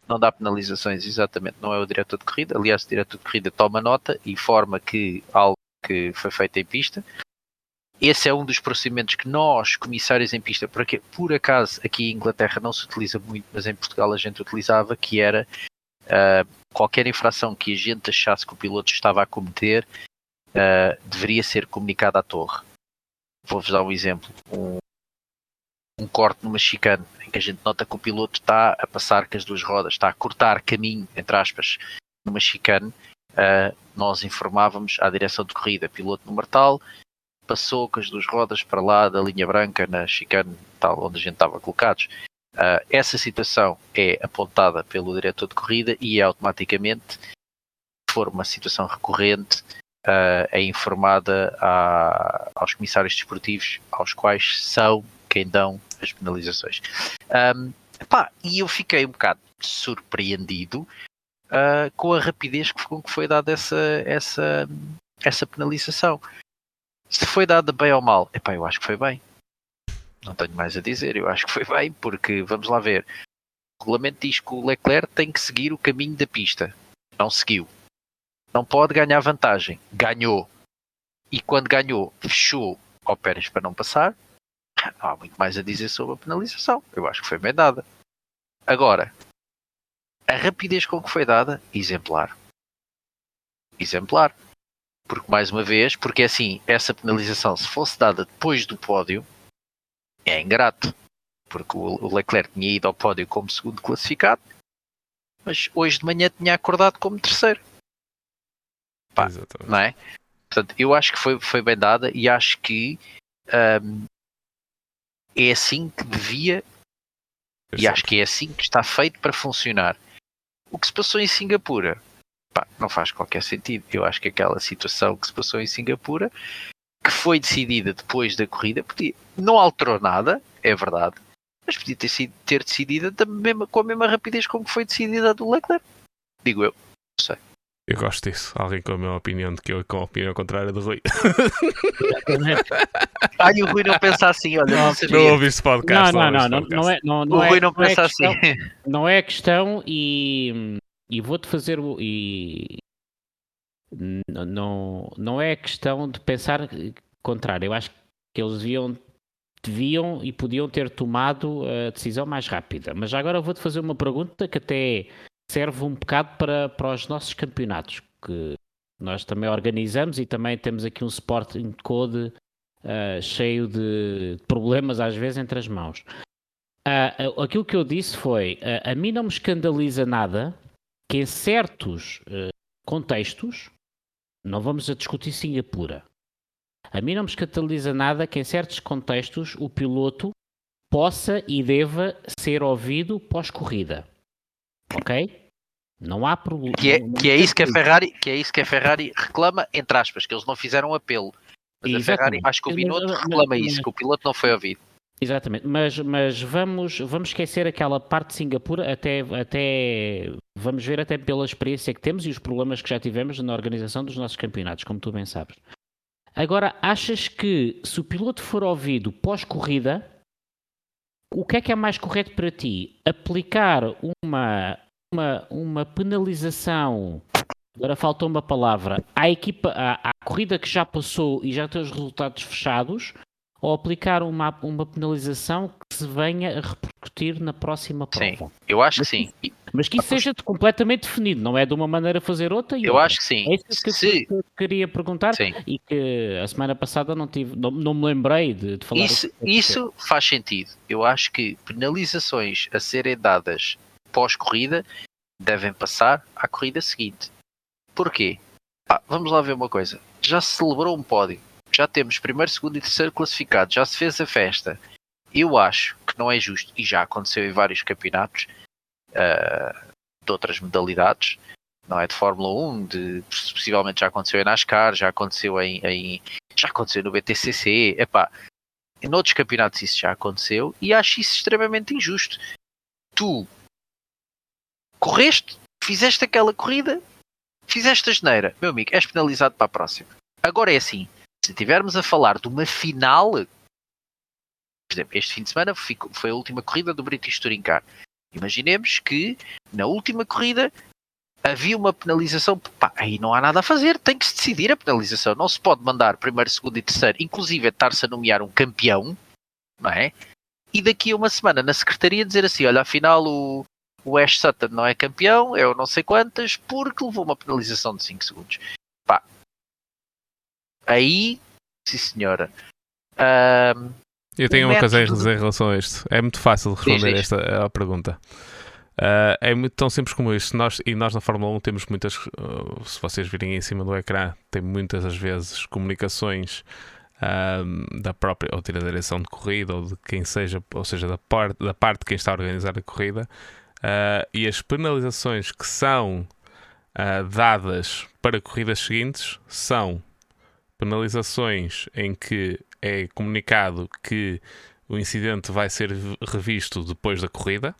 não dá penalizações, exatamente, não é o diretor de corrida. Aliás, o diretor de corrida toma nota e informa que algo que foi feito em pista. Esse é um dos procedimentos que nós, comissários em pista, porque por acaso aqui em Inglaterra não se utiliza muito, mas em Portugal a gente utilizava, que era uh, qualquer infração que a gente achasse que o piloto estava a cometer uh, deveria ser comunicada à torre. Vou-vos dar um exemplo. Um, um corte numa chicane, em que a gente nota que o piloto está a passar com as duas rodas, está a cortar caminho, entre aspas, numa chicane, uh, nós informávamos à direção de corrida, piloto número tal, passou com as duas rodas para lá da linha branca na chicane tal, onde a gente estava colocados. Uh, essa situação é apontada pelo diretor de corrida e é automaticamente, se for uma situação recorrente, uh, é informada a, aos comissários desportivos, aos quais são quem dão as penalizações. Um, pá, e eu fiquei um bocado surpreendido uh, com a rapidez com que foi dada essa, essa, essa penalização. Se foi dada bem ou mal, epá, eu acho que foi bem. Não tenho mais a dizer, eu acho que foi bem, porque vamos lá ver. O regulamento diz que o Leclerc tem que seguir o caminho da pista. Não seguiu. Não pode ganhar vantagem. Ganhou. E quando ganhou, fechou ao Pérez para não passar. Não há muito mais a dizer sobre a penalização. Eu acho que foi bem dada. Agora, a rapidez com que foi dada, exemplar. Exemplar. Porque, mais uma vez, porque assim, essa penalização, se fosse dada depois do pódio, é ingrato. Porque o Leclerc tinha ido ao pódio como segundo classificado, mas hoje de manhã tinha acordado como terceiro. Pá, não é? Portanto, eu acho que foi, foi bem dada e acho que um, é assim que devia e acho que é assim que está feito para funcionar. O que se passou em Singapura pá, não faz qualquer sentido. Eu acho que aquela situação que se passou em Singapura, que foi decidida depois da corrida, podia, não alterou nada, é verdade, mas podia ter, sido, ter decidida da mesma, com a mesma rapidez como foi decidida a do Leclerc. Digo eu, não sei. Eu gosto disso. Alguém com a minha opinião do que eu com a opinião contrária do Rui. Ai, o Rui não pensa assim, olha. Não, não, não ouvi esse podcast. Não, não, não, não, é, não, não o é, Rui não, não pensa é questão, assim. Não é questão e, e vou-te fazer o. E, não, não é questão de pensar contrário. Eu acho que eles deviam, deviam e podiam ter tomado a decisão mais rápida. Mas agora vou-te fazer uma pergunta que até serve um bocado para, para os nossos campeonatos, que nós também organizamos e também temos aqui um Sporting Code uh, cheio de problemas às vezes entre as mãos. Uh, aquilo que eu disse foi: uh, a mim não me escandaliza nada que em certos contextos, não vamos a discutir Singapura, a mim não me escandaliza nada que em certos contextos o piloto possa e deva ser ouvido pós-corrida. Ok? Não há problema. Que é, que é isso que a Ferrari, que é isso que a Ferrari reclama, entre aspas, que eles não fizeram apelo. Mas Exatamente. a Ferrari, acho que o Binotto reclama isso, que o piloto não foi ouvido. Exatamente, mas, mas vamos, vamos esquecer aquela parte de Singapura, até, até vamos ver até pela experiência que temos e os problemas que já tivemos na organização dos nossos campeonatos, como tu bem sabes. Agora, achas que se o piloto for ouvido pós-corrida, o que é que é mais correto para ti? Aplicar uma uma, uma penalização, agora faltou uma palavra, à equipa, à, à corrida que já passou e já tem os resultados fechados, ou aplicar uma, uma penalização que se venha a repercutir na próxima prova. Sim, eu acho que sim. Mas que isso seja completamente definido, não é de uma maneira fazer outra e Eu outra. acho que sim. É isso que, eu queria perguntar Sim. e que a semana passada não, tive, não, não me lembrei de, de falar. Isso, isso. isso faz sentido. Eu acho que penalizações a serem dadas pós-corrida devem passar à corrida seguinte. Porquê? Pá, vamos lá ver uma coisa. Já se celebrou um pódio. Já temos primeiro, segundo e terceiro classificado. Já se fez a festa. Eu acho que não é justo, e já aconteceu em vários campeonatos ah, de outras modalidades, não é de Fórmula 1, de, possivelmente já aconteceu em NASCAR, já aconteceu em, em- já aconteceu no BTCC, epá, em outros campeonatos isso já aconteceu e acho isso extremamente injusto. Tu correste, fizeste aquela corrida, fizeste a geneira, meu amigo, és penalizado para a próxima. Agora é assim, se estivermos a falar de uma final, por exemplo, este fim de semana foi a última corrida do British Touring Car. Imaginemos que na última corrida havia uma penalização, pá, aí não há nada a fazer, tem que se decidir a penalização. Não se pode mandar primeiro, segundo e terceiro, inclusive estar-se a nomear um campeão, não é? E daqui a uma semana na secretaria dizer assim: olha, afinal o, o Ash Sutton não é campeão, eu não sei quantas, porque levou uma penalização de 5 segundos. Pá, aí, sim senhora. Ahm, Eu tenho uma coisa a dizer em relação a isto. É muito fácil responder Diz, diz. esta a pergunta. Ah, é muito tão simples como isto. Nós, e nós na Fórmula 1 temos muitas. ah, se vocês virem em cima do ecrã, tem muitas às vezes comunicações ah, da própria, ou da direção de corrida, ou de quem seja, ou seja, da parte, da parte de quem está a organizar a corrida. Ah, e as penalizações que são ah, dadas para corridas seguintes são penalizações em que é comunicado que o incidente vai ser revisto depois da corrida.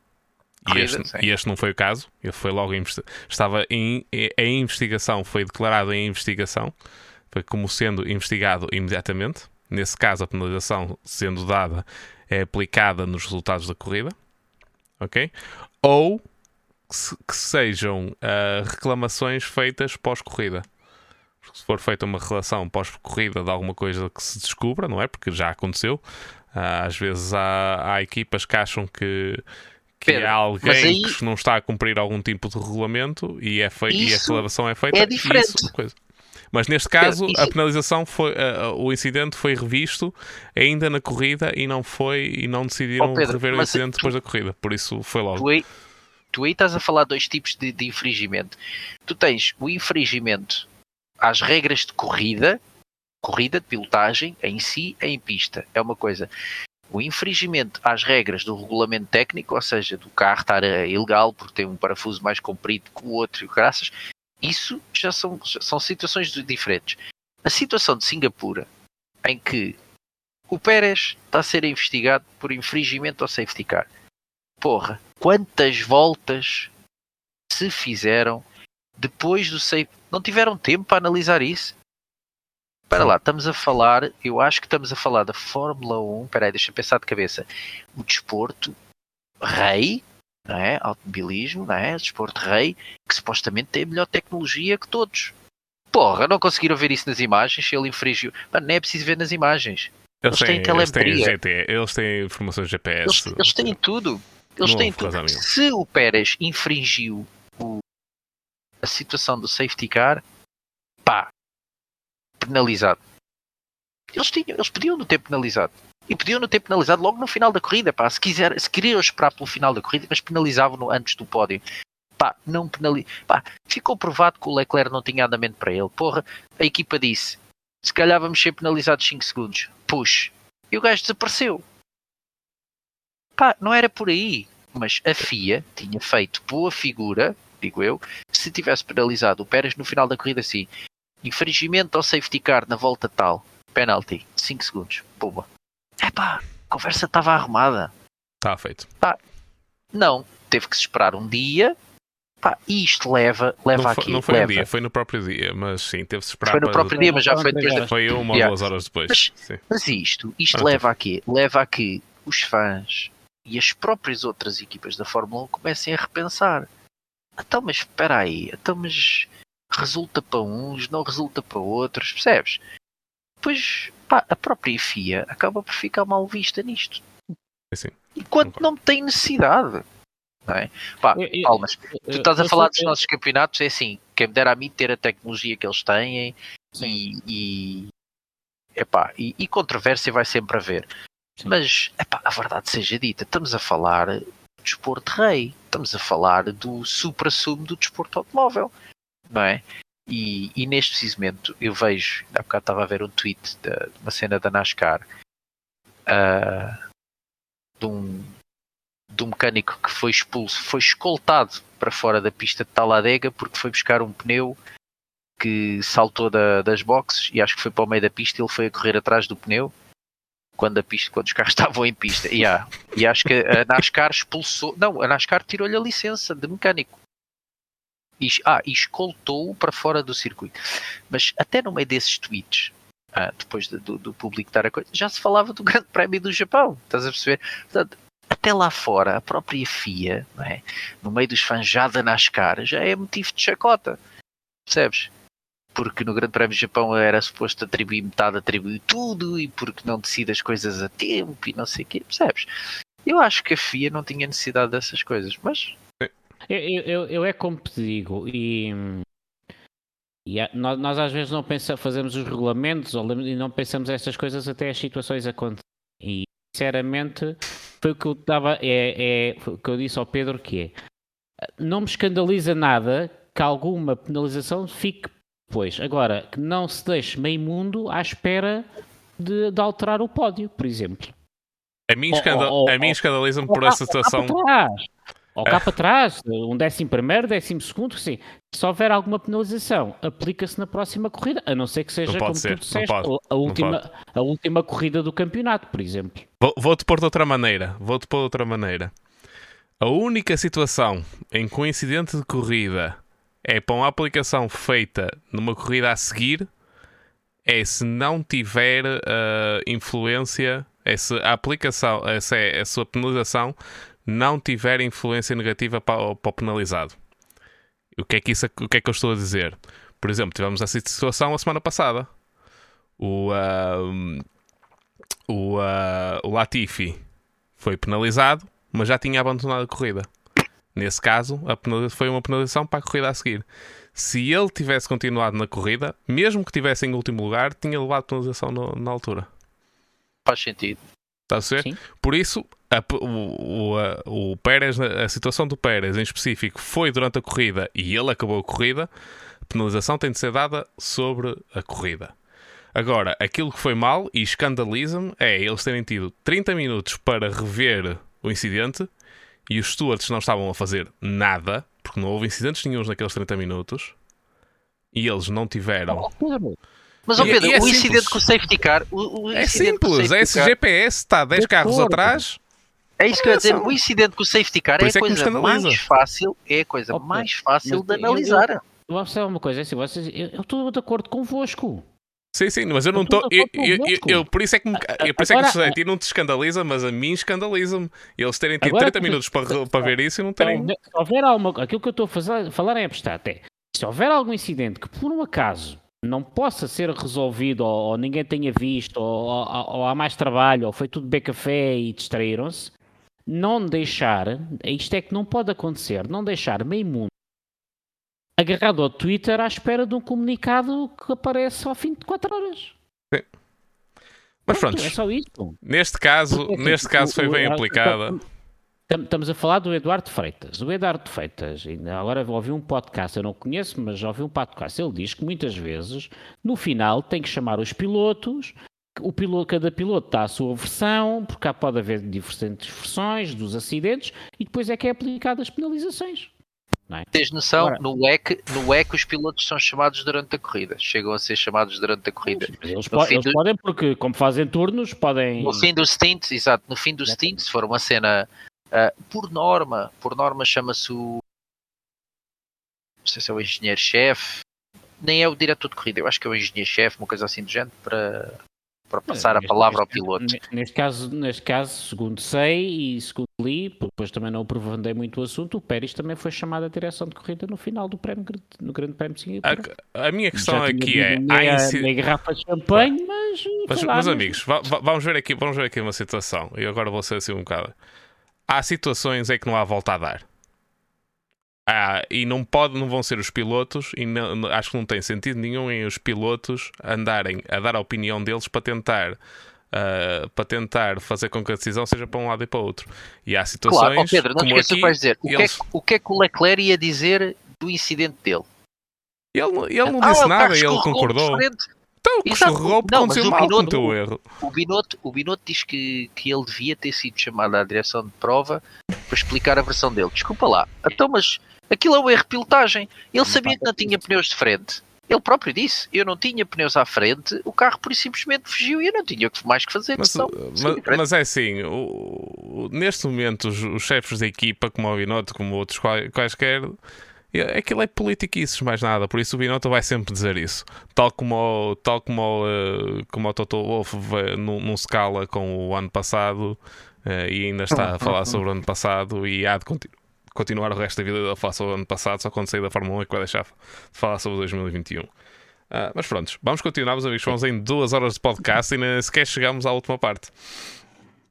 E este, e este não foi o caso. Ele foi logo estava em, em investigação, foi declarado em investigação, foi como sendo investigado imediatamente. Nesse caso, a penalização sendo dada é aplicada nos resultados da corrida, ok? Ou que, se- que sejam ah, reclamações feitas pós-corrida. Se for feita uma relação pós-corrida de alguma coisa que se descubra, não é? Porque já aconteceu. Ah, às vezes há, há equipas que acham que, que Pedro, há alguém aí- que não está a cumprir algum tipo de regulamento e, é fei- e a reclamação é feita. é e diferente. isso- coisa. Mas neste caso, a penalização foi, ah, o incidente foi revisto ainda na corrida e não foi e não decidiram Oh, Pedro, rever o incidente tu- depois da corrida. Por isso foi logo. tu aí, tu aí estás a falar dois tipos de, de infringimento. Tu tens o infringimento às regras de corrida, corrida de pilotagem em si, em pista. É uma coisa. O infringimento às regras do regulamento técnico, ou seja, do carro estar ilegal porque tem um parafuso mais comprido que o outro e graças, isso já são, são situações diferentes. A situação de Singapura, em que o Pérez está a ser investigado por infringimento ao safety car. Porra, quantas voltas se fizeram depois do safety? Não tiveram tempo para analisar isso? Espera lá, estamos a falar, eu acho que estamos a falar da Fórmula 1. Espera aí, deixa eu pensar de cabeça. O desporto rei, não é? Automobilismo, não é? Desporto rei, que supostamente tem a melhor tecnologia que todos. Porra, não conseguiram ver isso nas imagens? Se ele infringiu. Mano, nem é preciso ver nas imagens. Eles, eles têm, têm eles têm telemetria. GT, eles têm informações GPS. Eles, eles têm tudo. Eles Não têm tudo. Se o Pérez infringiu o- a situação do safety car, pá, penalizado. Eles, tinham, eles podiam não ter penalizado. E podiam não ter penalizado logo no final da corrida, pá. Se, quiser, se queriam esperar pelo final da corrida, mas penalizavam-no antes do pódio. Pá, não penali... Pá, ficou provado que o Leclerc não tinha andamento para ele. Porra, a equipa disse, se calhar vamos ser penalizados 5 segundos. Push. E o gajo desapareceu. Pá, não era por aí. Mas a FIA tinha feito boa figura, digo eu, se tivesse penalizado o Pérez no final da corrida assim. Infringimento ao safety car na volta tal. Penalty. 5 segundos. Pumba. Epá, a conversa estava arrumada. Está feito. Não, teve que se esperar um dia. Pá, e isto leva, leva Não foi, aqui. não foi um leva. dia, foi no próprio dia, mas sim, teve-se de esperar Foi no para- próprio dia, mas já foi depois da Foi uma Yeah. ou duas horas depois. Mas- Sim. Mas isto, isto Ah, leva a quê? Leva a que os fãs e as próprias outras equipas da Fórmula 1 comecem a repensar. então, mas espera aí, então, mas resulta para uns, não resulta para outros, percebes? Pois, pá, a própria FIA acaba por ficar mal vista nisto. Sim. Enquanto não tem necessidade. Não é? Pá, Eu- eu- palmas. Tu Eu- estás a falar sou- dos nossos campeonatos, é assim, quem me dera a mim ter a tecnologia que eles têm Sim. e, e, epá, e, e controvérsia vai sempre haver. Sim. Mas epá, a verdade seja dita, estamos a falar do desporto rei, estamos a falar do supra-sumo do desporto automóvel, não é? E, e neste preciso momento eu vejo, há bocado estava a ver um tweet de, de uma cena da NASCAR ah, de, um, de um mecânico que foi expulso, foi escoltado para fora da pista de Talladega porque foi buscar um pneu que saltou da- das boxes e acho que foi para o meio da pista e ele foi a correr atrás do pneu quando, a pista, quando os carros estavam em pista. E, ah, e acho que a NASCAR expulsou. Não, a NASCAR tirou-lhe a licença de mecânico. E, ah, e escoltou-o para fora do circuito. Mas até no meio desses tweets, ah, depois de- do, do público dar a coisa, já se falava do Grande Prémio do Japão. Estás a perceber? Portanto, até lá fora, a própria FIA, é? no meio dos fãs já da NASCAR, já é motivo de chacota. Percebes? Porque no Grande Prémio do Japão era suposto atribuir metade, atribuir tudo, e porque não decide as coisas a tempo e não sei o quê, percebes? Eu acho que a FIA não tinha necessidade dessas coisas, mas Eu, eu, eu- é como te digo, e, e há- nós, nós às vezes não pensamos, fazemos os regulamentos ou, e não pensamos estas coisas até as situações acontecerem. E sinceramente foi o que eu estava, é, é, o que eu disse ao Pedro que é não me escandaliza nada que alguma penalização fique depois. Agora, que não se deixe meio mundo à espera de, de alterar o pódio, por exemplo. A mim, escanda- a mim escandaliza-me por essa situação. Ou cá para trás, um décimo primeiro, décimo segundo, sim. Se houver alguma penalização, aplica-se na próxima corrida, a não ser que seja, como ser, tu disseste, a, última, a última corrida do campeonato, por exemplo. Vou- Vou-te pôr de outra maneira. Vou-te pôr de outra maneira. A única situação em que um incidente de corrida é para uma aplicação feita numa corrida a seguir é se não tiver ah, influência, é se a aplicação, é se é- a sua penalização não tiver influência negativa para, o- para o penalizado. O que, é que isso, o que é que eu estou a dizer? Por exemplo, tivemos essa situação a semana passada. O, ah, o, ah, o Latifi foi penalizado, mas já tinha abandonado a corrida. Nesse caso, foi uma penalização para a corrida a seguir. Se ele tivesse continuado na corrida, mesmo que tivesse em último lugar, tinha levado penalização no- na altura. faz sentido. Está a ser? Sim. Por isso, a, o, a- o Pérez, a situação do Pérez em específico foi durante a corrida e ele acabou a corrida, a penalização tem de ser dada sobre a corrida. Agora, aquilo que foi mal e escandaliza-me é eles terem tido 30 minutos para rever o incidente e os stewards não estavam a fazer nada, porque não houve incidentes nenhums naqueles 30 minutos e eles não tiveram. Mas, E- Pedro, e é o simples. incidente com o safety car. O, o É simples, safety esse car- GPS está 10 De carros acordo. atrás. É isso que eu ia dizer. O incidente com o safety car Por é a é coisa mais fácil. É a coisa mais fácil mas de eu- analisar. Eu vou observar uma coisa, é assim, vocês, eu eu estou de acordo convosco. Sim, sim, mas eu não Eu estou. Eu, eu, eu, convosco. eu- por isso é que, me, eu, por isso é que a ti não te escandaliza, mas a mim escandaliza-me. Eles terem tido Agora 30 tu- minutos para, re- para ver isso e não terem. houver- se houver alguma aquilo que eu estou a fazer, falar em abstrato é se houver algum incidente que por um acaso não possa ser resolvido ou, ou ninguém tenha visto ou, ou- ou há mais trabalho ou foi tudo bem café e distraíram-se não deixar, isto é que não pode acontecer, não deixar meio mundo agarrado ao Twitter à espera de um comunicado que aparece ao fim de 4 horas. Mas pronto, é só isto. neste caso, assim, neste caso foi o- bem o- aplicada. Estamos a falar do Eduardo Freitas. O Eduardo Freitas, ainda agora ouvi um podcast, eu não conheço, mas já ouvi um podcast. Ele diz que muitas vezes, no final, tem que chamar os pilotos. O piloto, cada piloto dá a sua versão, porque há pode haver diferentes versões dos acidentes, e depois é que é aplicado as penalizações. Tens noção? Agora- No WEC, no WEC os pilotos são chamados durante a corrida. Chegam a ser chamados durante a corrida. Eles, No po- eles do- podem, porque como fazem turnos, podem. No fim do stint, exato, no fim do stint, se for uma cena ah, por norma, por norma chama-se o não sei se é o engenheiro-chefe, nem é o diretor de corrida, eu acho que é o engenheiro-chefe, uma coisa assim do género, para, para passar a Neste- palavra ao neste- piloto. ne- Neste caso, neste caso, segundo sei e segundo li, depois também não aprofundei muito o assunto, o Pérez também foi chamado à direção de corrida no final do prémio, no Grande Prémio de Singapura. A, a minha questão aqui é... Meia, garrafa de champanhe, mas... Mas, meus amigos, vamos ver, aqui, vamos ver aqui uma situação, e agora vou ser assim um bocado. Há situações em que não há volta a dar. Ah, e não pode, não vão ser os pilotos, e não, acho que não tem sentido nenhum em os pilotos andarem a dar a opinião deles para tentar uh, para tentar fazer com que a decisão seja para um lado e para o outro. E há situações. Claro, oh Pedro, não esqueças aqui, vais dizer. O, eles... que é, o que é que o Leclerc ia dizer do incidente dele? Ele, ele não ah, disse nada, ele concordou. Então, escorregou porque aconteceu mal, Binotto, o erro. O Binotto, o Binotto diz que, que ele devia ter sido chamado à direção de prova para explicar a versão dele. Desculpa lá. Então, mas aquilo é um erro de pilotagem. Ele sabia que não tinha pneus de frente. Ele próprio disse: Eu não tinha pneus à frente, o carro por simplesmente fugiu e eu não tinha mais que fazer. Mas, mas, mas, é assim: o, o, neste momento, os, os, chefes da equipa, como o Binotto, como outros quaisquer, aquilo é politiquices, mais nada. Por isso o Binotto vai sempre dizer isso. Tal como, tal como, uh, como o Toto Wolff num, num scala com o ano passado. Uh, e ainda está a falar sobre o ano passado e há de continuar continuar o resto da vida dele a falar sobre o ano passado, só quando sair da Fórmula 1 é que vai deixar de falar sobre 2021. Uh, ah, mas pronto, vamos continuar, meus amigos. Vamos em duas horas de podcast e nem sequer chegamos à última parte.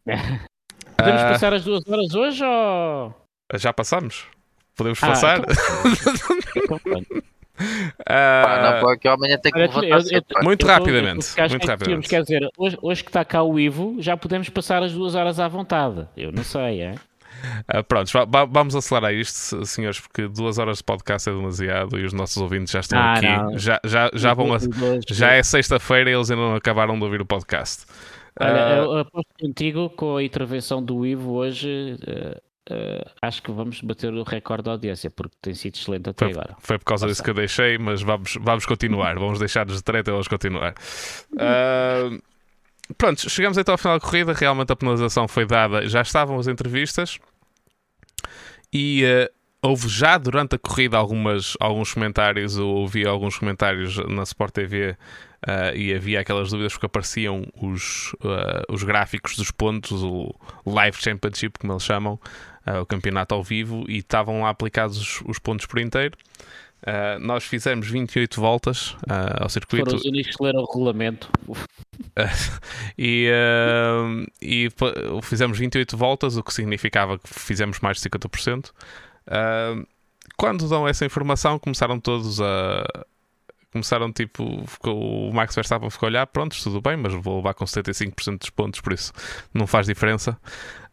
Podemos uh, passar as duas horas hoje ou. Já passamos? Podemos ah, passar? Então... uh, ah, não, porque amanhã tem que levantar eu, eu, eu, Muito rapidamente. muito rapidamente. Quer dizer, hoje, hoje que está cá o Ivo, já podemos passar as duas horas à vontade. Eu não sei, é? Uh, prontos, vamos acelerar isto, senhores, porque duas horas de podcast é demasiado e os nossos ouvintes já estão ah, aqui. Já, já, já, vão a, já é sexta-feira e eles ainda não acabaram de ouvir o podcast. Olha, uh, eu aposto contigo com a intervenção do Ivo hoje. Uh, Uh, acho que vamos bater o recorde da audiência, porque tem sido excelente até foi, agora. Foi por causa disso que eu deixei, mas vamos, vamos continuar. vamos deixar-nos de treta e vamos continuar. Uh, pronto, chegamos então ao final da corrida. Realmente a penalização foi dada. Já estavam as entrevistas. E uh, houve já durante a corrida algumas, alguns comentários, eu ouvi alguns comentários na Sport TV uh, e havia aquelas dúvidas porque apareciam os, uh, os gráficos dos pontos, o Live Championship, como eles chamam, o campeonato ao vivo, e estavam lá aplicados os, os pontos por inteiro. Uh, nós fizemos 28 voltas uh, ao circuito. Foram os únicos que leram o regulamento. e, uh, e fizemos 28 voltas, o que significava que fizemos mais de 50%. quando dão essa informação, começaram todos a. Começaram tipo. Ficou, o Max Verstappen ficou a olhar, pronto, tudo bem, mas vou levar com 75% dos pontos, por isso não faz diferença.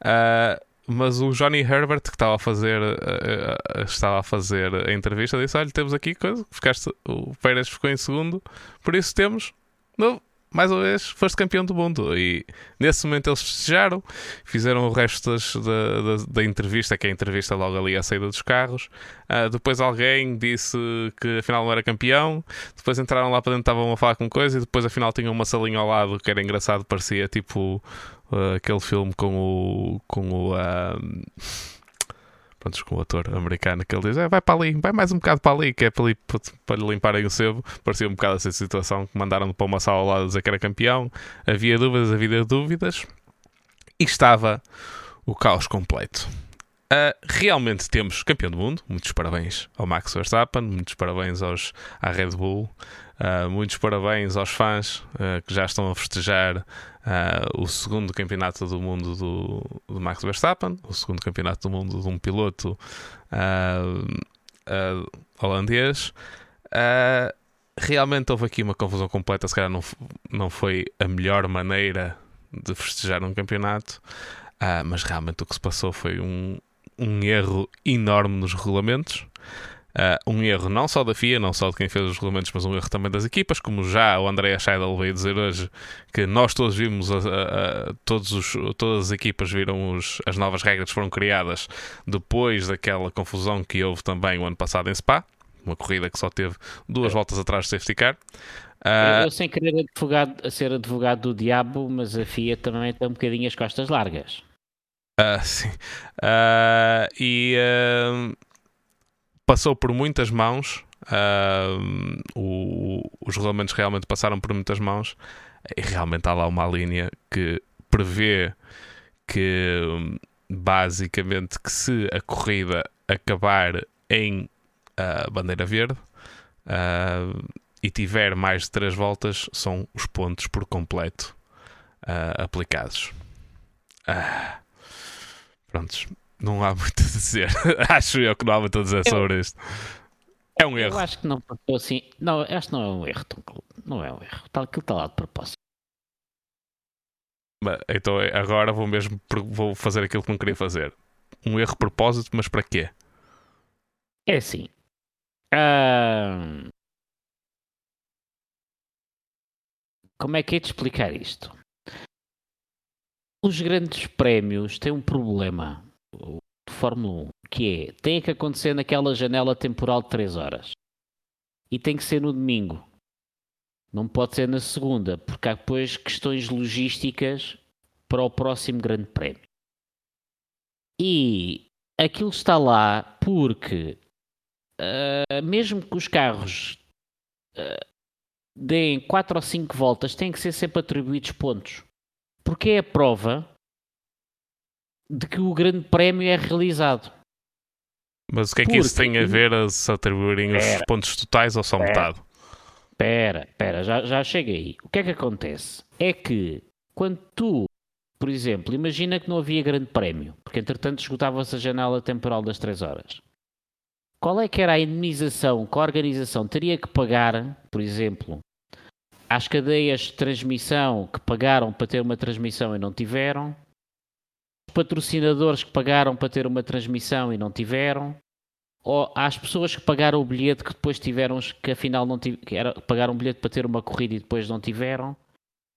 Uh, mas o Johnny Herbert que estava a fazer uh, estava a fazer a entrevista disse olha temos aqui coisa ficaste o Pérez ficou em segundo por isso temos mais uma vez foste campeão do mundo. E nesse momento eles festejaram fizeram o resto das, da, da, da, entrevista que é a entrevista logo ali à saída dos carros. Uh, depois alguém disse que afinal não era campeão depois entraram lá para dentro estavam a falar com coisa e depois afinal tinham uma salinha ao lado que era engraçado parecia tipo uh, aquele filme com o. com o. Uh, pronto, com o ator americano que ele diz: é, vai para ali, vai mais um bocado para ali, que é para, ali, para lhe limparem o sebo. Parecia um bocado essa situação que mandaram para uma sala lá a dizer que era campeão. Havia dúvidas, havia dúvidas. E estava o caos completo. Uh, realmente temos campeão do mundo. Muitos parabéns ao Max Verstappen, muitos parabéns aos, à Red Bull, uh, muitos parabéns aos fãs uh, que já estão a festejar o segundo campeonato do mundo do, do, Max Verstappen, o segundo campeonato do mundo de um piloto holandês. realmente houve aqui uma confusão completa. Se calhar não, não foi a melhor maneira de festejar um campeonato. Uh, mas realmente o que se passou foi um, um erro enorme nos regulamentos. Uh, um erro não só da FIA, não só de quem fez os regulamentos, mas um erro também das equipas, como já o André Scheidel veio dizer hoje, que nós todos vimos, a, a, a, todos os, todas as equipas viram os, as novas regras que foram criadas depois daquela confusão que houve também o ano passado em Spa, uma corrida que só teve duas voltas atrás de safety car. Uh, eu, sem querer advogado, ser advogado do diabo, mas a FIA também tem um bocadinho as costas largas. Uh, sim. Uh, e uh, passou por muitas mãos. O, os regulamentos realmente passaram por muitas mãos. E realmente há lá uma linha que prevê que basicamente que se a corrida acabar em uh, bandeira verde uh, e tiver mais de três voltas, são os pontos por completo uh, aplicados. Uh, prontos, não há muito a dizer. acho eu que não há muito a dizer eu, sobre isto. É um erro. Eu acho que não passou assim. Não, acho que não é um erro. Não é um erro. Aquilo está lá de propósito. Então agora vou mesmo vou fazer aquilo que não queria fazer. Um erro de propósito, mas para quê? É assim. Como é que é de explicar isto? Os grandes prémios têm um problema de Fórmula 1, que é, tem que acontecer naquela janela temporal de 3 horas. E tem que ser no domingo. Não pode ser na segunda, porque há depois questões logísticas para o próximo grande prémio. E aquilo está lá porque, uh, mesmo que os carros uh, deem 4 ou 5 voltas, têm que ser sempre atribuídos pontos. Porque é a prova de que o grande prémio é realizado. Mas o que é que Porque... isso tem a ver a se atribuírem pera, os pontos totais ou só pera, metade? Espera, espera, já, já cheguei. O que é que acontece? É que quando tu, por exemplo, imagina que não havia grande prémio, porque entretanto esgotava-se a janela temporal das 3 horas. Qual é que era a indemnização que a organização teria que pagar, por exemplo, às cadeias de transmissão que pagaram para ter uma transmissão e não tiveram, patrocinadores que pagaram para ter uma transmissão e não tiveram, ou às pessoas que pagaram o bilhete que depois tiveram, que afinal não tiveram, pagaram o bilhete para ter uma corrida e depois não tiveram.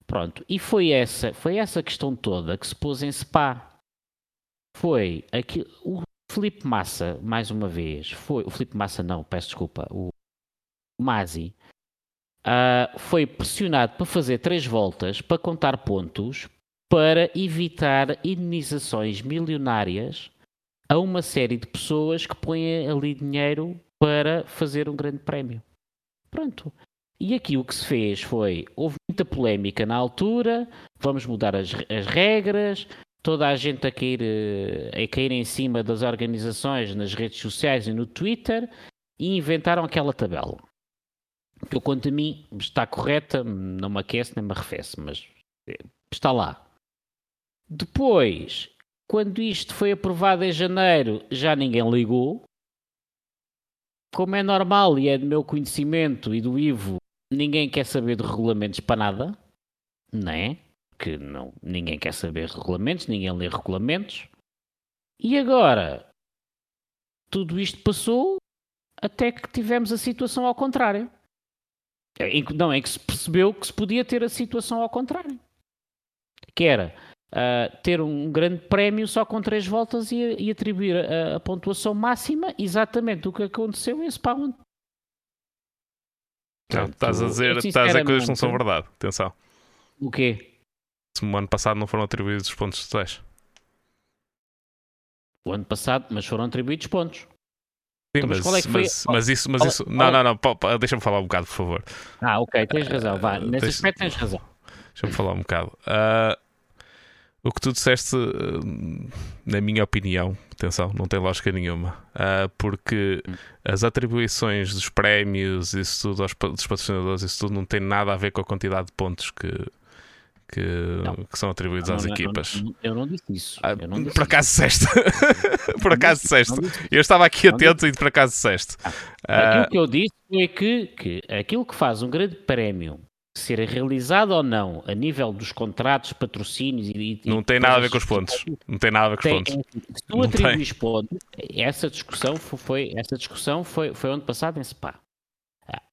Pronto, e foi essa, foi essa questão toda que se pôs em Spa. Foi aqui, o Felipe Massa, mais uma vez, foi o Felipe Massa não, peço desculpa, o Masi uh, foi pressionado para fazer três voltas para contar pontos para evitar indenizações milionárias a uma série de pessoas que põem ali dinheiro para fazer um grande prémio. Pronto. E aqui o que se fez foi, houve muita polémica na altura, vamos mudar as, as regras, toda a gente a cair, a cair em cima das organizações nas redes sociais e no Twitter e inventaram aquela tabela que eu quanto a mim está correta, não me aquece nem me arrefece, mas eh, está lá. Depois, quando isto foi aprovado em janeiro, já ninguém ligou. Como é normal e é do meu conhecimento e do Ivo, ninguém quer saber de regulamentos para nada, não é? Que não, ninguém quer saber regulamentos, ninguém lê regulamentos. E agora, tudo isto passou até que tivemos a situação ao contrário. Em, não, em que se percebeu que se podia ter a situação ao contrário. Que era uh, ter um grande prémio só com três voltas e, e atribuir a, a, pontuação máxima exatamente o que aconteceu em Spa Não, estás a dizer, estás a coisas que não são verdade. Atenção. O quê? Se no ano passado não foram atribuídos os pontos totais. O ano passado, mas foram atribuídos pontos. Sim, então, mas, mas, é mas, mas, isso, mas isso, não, não, não, deixa-me falar um bocado, por favor. Ah, ok, tens razão, vá, uh, nesse aspecto tens razão. Deixa-me falar um bocado. Uh, o que tu disseste, na minha opinião, atenção, não tem lógica nenhuma, uh, porque as atribuições dos prémios, isso tudo, aos, dos patrocinadores, isso tudo não tem nada a ver com a quantidade de pontos que, que, que são atribuídos não, às não, equipas. Não, eu não disse isso. Ah, disse por acaso disseste. por acaso disseste. Eu estava aqui atento e por acaso disseste. Ah, aquilo que eu disse foi que, que aquilo que faz um grande prémio ser realizado ou não a nível dos contratos, patrocínios e. Não tem nada a ver com os pontos. Não tem nada a ver com os pontos. Se tu atribuis pontos, essa discussão foi, essa discussão foi, foi ano passado em Spa.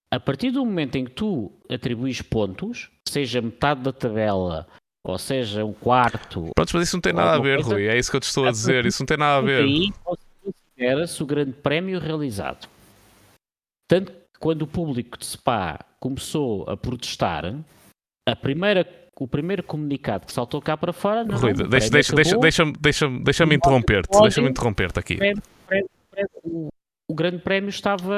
A partir do momento em que tu atribuis pontos, seja metade da tabela ou seja um quarto. Pronto, mas isso não tem nada a ver, coisa, Rui. É isso que eu te estou a dizer. Isso não tem nada a ver. Aí considera-se o grande prémio realizado. Tanto que quando o público de Spa começou a protestar, a primeira, o primeiro comunicado que saltou cá para fora. Não, Rui, deixa, deixa, deixa, deixa-me deixa, deixa interromper-te. Deixa-me interromper-te aqui. O, o grande prémio estava,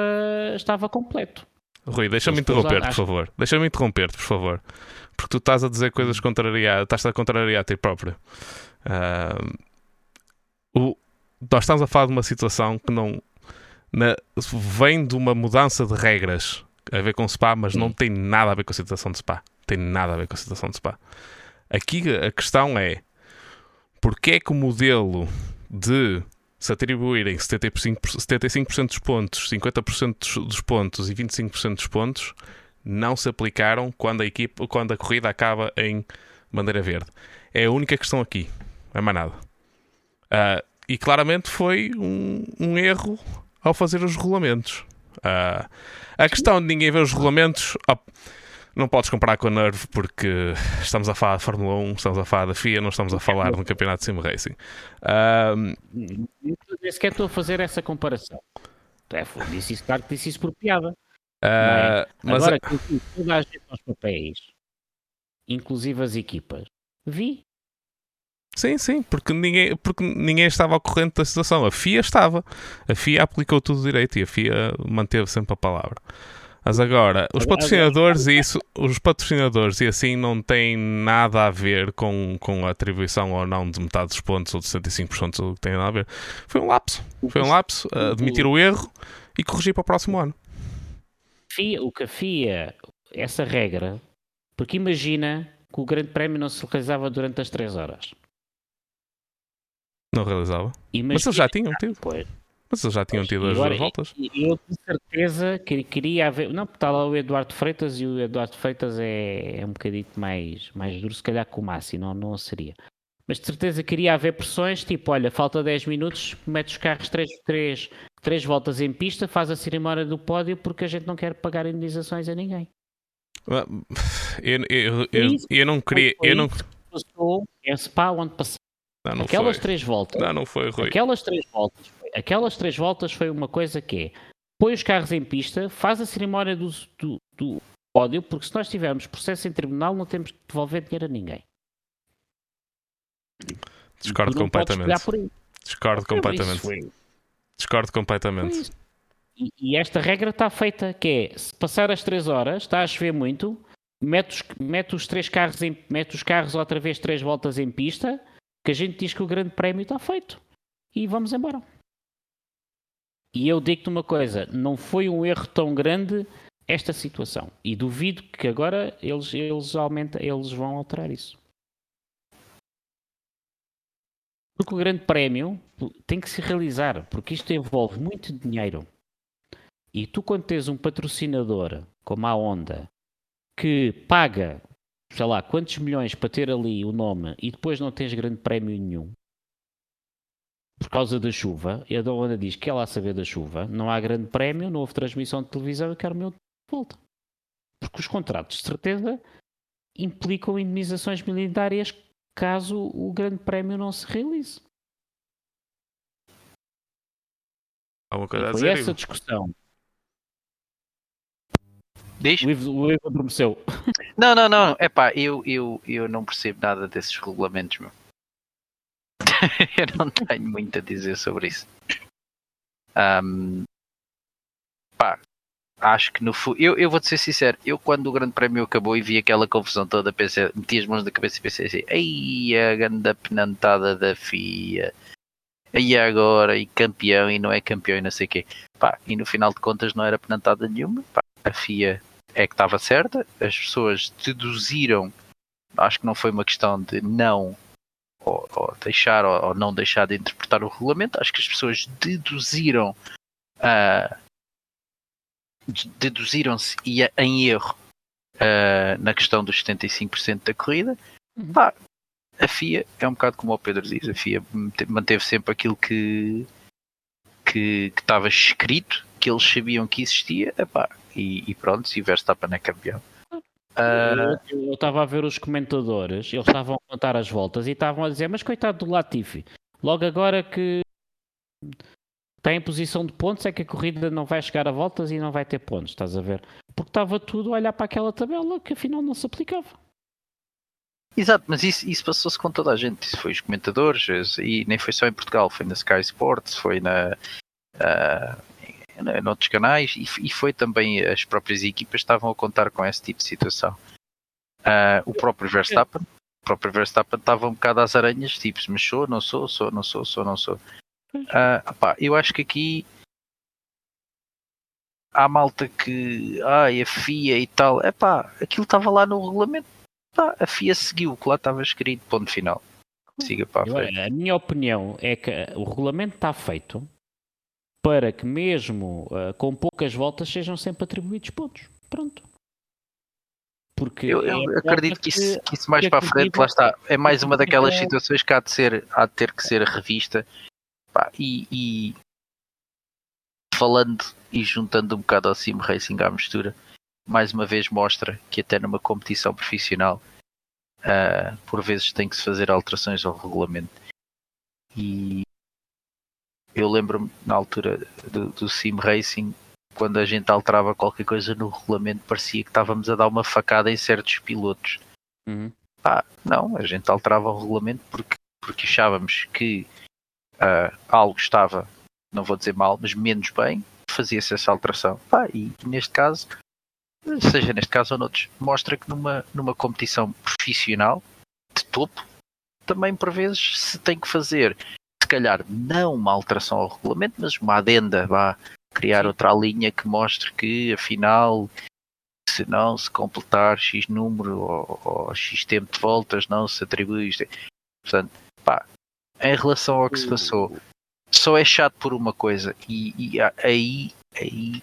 estava completo. Rui, deixa-me interromper-te, por favor. Deixa-me interromper-te, por favor. Porque tu estás a dizer coisas contrariadas, estás a contrariar a ti próprio. Uh, o, nós estamos a falar de uma situação que não na, vem de uma mudança de regras a ver com Spa, mas não tem nada a ver com a situação de Spa. Tem nada a ver com a situação de Spa. Aqui a questão é porque é que o modelo de se atribuírem 75%, 75 dos pontos, 50% dos pontos e 25% dos pontos não se aplicaram quando a, equipe, quando a corrida acaba em bandeira verde. É a única questão aqui. Não é mais nada. Uh, e claramente foi um, um, erro ao fazer os regulamentos. Uh, a questão de ninguém ver os regulamentos. Oh, não podes comparar com a Nerve porque estamos a falar de Fórmula 1, estamos a falar da FIA, não estamos a falar no campeonato de Sim Racing. Um... Nem sequer estou a fazer essa comparação. É, disse isso, claro que disse isso por piada. Uh, é? mas Agora, a... toda a gente aos papéis, inclusive as equipas, vi. Sim, sim, porque ninguém, porque ninguém estava ao corrente da situação. A FIA estava. A FIA aplicou tudo direito e a FIA manteve sempre a palavra. Mas agora, os patrocinadores e isso, os patrocinadores e assim não tem nada a ver com, com a atribuição ou não de metade dos pontos ou de 75% que tem nada a ver. Foi um lapso. Foi um lapso, admitir o erro e corrigir para o próximo ano. o que a FIA, essa regra, porque imagina que o grande prémio não se realizava durante as 3 horas. Não realizava. Imagina, Mas eles já tinham tido. Pois. Mas eles já tinham tido as duas voltas. Eu com certeza que queria haver. Não, porque está lá o Eduardo Freitas e o Eduardo Freitas é, é um bocadito mais, mais duro, se calhar com o Massi, não, não seria. Mas de certeza queria haver pressões, tipo, olha, falta 10 minutos, mete os carros 3, 3, 3 voltas em pista, faz a cerimónia do pódio porque a gente não quer pagar indenizações a ninguém. Eu, eu, eu, eu não queria. Eu não... Passou, é Spa onde passou. Não, não Aquelas foi. três voltas. Não, não foi, Rui. Aquelas três voltas aquelas três voltas foi uma coisa que é põe os carros em pista, faz a cerimónia do, do, do pódio, porque se nós tivermos processo em tribunal não temos que devolver dinheiro a ninguém. Discordo completamente. Discordo completamente. Discordo completamente. E, e, esta regra está feita que é se passar as 3 horas, está a chover muito, mete os, mete os três carros em, mete os carros outra vez três voltas em pista, que a gente diz que o grande prémio está feito. E vamos embora. E eu digo-te uma coisa: não foi um erro tão grande esta situação. E duvido que agora eles, eles, aumenta, eles vão alterar isso. Porque o grande prémio tem que se realizar, porque isto envolve muito dinheiro. E tu, quando tens um patrocinador como a Honda, que paga, sei lá, quantos milhões para ter ali o nome e depois não tens grande prémio nenhum, por causa da chuva, e a Dona diz que ela a saber da chuva, não há grande prémio, não houve transmissão de televisão, eu quero o meu de volta. Porque os contratos, de certeza, implicam indemnizações militares caso o grande prémio não se realize. Há uma coisa a dizer, essa discussão. Diz? O Ivo, o Ivo adormeceu. Não, não, não. Epá, eu, eu, eu não percebo nada desses regulamentos, meu. eu não tenho muito a dizer sobre isso. Um, pá, acho que no eu, eu vou-te ser sincero, eu quando o grande prémio acabou e vi aquela confusão toda, pensei, meti as mãos na cabeça e pensei assim, ai a grande penantada da FIA, e agora, e campeão, e não é campeão e não sei o quê. Pá, e no final de contas não era penantada nenhuma, pá, a FIA é que estava certa, as pessoas deduziram, acho que não foi uma questão de não ou, ou deixar ou, ou, não deixar de interpretar o regulamento, acho que as pessoas deduziram uh, deduziram-se em erro uh, na questão dos 75% da corrida. Uhum. Pá, a FIA é um bocado como o Pedro diz, a FIA manteve sempre aquilo que que estava escrito, que eles sabiam que existia, epá, e, e pronto, se Verstappen é campeão. Uh... Eu estava a ver os comentadores, eles estavam a contar as voltas e estavam a dizer, mas coitado do Latifi, logo agora que está em posição de pontos é que a corrida não vai chegar a voltas e não vai ter pontos, estás a ver? Porque estava tudo a olhar para aquela tabela que afinal não se aplicava. Exato, mas isso, isso passou-se com toda a gente. Isso foi os comentadores, e nem foi só em Portugal, foi na Sky Sports, foi na, uh, noutros canais e, e, foi também as próprias equipas estavam a contar com esse tipo de situação. Uh, o próprio Verstappen, próprio Verstappen estava um bocado às aranhas, tipo, mas sou, não sou, sou, não sou, sou, não sou. Ah, pá, eu acho que aqui há malta que, ai, a FIA e tal, é pá, aquilo estava lá no regulamento, pá, a FIA seguiu o que lá estava escrito, ponto final. Siga para a Eu- frente. a minha opinião é que o regulamento está feito para que mesmo ah, com poucas voltas sejam sempre atribuídos pontos. Pronto. Porque Eu, é eu forma acredito que isso, que isso mais para a frente, lá está, é mais uma daquelas é- situações que há de, ser, há de ter que ser revista. Pá, e, e falando e juntando um bocado ao Sim Racing à mistura, mais uma vez mostra que até numa competição profissional ah, por vezes tem que se fazer alterações ao regulamento. E eu lembro-me na altura do, do Sim Racing quando a gente alterava qualquer coisa no regulamento, parecia que estávamos a dar uma facada em certos pilotos. Uhum. Pá, não, a gente alterava o regulamento porque, porque achávamos que ah, algo estava, não vou dizer mal, mas menos bem, fazia-se essa alteração. Pá, e neste caso, seja neste caso ou noutros, mostra que numa, numa competição profissional de topo, também por vezes se tem que fazer, calhar não uma alteração ao regulamento, mas uma adenda, vá criar outra linha que mostre que afinal se não se completar X número ou, ou X tempo de voltas não se atribui isto. Portanto, pá, em relação ao que se passou, só é chato por uma coisa e, e aí, aí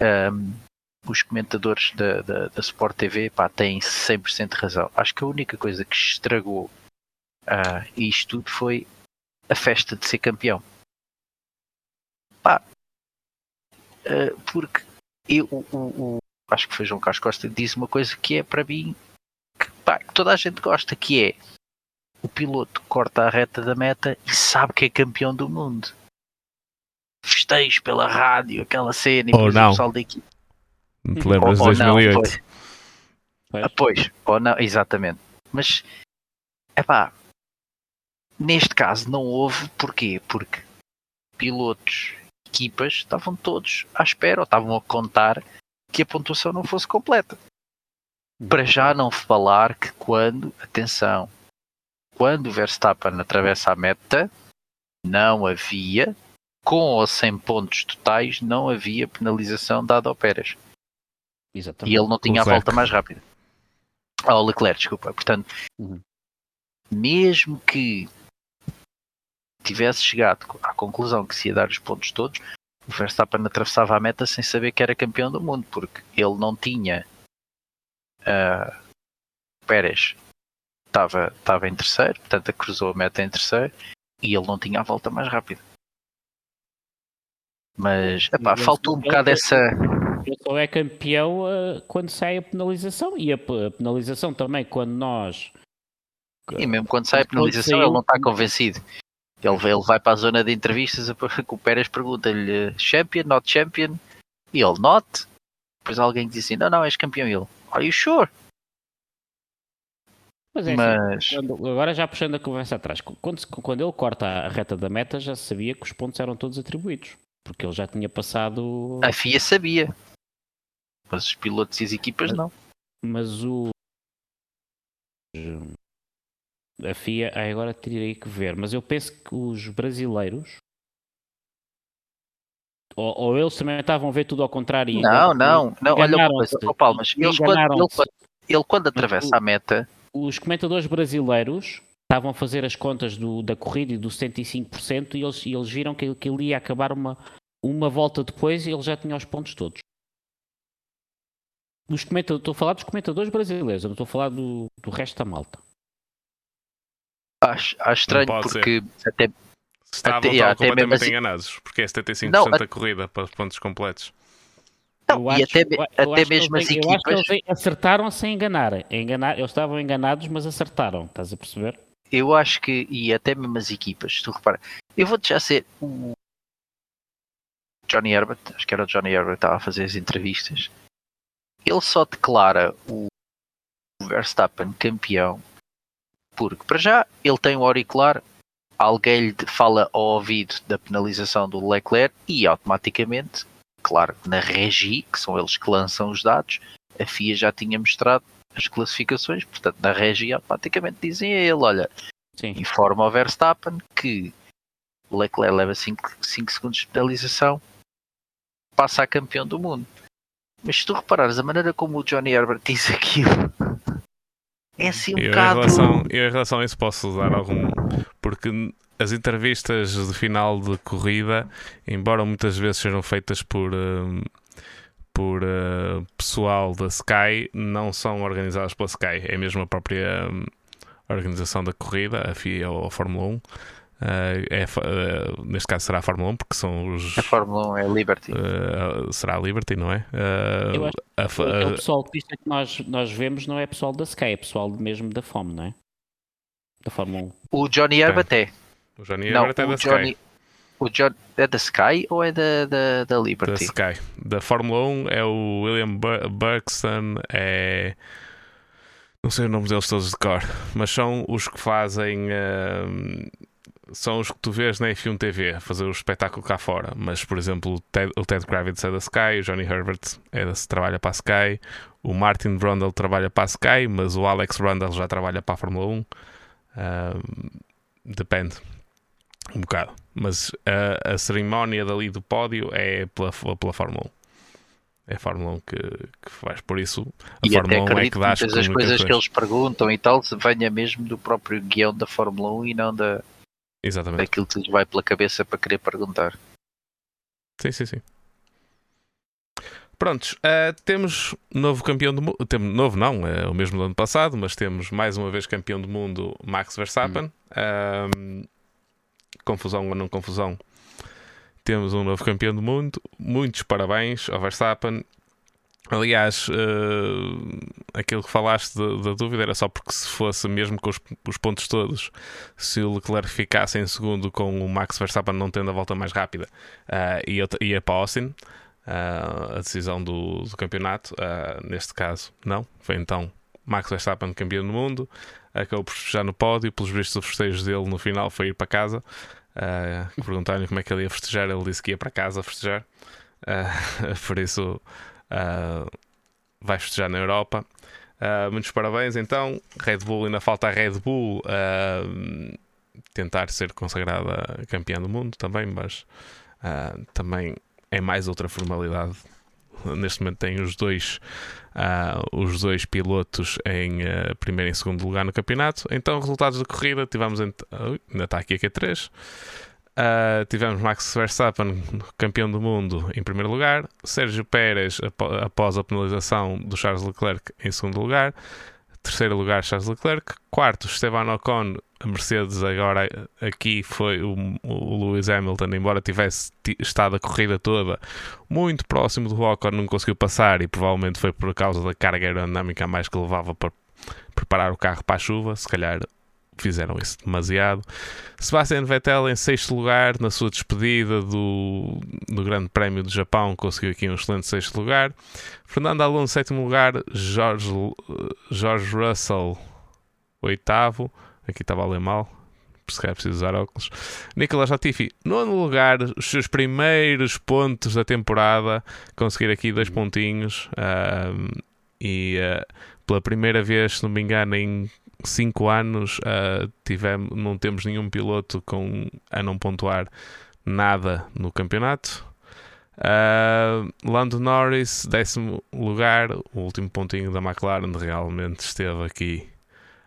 ahm, os comentadores da, da, da Sport TV pá, têm 100% de razão. Acho que a única coisa que estragou ah, isto tudo foi a festa de ser campeão. Pá, ah, porque eu, o, o- acho que foi João Carlos Costa que disse uma coisa que é para mim que, pá, que toda a gente gosta, que é o piloto corta a reta da meta e sabe que é campeão do mundo. Festejo pela rádio, aquela cena e Ou depois não. o pessoal daqui. Não te lembras de Ou- ou não, 2008? pois. Pois. Ah, Pois, ou não, exatamente. Mas, é pá, neste caso não houve, porquê? Porque pilotos, equipas, estavam todos à espera, ou estavam a contar que a pontuação não fosse completa. Para já não falar que quando, atenção, quando o Verstappen atravessa a meta, não havia, com ou sem pontos totais, não havia penalização dada ao Pérez. Exatamente. E ele não tinha a volta mais rápida. Ao Leclerc, desculpa. Portanto, Uhum. mesmo que tivesse chegado à conclusão que se ia dar os pontos todos, o Verstappen atravessava a meta sem saber que era campeão do mundo, porque ele não tinha. ah, Pérez estava, estava em terceiro, portanto, cruzou a meta em terceiro e ele não tinha a volta mais rápida. Mas, epá, faltou um bocado ele- essa. Ele só é campeão ah, quando sai a penalização. E a, a penalização também, quando nós. E mesmo quando sai a penalização, ele não está convencido. Ele, ele vai para a zona de entrevistas, o Pérez pergunta-lhe champion, not champion, e ele not. Depois alguém diz assim: não, não, és campeão. E ele, are you sure? Mas é assim, Mas agora já puxando a conversa atrás, quando, quando ele corta a reta da meta, já sabia que os pontos eram todos atribuídos. Porque ele já tinha passado. a FIA sabia, mas os pilotos e as equipas não. Mas o. A FIA, ai, agora teria que ver, mas eu penso que os brasileiros. Ou, ou eles também estavam a ver tudo ao contrário. Não, não, não. Olha uma coisa, oh, Palmas, eles quando, ele, ele quando atravessa a meta, os comentadores brasileiros estavam a fazer as contas do- da corrida e do 75% e eles, e eles viram que, que ele ia acabar uma, uma volta depois e ele já tinha os pontos todos. Os comentadores, estou a falar dos comentadores brasileiros, eu não estou a falar do, do resto da malta. Acho, acho estranho pode porque até Estavam Até- estavam até mesmo completamente assim- enganados, porque é 75% Não, da corrida para os pontos completos. não, Eu e acho- até, eu- eu até acho mesmo as eles- Eu acho que equipas. eles acertaram sem enganar. enganar. Eles estavam enganados, mas acertaram. Estás a perceber? eu acho que, e até mesmo as equipas, se tu repara, eu vou-te já ser o Johnny Herbert, acho que era o Johnny Herbert que estava a fazer as entrevistas, ele só declara o Verstappen campeão porque, para já, ele tem um auricular, alguém lhe fala ao ouvido da penalização do Leclerc e automaticamente, claro, na regi, que são eles que lançam os dados, a FIA já tinha mostrado as classificações, portanto na regia automaticamente dizem a ele, olha, Sim. informa ao Verstappen que o Leclerc leva 5 segundos de penalização, passa a campeão do mundo. Mas se tu reparares a maneira como o Johnny Herbert diz aquilo, é assim um Eu em, bocado. relação, eu, em relação a isso, posso dar algum. Porque as entrevistas de final de corrida, embora muitas vezes sejam feitas por. hum, por uh, pessoal da Sky, não são organizadas pela Sky, é mesmo a própria hum, organização da corrida, a FIA ou a Fórmula 1. Uh, é, uh, neste caso será a Fórmula 1, porque são os. A Fórmula 1 é Liberty. uh, será a Liberty, não é? Uh, Eu acho a É o a- pessoal que é que nós, nós vemos não é pessoal da Sky, é pessoal mesmo da FOM, não é? Da Fórmula 1. O Johnny Herbert é. o Johnny Não, Herbert é da o Johnny. Sky. O John, é da Sky ou é da, da, da Da Liberty? Sky. Da Fórmula 1 é o William Bur- Buxton, é. Não sei os nomes deles todos de cor, mas são os que fazem. ahm, são os que tu vês na F1 TV fazer o espetáculo cá fora. Mas, por exemplo, o Ted, o Ted Kravitz é da Sky, o Johnny Herbert é da, trabalha para a Sky, o Martin Brundle trabalha para a Sky, mas o Alex Brundle já trabalha para a Fórmula 1. Ahm, depende um bocado. Mas a, a cerimónia dali do pódio é pela, pela Fórmula 1. É a Fórmula 1 que, que faz. Por isso, a E até Fórmula 1 é que dá as muitas das coisas que eles perguntam e tal se venha mesmo do próprio guião da Fórmula 1 e não da, Exatamente. daquilo que lhes vai pela cabeça para querer perguntar. Sim, sim, sim. Prontos, ah, temos novo campeão do mundo. Temos, novo não, é o mesmo do ano passado, mas temos mais uma vez campeão do mundo, Max Verstappen. Ahm, confusão ou não confusão, temos um novo campeão do mundo. Muitos parabéns ao Verstappen. Aliás, ah, aquilo que falaste da, da dúvida era só porque se fosse mesmo com os, os pontos todos, se o Leclerc ficasse em segundo com o Max Verstappen não tendo a volta mais rápida, ah, ia, ia para Austin. ah, a decisão do, do campeonato, ah, neste caso, não. Foi então Max Verstappen campeão do mundo, acabou por festejar no pódio. Pelos vistos, os festejos dele no final foi ir para casa. Perguntaram-lhe como é que ele ia festejar, ele disse que ia para casa festejar. Por isso, ah, vai festejar na Europa. Ah, muitos parabéns, então. Red Bull, ainda falta a Red Bull ah, tentar ser consagrada campeã do mundo também, mas ah, também é mais outra formalidade. Neste momento tem os dois, os dois pilotos em primeiro e segundo lugar no campeonato. Então, resultados da corrida: tivemos ent- ainda está aqui a Q3. Ah, tivemos Max Verstappen, campeão do mundo, em primeiro lugar. Sérgio Pérez, após a penalização do Charles Leclerc, em segundo lugar. Terceiro lugar, Charles Leclerc. Quarto, Esteban Ocon. A Mercedes, agora aqui foi o, o Lewis Hamilton, embora tivesse ti- estado a corrida toda muito próximo do Ocon, não conseguiu passar e provavelmente foi por causa da carga aerodinâmica mais que levava para preparar o carro para a chuva. Se calhar fizeram isso demasiado. Sebastian Vettel em sexto lugar na sua despedida do, do Grande Prémio do Japão conseguiu aqui um excelente sexto lugar. Fernando Alonso sétimo lugar, George, George Russell oitavo, aqui estava a ler mal, por se calhar preciso usar óculos. Nicolas Latifi nono lugar, os seus primeiros pontos da temporada, conseguir aqui dois pontinhos ahm, e ah, pela primeira vez, se não me engano, em 5 anos ah, tivemos, não temos nenhum piloto com, a não pontuar nada no campeonato. Ah, Lando Norris, décimo lugar, o último pontinho da McLaren realmente esteve aqui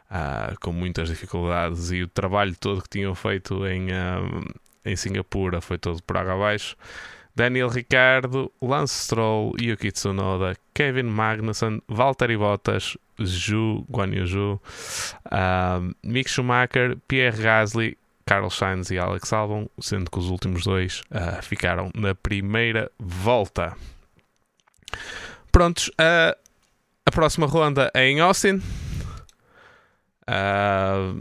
ah, com muitas dificuldades e o trabalho todo que tinham feito em, em Singapura foi todo por água abaixo. Daniel Ricciardo, Lance Stroll, Yuki Tsunoda, Kevin Magnussen, Valtteri Bottas, Zhu, Guan Yu Zhu, ah, Mick Schumacher, Pierre Gasly, Carlos Sainz e Alex Albon, sendo que os últimos dois ah, ficaram na primeira volta. Prontos, ah, a próxima ronda é em Austin. Ah,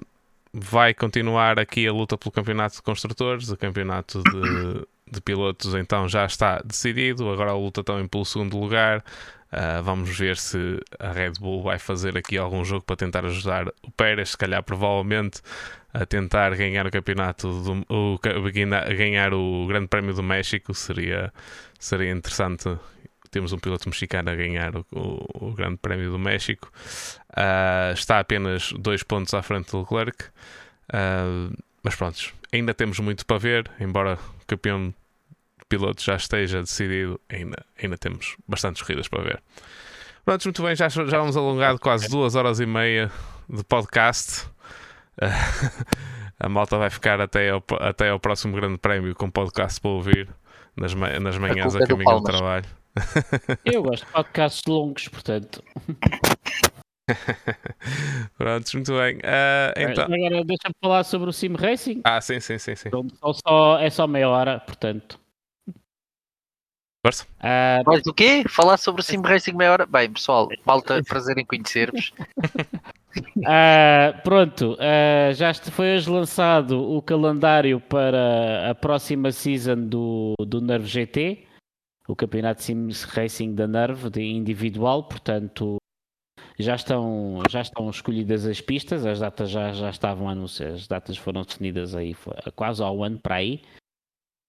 vai continuar aqui a luta pelo campeonato de construtores, o campeonato de, de pilotos então já está decidido. Agora a luta também pelo segundo lugar. Ah, vamos ver se a Red Bull vai fazer aqui algum jogo para tentar ajudar o Pérez, se calhar provavelmente a tentar ganhar o campeonato, do, o, ganhar o Grande Prémio do México seria, seria interessante temos um piloto mexicano a ganhar o, o, o Grande Prémio do México. Uh, está apenas dois pontos à frente do Leclerc. Uh, mas pronto, ainda temos muito para ver, embora o campeão de pilotos já esteja decidido, ainda, ainda temos bastantes corridas para ver. Pronto, muito bem, já, já vamos alongado quase duas horas e meia de podcast. a malta vai ficar até ao, até ao próximo Grande Prémio com podcast para ouvir nas, nas manhãs a, a caminho do, trabalho. Eu gosto de podcasts longos, portanto. Pronto, muito bem. Uh, então... Agora deixa-me falar sobre o Sim Racing. Ah, sim, sim, sim. sim. Então, só, é só meia hora, portanto. Força. Uh, Mas do quê? Falar sobre o Sim Racing meia hora? Bem, pessoal, malta, prazer em conhecer-vos. uh, pronto, uh, já foi hoje lançado o calendário para a próxima season do, do Nerve GT, o campeonato Sim Racing da Nerve de individual, portanto já estão, já estão escolhidas as pistas, as datas já, já estavam anunciadas, as datas foram definidas aí quase ao ano para aí.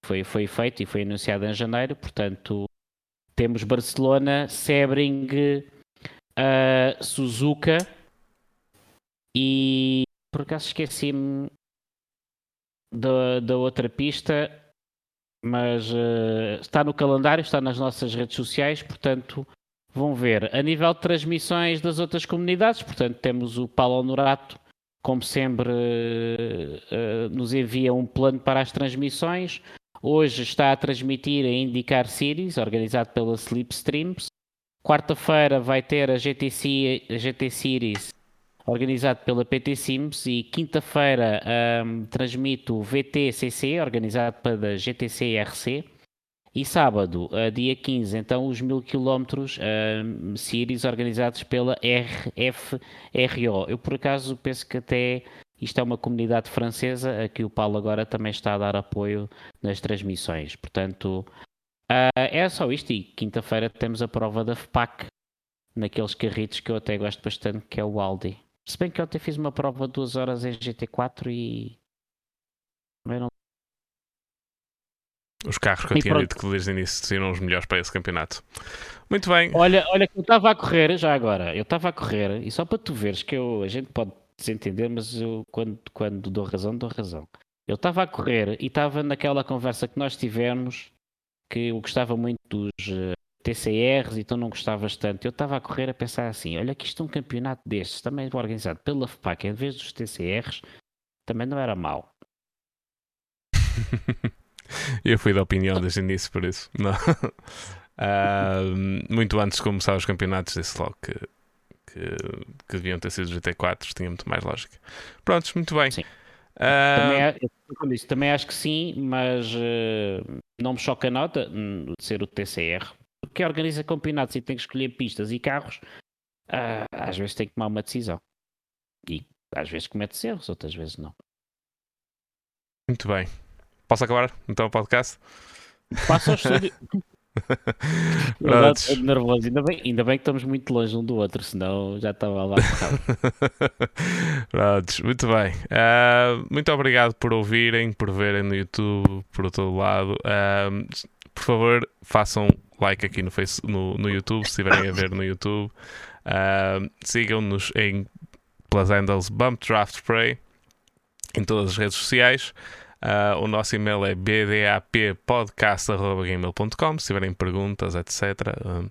Foi, foi feito e foi anunciado em janeiro, portanto temos Barcelona, Sebring, uh, Suzuka e por acaso esqueci-me da, da outra pista, mas uh, está no calendário, está nas nossas redes sociais, portanto vão ver a nível de transmissões das outras comunidades, portanto, temos o Paulo Honorato, como sempre, uh, nos envia um plano para as transmissões. Hoje está a transmitir a Indicar Series, organizado pela Slipstreams. Quarta-feira vai ter a GTC, a GT Series, organizado pela PT Sims. E quinta-feira um, transmite o VTCC, organizado pela GTC RC. E sábado, uh, dia 15, então os mil quilómetros uh, series organizados pela RFRO. Eu por acaso penso que até isto é uma comunidade francesa a que o Paulo agora também está a dar apoio nas transmissões. Portanto, uh, é só isto. E quinta-feira temos a prova da FPAC naqueles carritos que eu até gosto bastante, que é o Aldi. Se bem que eu até fiz uma prova de duas horas em GT4 e. Não os carros que eu e tinha pronto. dito que desde o início seriam os melhores para esse campeonato. Muito bem. Olha, olha que eu estava a correr, já agora, eu estava a correr, e só para tu veres que eu, a gente pode desentender, mas eu quando, quando dou razão, dou razão. Eu estava a correr e estava naquela conversa que nós tivemos, que eu gostava muito dos eh, TCRs e tu não gostavas tanto. Eu estava a correr a pensar assim: olha, que isto é um campeonato destes, também organizado pela FPAC, em vez dos TCRs, também não era mau. Eu fui da opinião desde o início, por isso. Não. Uh, muito antes de começar os campeonatos, disse logo que, que, que deviam ter sido GT4, tinha muito mais lógica. Prontos, muito bem. Sim. Uh... Também, disse, também acho que sim, mas uh, não me choca a nota hum, de ser o TCR. Porque organiza campeonatos e tem que escolher pistas e carros, uh, às vezes tem que tomar uma decisão. E às vezes comete erros, outras vezes não. Muito bem. Posso acabar então o podcast? Passa ao estúdio. Verdade, nervoso. Ainda bem, ainda bem que estamos muito longe um do outro, senão já estava lá. Prontos, muito bem. Uh, muito obrigado por ouvirem, por verem no YouTube, por todo lado. Uh, por favor, façam like aqui no, face, no, no YouTube, se estiverem a ver no YouTube. Uh, Sigam-nos em pelas handles Bump Draft Spray em todas as redes sociais. Uh, o nosso e-mail é bdappodcast.gmail.com. Se tiverem perguntas, etc., uh,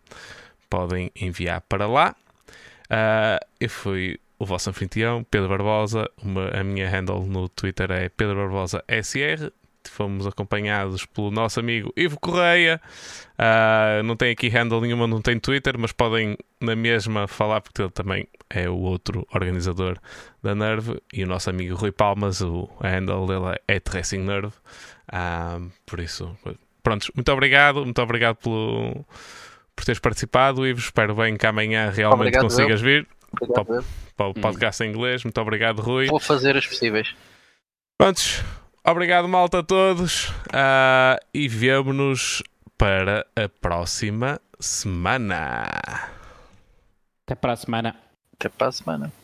podem enviar para lá. Uh, eu fui o vosso anfitrião, Pedro Barbosa. Uma, a minha handle no Twitter é Pedro Barbosa SR fomos acompanhados pelo nosso amigo Ivo Correia. Uh, não tem aqui handle nenhuma, não tem Twitter, mas podem na mesma falar, porque ele também é o outro organizador da Nerve. E o nosso amigo Rui Palmas, o handle dele é Tracing Nerve. Uh, por isso, pronto, muito obrigado, muito obrigado pelo, por teres participado, Ivo. Espero bem que amanhã realmente obrigado, consigas eu. vir. Obrigado, para, para, o podcast hum. em inglês. Muito obrigado, Rui. Vou fazer os possíveis. Prontos, Obrigado, malta, a todos. Uh, e vemo-nos para a próxima semana. Até para a semana. Até para a semana.